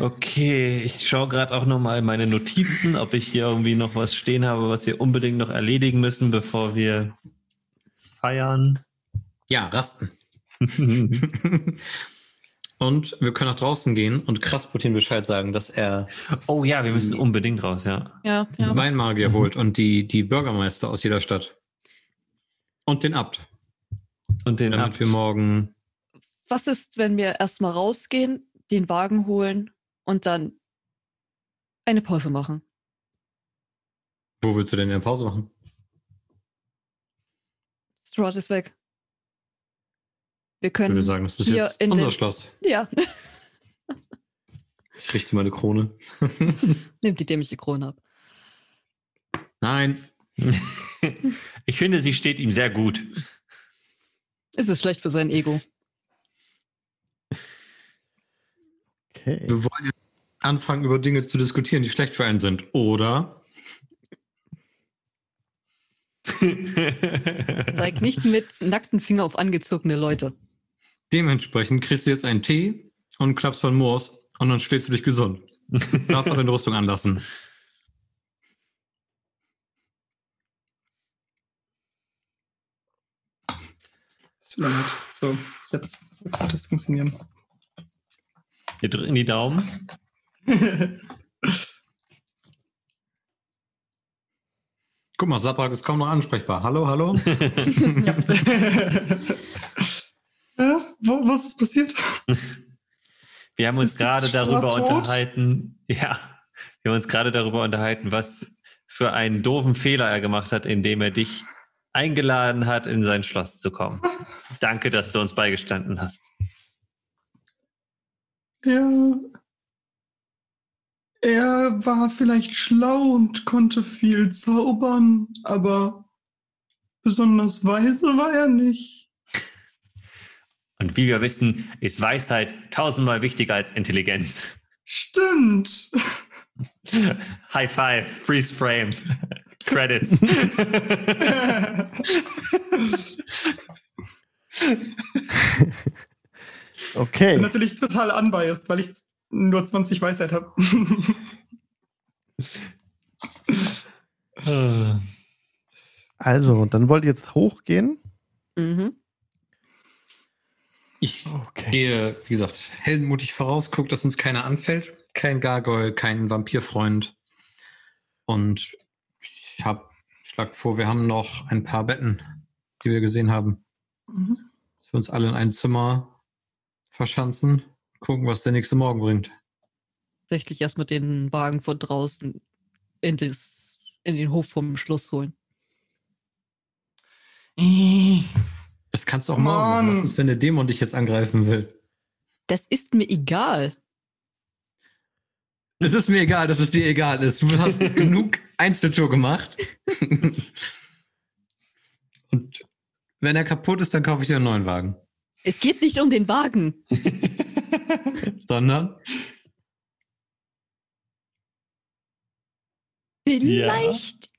Okay, ich schaue gerade auch noch mal meine Notizen, ob ich hier irgendwie noch was stehen habe, was wir unbedingt noch erledigen müssen, bevor wir feiern. Ja, rasten. *laughs* und wir können nach draußen gehen und Krasputin Bescheid sagen, dass er oh ja, wir müssen unbedingt raus, ja. Ja, ja. Weinmagier holt und die, die Bürgermeister aus jeder Stadt. Und den Abt. Und den Damit Abt. wir morgen. Was ist, wenn wir erstmal rausgehen, den Wagen holen und dann eine Pause machen? Wo willst du denn eine Pause machen? Strahd ist weg. Wir Ich können. würde sagen, das ist hier jetzt unser den- Schloss. Ja, Ich richte meine Krone. *laughs* nimmt die dämliche Krone ab. Nein. ich finde, sie steht ihm sehr gut. Ist es schlecht für sein Ego? Okay. Wir wollen jetzt anfangen, über Dinge zu diskutieren, die schlecht für einen sind. Oder Zeig nicht mit nackten Finger auf angezogene Leute. Dementsprechend kriegst du jetzt einen Tee und klappst von Moors und dann stellst du dich gesund. *laughs* Darfst auch deine Rüstung anlassen. Es tut mir leid. So, jetzt, jetzt wird es funktionieren. Wir drücken die Daumen. Guck mal, Sabrak ist kaum noch ansprechbar. Hallo, hallo? *laughs* *laughs* ja. Wo, was ist passiert? *laughs* Wir haben uns Ist gerade darüber tot? unterhalten. *laughs* Ja, wir Wir haben uns gerade darüber unterhalten, was für einen doofen Fehler er gemacht hat, indem er dich eingeladen hat, in sein Schloss zu kommen. *laughs* Danke, dass du uns beigestanden hast. Ja. Er war vielleicht schlau und konnte viel zaubern, aber besonders weise war er nicht. Und wie wir wissen, ist Weisheit tausendmal wichtiger als Intelligenz. Stimmt. *laughs* High five, freeze frame, credits. *laughs* Okay. Bin natürlich total unbiased, weil ich nur 20 Weisheit habe. *laughs* Also, dann wollt ihr jetzt hochgehen. Mhm. Ich Okay. gehe, wie gesagt, heldenmutig voraus, gucke, dass uns keiner anfällt. Kein Gargoyle, kein Vampirfreund. Und ich hab, schlag vor, wir haben noch ein paar Betten, die wir gesehen haben. Mhm. Dass wir uns alle in ein Zimmer verschanzen, gucken, was der nächste Morgen bringt. Tatsächlich erst mit den Wagen von draußen in, das, in den Hof vom Schloss holen. Das kannst du auch morgen machen. Was ist, wenn der Dämon dich jetzt angreifen will? Das ist mir egal. Es ist mir egal, dass es dir egal ist. Du hast *laughs* genug Einzeltour gemacht. *laughs* Und wenn er kaputt ist, dann kaufe ich dir einen neuen Wagen. Es geht nicht um den Wagen. *laughs* Sondern Vielleicht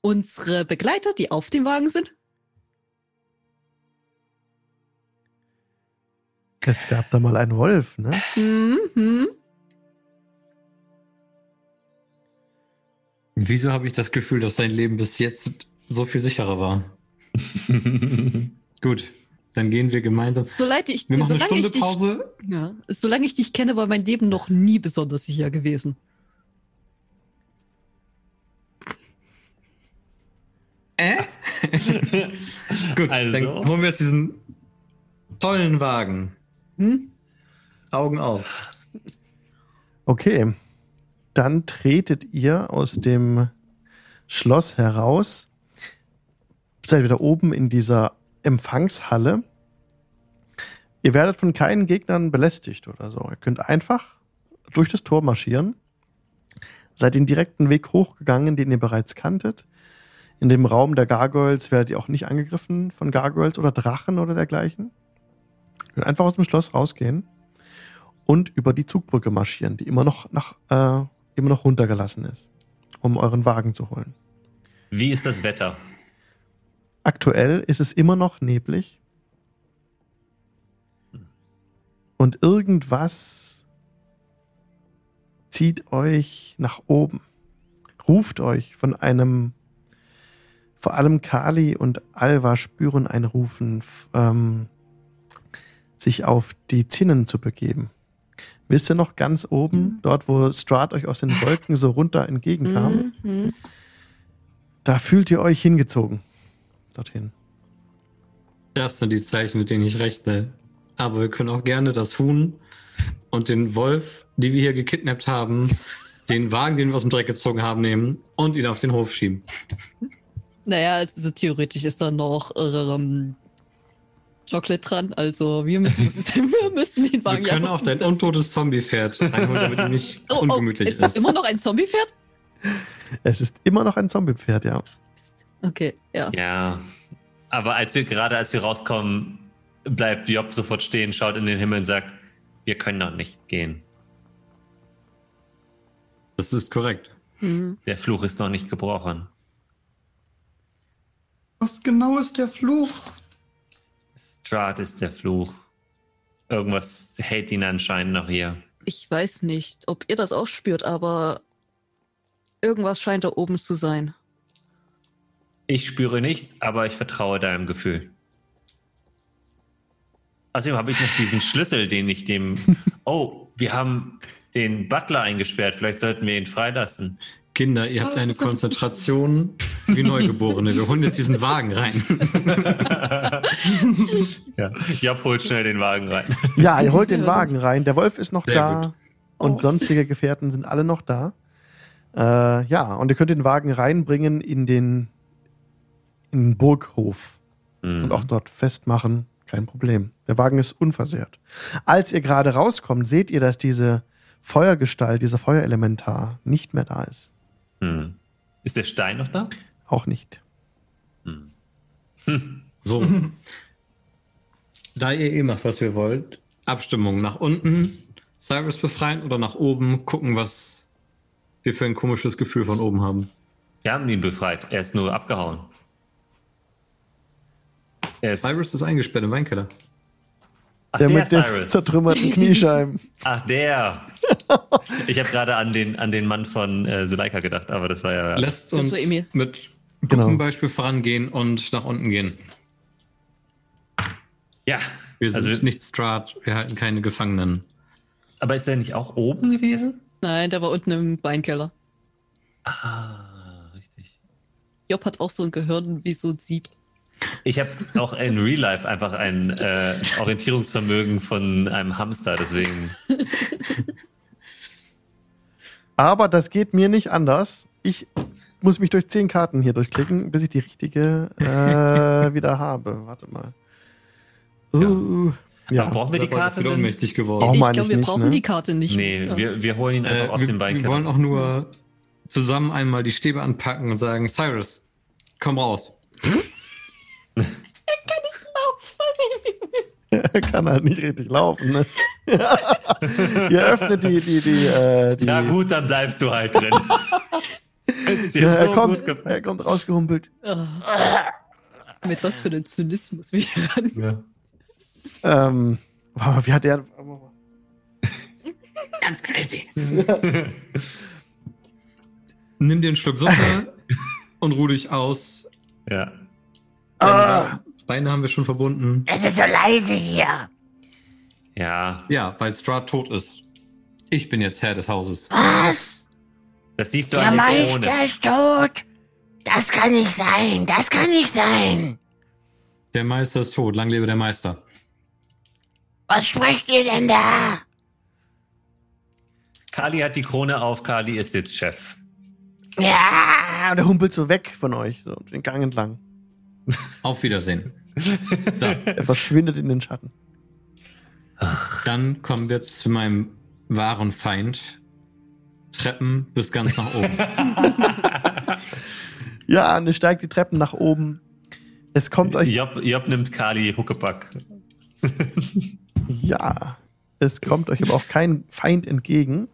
unsere Begleiter, die auf dem Wagen sind. Es gab da mal einen Wolf, ne? Mhm. wieso habe ich das Gefühl, dass dein Leben bis jetzt so viel sicherer war? *laughs* Gut, dann gehen wir gemeinsam. Solange ich, Wir machen eine Stunde ich dich, Pause. ja, solange ich dich kenne, war mein Leben noch nie besonders sicher gewesen. Äh? *laughs* Gut, Also? dann holen wir jetzt diesen tollen Wagen. Hm? Augen auf. Okay. Dann tretet ihr aus dem Schloss heraus. Seid wieder oben in dieser Empfangshalle. Ihr werdet von keinen Gegnern belästigt oder so. Ihr könnt einfach durch das Tor marschieren. Seid den direkten Weg hochgegangen, den ihr bereits kanntet. In dem Raum der Gargoyles werdet ihr auch nicht angegriffen von Gargoyles oder Drachen oder dergleichen. Könnt einfach aus dem Schloss rausgehen und über die Zugbrücke marschieren, die immer noch nach, äh, immer noch runtergelassen ist, um euren Wagen zu holen. Wie ist das Wetter? Aktuell ist es immer noch neblig. Und irgendwas zieht euch nach oben. Ruft euch von einem, vor allem Kali und Alva spüren ein Rufen, ähm, sich auf die Zinnen zu begeben. Wisst ihr noch ganz oben, dort wo Strahd euch aus den Wolken so runter entgegenkam? Mhm. Da fühlt ihr euch hingezogen. Dorthin. Das sind die Zeichen, mit denen ich rechne. Aber wir können auch gerne das Huhn und den Wolf, die wir hier gekidnappt haben, den Wagen, den wir aus dem Dreck gezogen haben, nehmen und ihn auf den Hof schieben. Naja, also theoretisch ist da noch ähm, Chocolate dran. Also wir müssen, *laughs* wir müssen den Wagen Wir können ja auch dein untotes Zombie-Pferd reinholen, damit ihm nicht Oh, oh, ungemütlich ist ist. das immer noch ein Zombie-Pferd? Es ist immer noch ein Zombie-Pferd, ja. Okay, ja. Ja. Aber als wir gerade, als wir rauskommen, bleibt Job sofort stehen, schaut in den Himmel und sagt, wir können noch nicht gehen. Das ist korrekt. Mhm. Der Fluch ist noch nicht gebrochen. Was genau ist der Fluch? Strahd ist der Fluch. Irgendwas hält ihn anscheinend noch hier. Ich weiß nicht, ob ihr das auch spürt, aber irgendwas scheint da oben zu sein. Ich spüre nichts, aber ich vertraue deinem Gefühl. Außerdem habe ich noch diesen Schlüssel, den ich dem. *laughs* Oh, wir haben den Butler eingesperrt. Vielleicht sollten wir ihn freilassen. Kinder, ihr habt eine Konzentration wie Neugeborene. Wir holen jetzt diesen Wagen rein. *laughs* ja. Job holt schnell den Wagen rein. Ja, ihr holt den Wagen rein. Der Wolf ist noch Sehr da. und Oh. sonstige Gefährten sind alle noch da. Äh, ja, und ihr könnt den Wagen reinbringen in den, in den Burghof Mhm. und auch dort festmachen. Kein Problem. Der Wagen ist unversehrt. Als ihr gerade rauskommt, seht ihr, dass diese Feuergestalt, dieser Feuerelementar nicht mehr da ist. Mhm. Ist der Stein noch da? Auch nicht. Mhm. So. *laughs* da ihr eh macht, was ihr wollt, Abstimmung nach unten, Cyrus befreien oder nach oben, gucken, was wir für ein komisches Gefühl von oben haben. Wir haben ihn befreit. Er ist nur abgehauen. Er ist, Cyrus ist eingesperrt im Weinkeller. Ach, der der, mit den Cyrus. zertrümmerten Kniescheiben. *laughs* *laughs* Ach, der. Ich habe gerade an den, an den Mann von äh, Suleika gedacht, aber das war ja. Lässt Das uns mit Genau. gutem Beispiel vorangehen und nach unten gehen. Ja. Wir sind Also, nicht Strat, wir halten keine Gefangenen. aber ist der nicht auch oben gewesen? Nein, der war unten im Weinkeller. Ah, richtig. Job hat auch so ein Gehirn wie so ein Sieb. Ich habe auch in Real Life einfach ein äh, Orientierungsvermögen von einem Hamster, deswegen. Aber das geht mir nicht anders. Ich muss mich durch zehn Karten hier durchklicken, bis ich die richtige äh, wieder habe. Warte mal. Uh, ja. Aber brauchen wir die Karte? Denn? ohnmächtig geworden. Ich wir glaube, wir nicht, brauchen ne? die Karte nicht. Nee, Ja. wir, wir holen ihn einfach Äh, aus wir, dem wir Weinkeller. wollen auch nur zusammen einmal die Stäbe anpacken und sagen, Cyrus, komm raus. *laughs* Er *laughs* kann halt nicht richtig laufen. Ne? *laughs* Ihr öffnet die, die, die, äh, die Ja, gut, dann bleibst du halt drin. *laughs* Ja, er, so kommt, er kommt rausgehumpelt. Ah. Mit was für einem Zynismus ran. Ja. Ähm, wow, wie hat er. Ganz crazy. Nimm dir einen Schluck Suppe und ruh dich aus. ja. Oh, Beine haben wir schon verbunden. es ist so leise hier. Ja, Ja, weil Strat tot ist. Ich bin jetzt Herr des Hauses. Was? das siehst du Der an der Meister Krone. ist tot. Das kann nicht sein. Das kann nicht sein. Der Meister ist tot. Lang lebe der Meister. Was sprecht ihr denn da? Kali hat die Krone auf, Kali ist jetzt Chef. Ja. Und er humpelt so weg von euch, so den Gang entlang. Auf Wiedersehen. So, Er verschwindet in den Schatten. dann kommen wir zu meinem wahren Feind. Treppen bis ganz nach oben. *laughs* Ja, und er steigt die Treppen nach oben. Es kommt euch. Job, Job nimmt Kali Huckepack. Ja, es kommt euch aber auch kein Feind entgegen.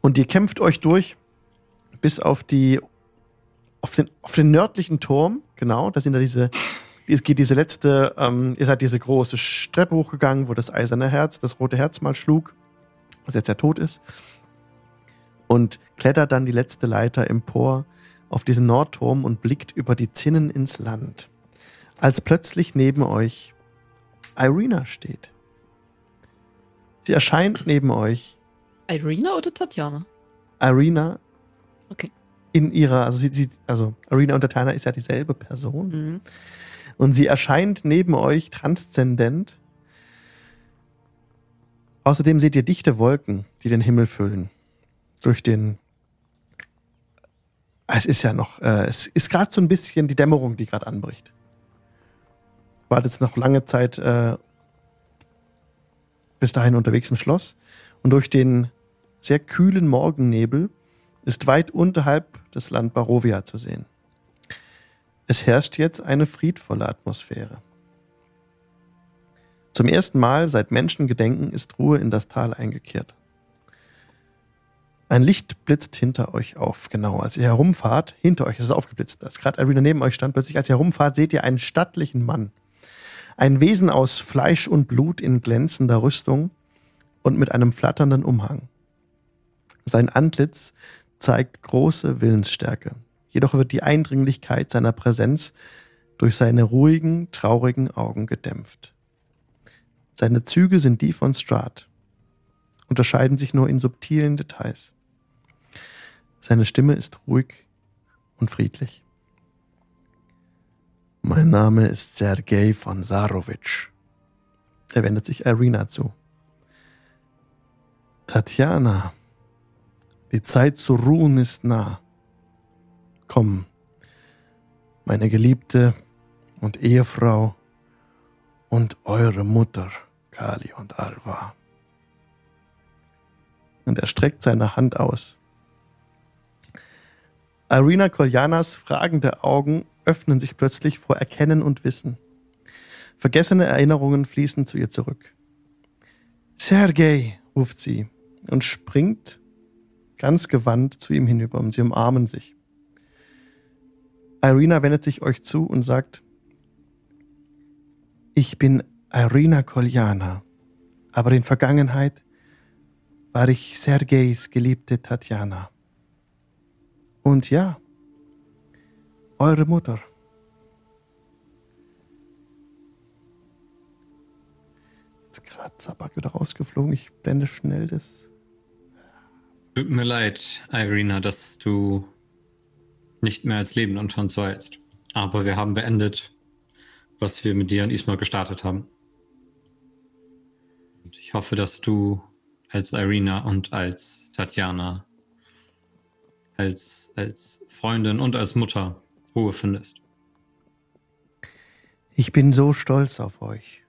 Und ihr kämpft euch durch bis auf die auf den, auf den nördlichen Turm, genau, da sind da diese, es geht diese letzte, ähm, ihr seid diese große Treppe hochgegangen, wo das eiserne Herz, das rote Herz mal schlug, was jetzt ja tot ist. Und klettert dann die letzte Leiter empor auf diesen Nordturm und blickt über die Zinnen ins Land. Als plötzlich neben euch Irina steht. Sie erscheint neben euch. Irina oder Tatjana? Irina Okay. In ihrer, also sie, sie, also und Tatjana ist ja dieselbe Person. Mhm. Und sie erscheint neben euch transzendent. Außerdem seht ihr dichte Wolken, die den Himmel füllen. Durch den. Es ist ja noch, äh, es ist gerade so ein bisschen die Dämmerung, die gerade anbricht. War jetzt noch lange Zeit äh, bis dahin unterwegs im Schloss. Und durch den sehr kühlen Morgennebel ist weit unterhalb das Land Barovia zu sehen. Es herrscht jetzt eine friedvolle Atmosphäre. Zum ersten Mal seit Menschengedenken ist Ruhe in das Tal eingekehrt. Ein Licht blitzt hinter euch auf, genau. Als ihr herumfahrt, hinter euch ist es aufgeblitzt. Als gerade Arena neben euch stand, plötzlich, als ihr herumfahrt, seht ihr einen stattlichen Mann. Ein Wesen aus Fleisch und Blut in glänzender Rüstung und mit einem flatternden Umhang. Sein Antlitz zeigt große Willensstärke. Jedoch wird die Eindringlichkeit seiner Präsenz durch seine ruhigen, traurigen Augen gedämpft. Seine Züge sind die von Strahd, unterscheiden sich nur in subtilen Details. Seine Stimme ist ruhig und friedlich. Mein Name ist Sergei von Sarovic. Er wendet sich Irina zu. Tatjana, die Zeit zu ruhen ist nah. Komm, meine Geliebte und Ehefrau und eure Mutter, Kali und Alva. Und er streckt seine Hand aus. Irina Koljanas fragende Augen öffnen sich plötzlich vor Erkennen und Wissen. Vergessene Erinnerungen fließen zu ihr zurück. Sergei, ruft sie und springt ganz gewandt zu ihm hinüber und sie umarmen sich. Irina wendet sich euch zu und sagt, ich bin Irina Koljana, aber in Vergangenheit war ich Sergejs geliebte Tatjana. Und ja, eure Mutter. Jetzt gerade Zabak wieder rausgeflogen. Ich blende schnell das. Tut mir leid, Irina, dass du nicht mehr als Leben unter uns weißt. Aber wir haben beendet, was wir mit dir und Isma gestartet haben. Und ich hoffe, dass du als Irina und als Tatjana, als, als Freundin und als Mutter Ruhe findest. Ich bin so stolz auf euch.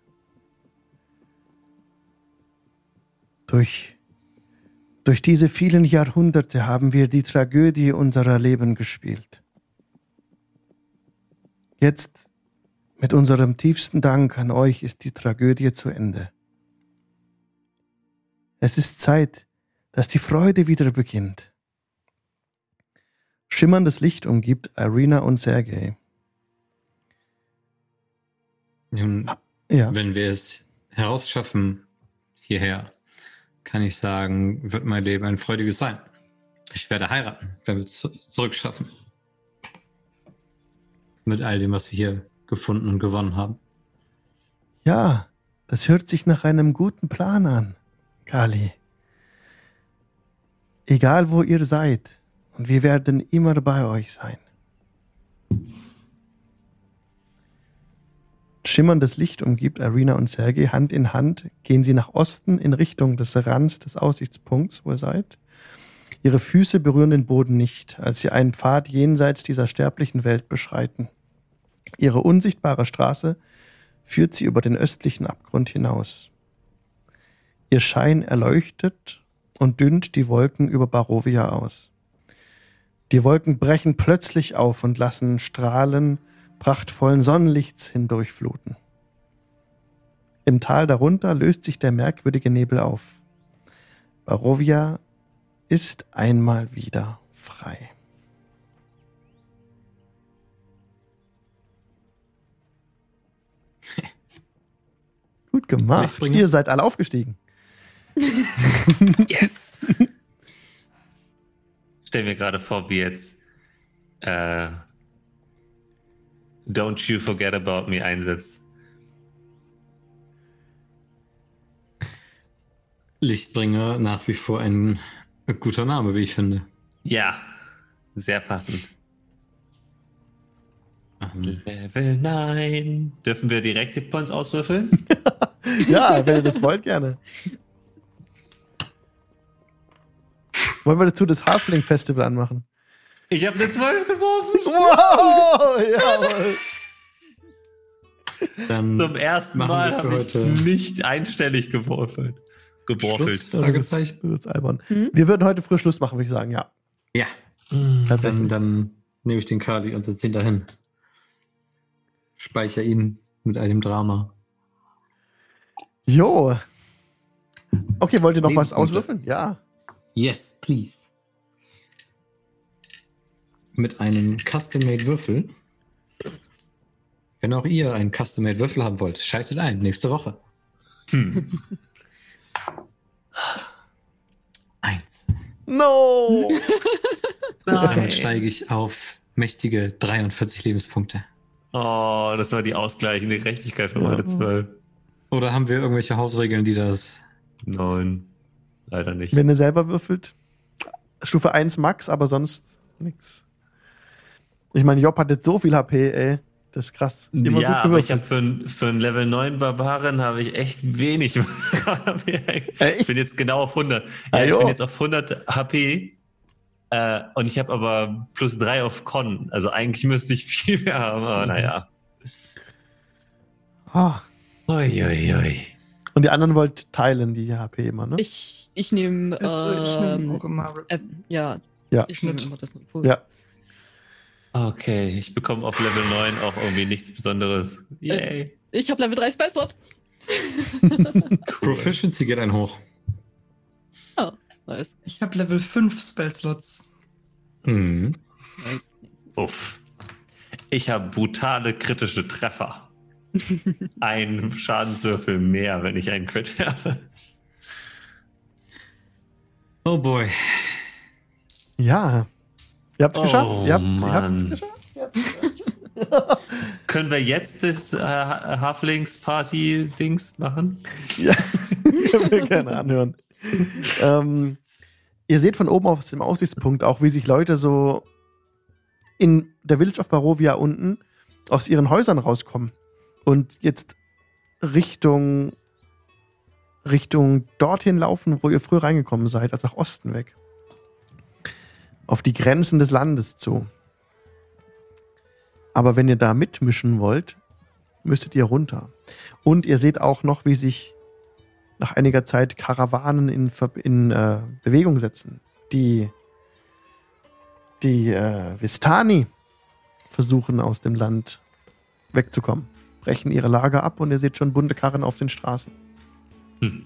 Durch, durch diese vielen Jahrhunderte haben wir die Tragödie unserer Leben gespielt. Jetzt, mit unserem tiefsten Dank an euch, ist die Tragödie zu Ende. Es ist Zeit, dass die Freude wieder beginnt. Schimmerndes Licht umgibt Irina und Sergei. Nun, Ja, wenn wir es herausschaffen hierher, kann ich sagen, wird mein Leben ein freudiges sein. Ich werde heiraten, wenn wir es zu- zurückschaffen. Mit all dem, was wir hier gefunden und gewonnen haben. ja, das hört sich nach einem guten Plan an, Kali. Egal wo ihr seid, und wir werden immer bei euch sein. Schimmerndes Licht umgibt Arena und Sergei. Hand in Hand gehen sie nach Osten in Richtung des Rands des Aussichtspunkts, wo ihr seid. Ihre Füße berühren den Boden nicht, als sie einen Pfad jenseits dieser sterblichen Welt beschreiten. Ihre unsichtbare Straße führt sie über den östlichen Abgrund hinaus. Ihr Schein erleuchtet und dünnt die Wolken über Barovia aus. Die Wolken brechen plötzlich auf und lassen Strahlen prachtvollen Sonnenlichts hindurchfluten. Im Tal darunter löst sich der merkwürdige Nebel auf. Barovia ist einmal wieder frei. *laughs* Gut gemacht. Ihr seid alle aufgestiegen. Yes! *laughs* Stell mir gerade vor, wie jetzt äh, Don't You Forget About Me einsetzt. Lichtbringer nach wie vor ein guter Name, wie ich finde. Ja, sehr passend. Ähm, Level 9. Dürfen wir direkt Hitpoints auswürfeln? *laughs* Ja, wenn ihr das wollt, gerne. *laughs* Wollen wir dazu das Halfling Festival anmachen? Ich habe eine 12 geworfen. *laughs* Wow! Jawohl. dann Zum ersten Mal habe ich heute nicht einstellig. Schluss? Geworfelt. Fragezeichen. Das ist albern. Hm? Wir würden heute früh Schluss machen, würde ich sagen, ja. Ja. Tatsächlich. Dann, dann nehme ich den Kali und setze ihn dahin. Speicher ihn mit all dem Drama. Jo. Okay, wollt ihr noch was auswürfeln? Ja. Yes, please. Mit einem Custom-Made Würfel. Wenn auch ihr einen Custom-Made Würfel haben wollt, schaltet ein nächste Woche. Hm. *laughs* Eins. No! *laughs* Damit steige ich auf mächtige 43 Lebenspunkte. Oh, das war die ausgleichende Gerechtigkeit für meine Ja. 12. Oder haben wir irgendwelche Hausregeln, die das. Nein, leider nicht. Wenn ihr selber würfelt, Stufe 1 Max, aber sonst nix. Ich meine, Job hat jetzt so viel HP, ey. Das ist krass. Immer ja, gut aber ich habe für, für einen Level 9 Barbaren habe ich echt wenig. *laughs* Echt? ich bin jetzt genau auf 100. Ah, Ja, ich jo. bin jetzt auf 100 HP. Äh, und ich habe aber plus 3 auf Con. Also eigentlich müsste ich *laughs* viel mehr haben, Mhm. aber naja. Ah. Uiuiui. Und die anderen wollt teilen, die HP immer, ne? Ich, ich nehme, Also, ich nehme ähm, auch immer. äh, ja, Ja. ich nehme immer das. Ja. Okay, ich bekomme auf Level 9 auch irgendwie nichts Besonderes. Yay. Ich habe Level 3 Spellslots. *laughs* Proficiency geht ein hoch. Oh, nice. Ich habe Level 5 Spellslots. Mhm. nice. Uff. Ich habe brutale kritische Treffer. *laughs* Ein Schadenswürfel mehr, wenn ich einen Crit werfe. Oh boy. Ja. Ihr habt's Oh, geschafft. Ihr habt, Mann. geschafft. *laughs* Können wir jetzt das äh, Halflings-Party-Dings machen? Ja, *laughs* können wir gerne anhören. ähm, ihr seht von oben aus dem Aussichtspunkt auch, wie sich Leute so in der Village of Barovia unten aus ihren Häusern rauskommen und jetzt Richtung Richtung dorthin laufen, wo ihr früher reingekommen seid, also nach Osten weg. Auf die Grenzen des Landes zu. Aber wenn ihr da mitmischen wollt, müsstet ihr runter. Und ihr seht auch noch, wie sich nach einiger Zeit Karawanen in, in äh, Bewegung setzen. Die, die äh, Vistani versuchen aus dem Land wegzukommen. Brechen ihre Lager ab und ihr seht schon bunte Karren auf den Straßen. Hm.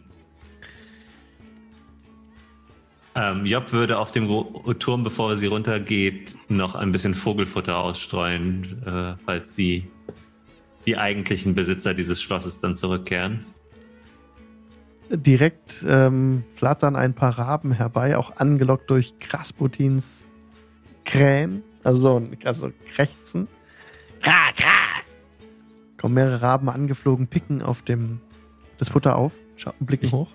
Ähm, Job würde auf dem Turm, bevor sie runtergeht, noch ein bisschen Vogelfutter ausstreuen, äh, falls die, die eigentlichen Besitzer dieses Schlosses dann zurückkehren. Direkt ähm, flattern ein paar Raben herbei, auch angelockt durch Krasputins Krähen, also so ein also Krächzen. Kra, kra. Kommen mehrere Raben angeflogen, picken auf dem das Futter auf, blicken Ich- hoch.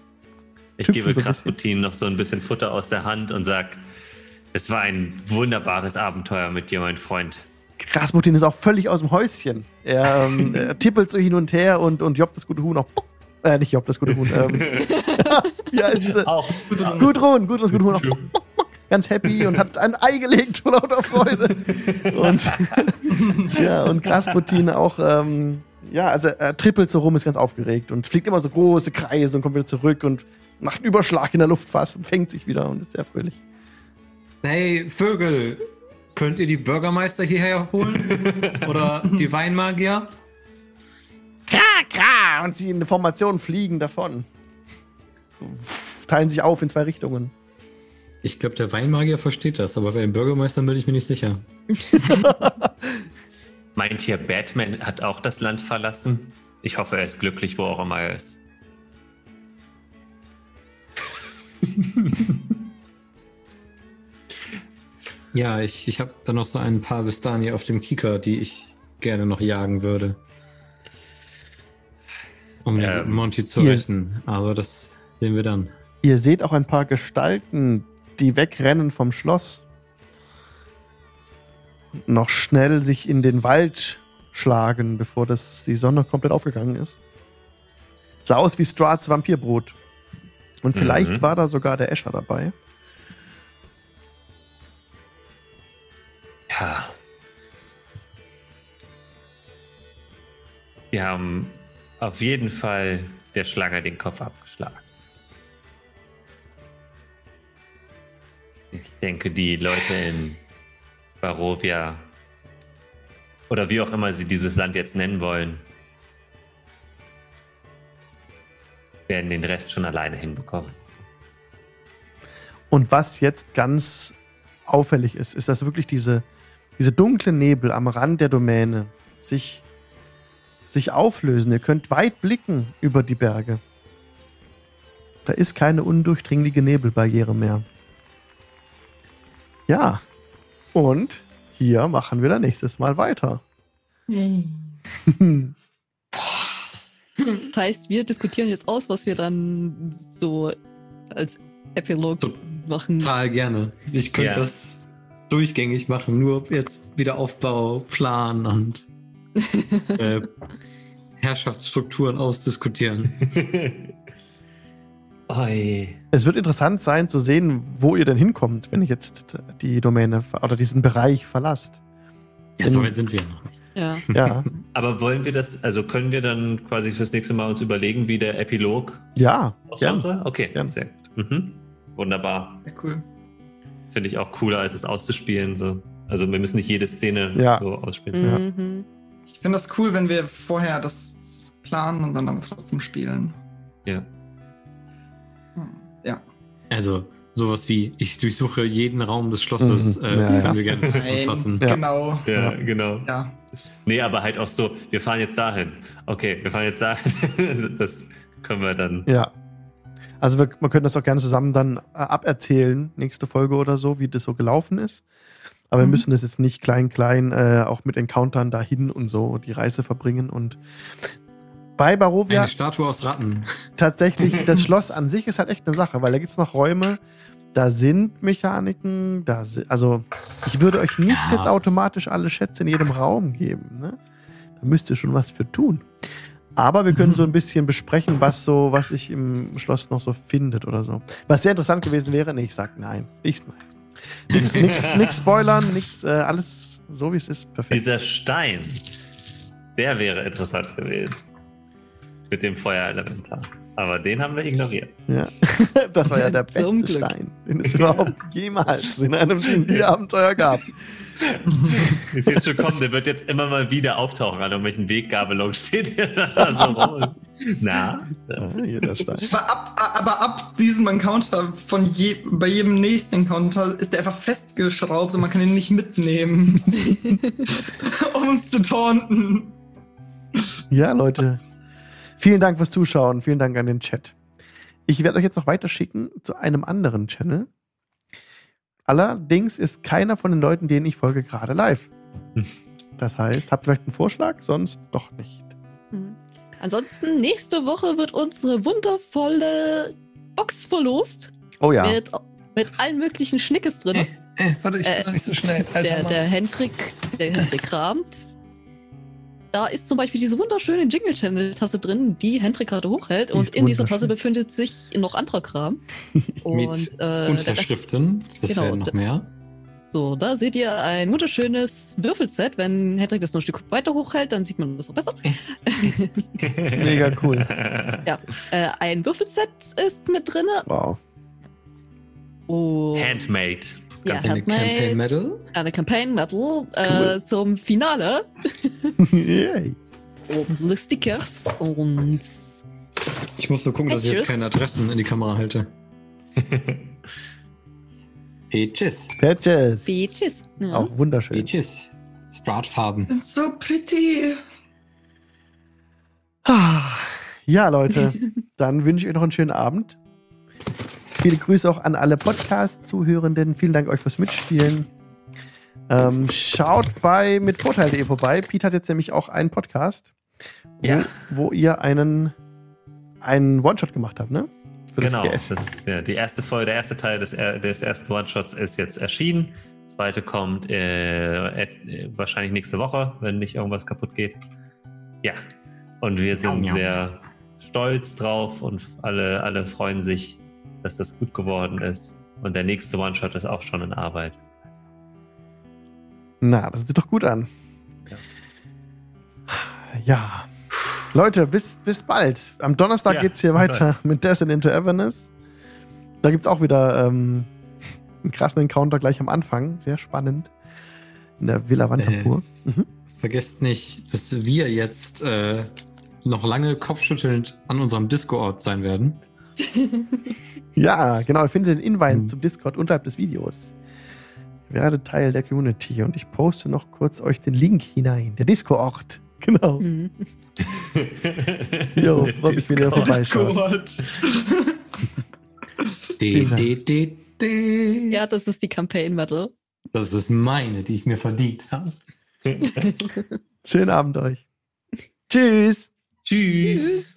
Ich Tüpfen gebe so. Krasputin noch so ein bisschen Futter aus der Hand und sag, es war ein wunderbares Abenteuer mit dir, mein Freund. Rasputin ist auch völlig aus dem Häuschen. Er, ähm, *laughs* tippelt so hin und her und, und Job das gute Huhn auch. Äh, nicht Job das gute Huhn. Ähm, wie heißt sie? Auch. Gudrun, Gudrun das gute Huhn auch. *laughs* Ganz happy und hat ein Ei gelegt vor lauter Freude. Und, *laughs* ja, und Rasputin auch, ähm, ja, also er trippelt so rum, ist ganz aufgeregt und fliegt immer so große Kreise und kommt wieder zurück und macht einen Überschlag in der Luft fast und fängt sich wieder und ist sehr fröhlich. Hey, Vögel, könnt ihr die Bürgermeister hierher holen? *laughs* Oder die Weinmagier? Kra, kra, und sie in Formation fliegen davon. Teilen sich auf in zwei Richtungen. Ich glaube, der Weinmagier versteht das, aber bei den Bürgermeistern bin ich mir nicht sicher. *laughs* Meint ihr, Batman hat auch das Land verlassen? Ich hoffe, er ist glücklich, wo auch immer er ist. *laughs* Ja, ich, ich habe da noch so ein paar Vistani auf dem Kika, die ich gerne noch jagen würde. Um Ähm, Monty zu retten. Aber das sehen wir dann. Ihr seht auch ein paar Gestalten, die wegrennen vom Schloss. Noch schnell sich in den Wald schlagen, bevor das, die Sonne komplett aufgegangen ist. Sah aus wie Strats Vampirbrot. Und vielleicht Mhm. war da sogar der Escher dabei. Ja. Wir haben auf jeden Fall der Schlange den Kopf abgeschlagen. Ich denke, die Leute in Barovia oder wie auch immer sie dieses Land jetzt nennen wollen, werden den Rest schon alleine hinbekommen. Und was jetzt ganz auffällig ist, ist, dass wirklich diese, diese dunklen Nebel am Rand der Domäne sich, sich auflösen. Ihr könnt weit blicken über die Berge. Da ist keine undurchdringliche Nebelbarriere mehr. Ja, und hier machen wir dann nächstes Mal weiter. *laughs* Das heißt, wir diskutieren jetzt aus, was wir dann so als Epilog So, machen. Total gerne. Ich könnte Ja. das durchgängig machen, nur jetzt wieder Aufbau, Plan und *laughs* äh, Herrschaftsstrukturen ausdiskutieren. *laughs* Es wird interessant sein zu sehen, wo ihr denn hinkommt, wenn ihr jetzt die Domäne oder diesen Bereich verlasst. Ja, so weit sind wir noch nicht. Ja. Ja, Aber wollen wir das, also können wir dann quasi fürs nächste Mal uns überlegen, wie der Epilog ja, gern. soll? Okay, Gern. sehr gut. Mhm. Wunderbar. Sehr cool. Finde ich auch cooler, als es auszuspielen. So. Also wir müssen nicht jede Szene Ja. so ausspielen. Ja. Mhm. Ich finde das cool, wenn wir vorher das planen und dann damit trotzdem spielen. Ja. Hm, Ja. Also, sowas wie, ich durchsuche jeden Raum des Schlosses, Mhm. äh, Ja, ja. können wir gerne zusammenfassen. Ja. Genau. Ja, Ja. genau. Ja. Nee, aber halt auch so, wir fahren jetzt dahin. Okay, wir fahren jetzt dahin. *laughs* das können wir dann. Ja. Also wir, wir können das auch gerne zusammen dann äh, aberzählen, nächste Folge oder so, wie das so gelaufen ist. Aber wir Mhm. müssen das jetzt nicht klein, klein, äh, auch mit Encountern dahin und so die Reise verbringen. Und bei Barovia Eine Statue aus Ratten. tatsächlich, *laughs* das Schloss an sich ist halt echt eine Sache, weil da gibt es noch Räume, da sind Mechaniken, da si- also ich würde euch nicht Ja. jetzt automatisch alle Schätze in jedem Raum geben. Ne? Da müsst ihr schon was für tun. Aber wir können so ein bisschen besprechen, was so, was sich im Schloss noch so findet oder so. Was sehr interessant gewesen wäre, nee, ich sag nein. Ich nein. Nix, nix, *laughs* nix spoilern, nix, äh, alles so wie es ist, perfekt. Dieser Stein, der wäre interessant gewesen. Mit dem Feuerelementar. Aber den haben wir ignoriert. Ja. *laughs* Das war ja der *laughs* Zum beste Glück. Stein, den es überhaupt *laughs* jemals in einem D&D-Abenteuer gab. Ich sehe es schon kommen, der wird jetzt immer mal wieder auftauchen. An irgendwelchen Weggabelungen steht der da so rum. Na? Ja, hier der Stein. Aber ab, aber ab diesem Encounter, von je, bei jedem nächsten Encounter, ist der einfach festgeschraubt und man kann ihn nicht mitnehmen. um uns zu taunten. Ja, Leute. Vielen Dank fürs Zuschauen. Vielen Dank an den Chat. Ich werde euch jetzt noch weiterschicken zu einem anderen Channel. Allerdings ist keiner von den Leuten, denen ich folge, gerade live. Hm. Das heißt, habt ihr vielleicht einen Vorschlag? Sonst doch nicht. Mhm. Ansonsten, nächste Woche wird unsere wundervolle Box verlost. Oh ja. Mit, mit allen möglichen Schnickes drin. Äh, *laughs* warte, ich bin Äh, noch nicht so schnell. Also der, der Hendrik, der Hendrik kramt. Da ist zum Beispiel diese wunderschöne Jingle Channel Tasse drin, die Hendrik gerade hochhält. Die Und in dieser Tasse befindet sich noch anderer Kram. *laughs* Und Mit äh, Unterschriften. Das Genau, werden noch mehr. so, da seht ihr ein wunderschönes Würfelset. Wenn Hendrik das noch ein Stück weiter hochhält, dann sieht man das noch besser. *laughs* Mega cool. *laughs* Ja. Äh, ein Würfelset ist mit drin. Wow. Und Handmade. Ja, Eine Campaign Medal. eine Campaign Medal äh, zum Finale. Yay. Und Stickers und Ich muss nur gucken, dass ich jetzt Patches. keine Adressen in die Kamera halte. Peaches. Patches. Beaches. Ja. Auch wunderschön. Peaches. Stratfarben. Sind so pretty. Ah, Ja, Leute, *laughs* dann wünsche ich euch noch einen schönen Abend. Viele Grüße auch an alle Podcast-Zuhörenden. Vielen Dank euch fürs Mitspielen. Ähm, schaut bei mit Vorteil.de vorbei. Pete hat jetzt nämlich auch einen Podcast, wo, Ja. wo ihr einen, einen One-Shot gemacht habt, ne? Für Genau. das ja, die erste Folge, der erste Teil des, er- des ersten One-Shots ist jetzt erschienen. Der zweite kommt äh, äh, wahrscheinlich nächste Woche, wenn nicht irgendwas kaputt geht. Ja. Und wir sind sehr stolz drauf und alle, alle freuen sich, dass das gut geworden ist. Und der nächste One-Shot ist auch schon in Arbeit. Na, das sieht doch gut an. Ja. Leute, bis, bis bald. Am Donnerstag Ja, geht's hier weiter mit Descent into Everness. Da gibt's auch wieder ähm, *laughs* einen krassen Encounter gleich am Anfang. Sehr spannend. In der Villa Wanderpur. Mhm. Vergesst nicht, dass wir jetzt äh, noch lange kopfschüttelnd an unserem Discord sein werden. *laughs* Ja, genau. Ihr findet den Invite Mhm. zum Discord unterhalb des Videos. Werdet Teil der Community und ich poste noch kurz euch den Link hinein. Der Discord. *laughs* Genau. Mhm. Jo, freut mich, wenn ihr vorbeischaut. Ja, das ist die Campaign Medal. Das ist meine, die ich mir verdient habe. *laughs* Schönen Abend euch. Tschüss. Tschüss. Tschüss.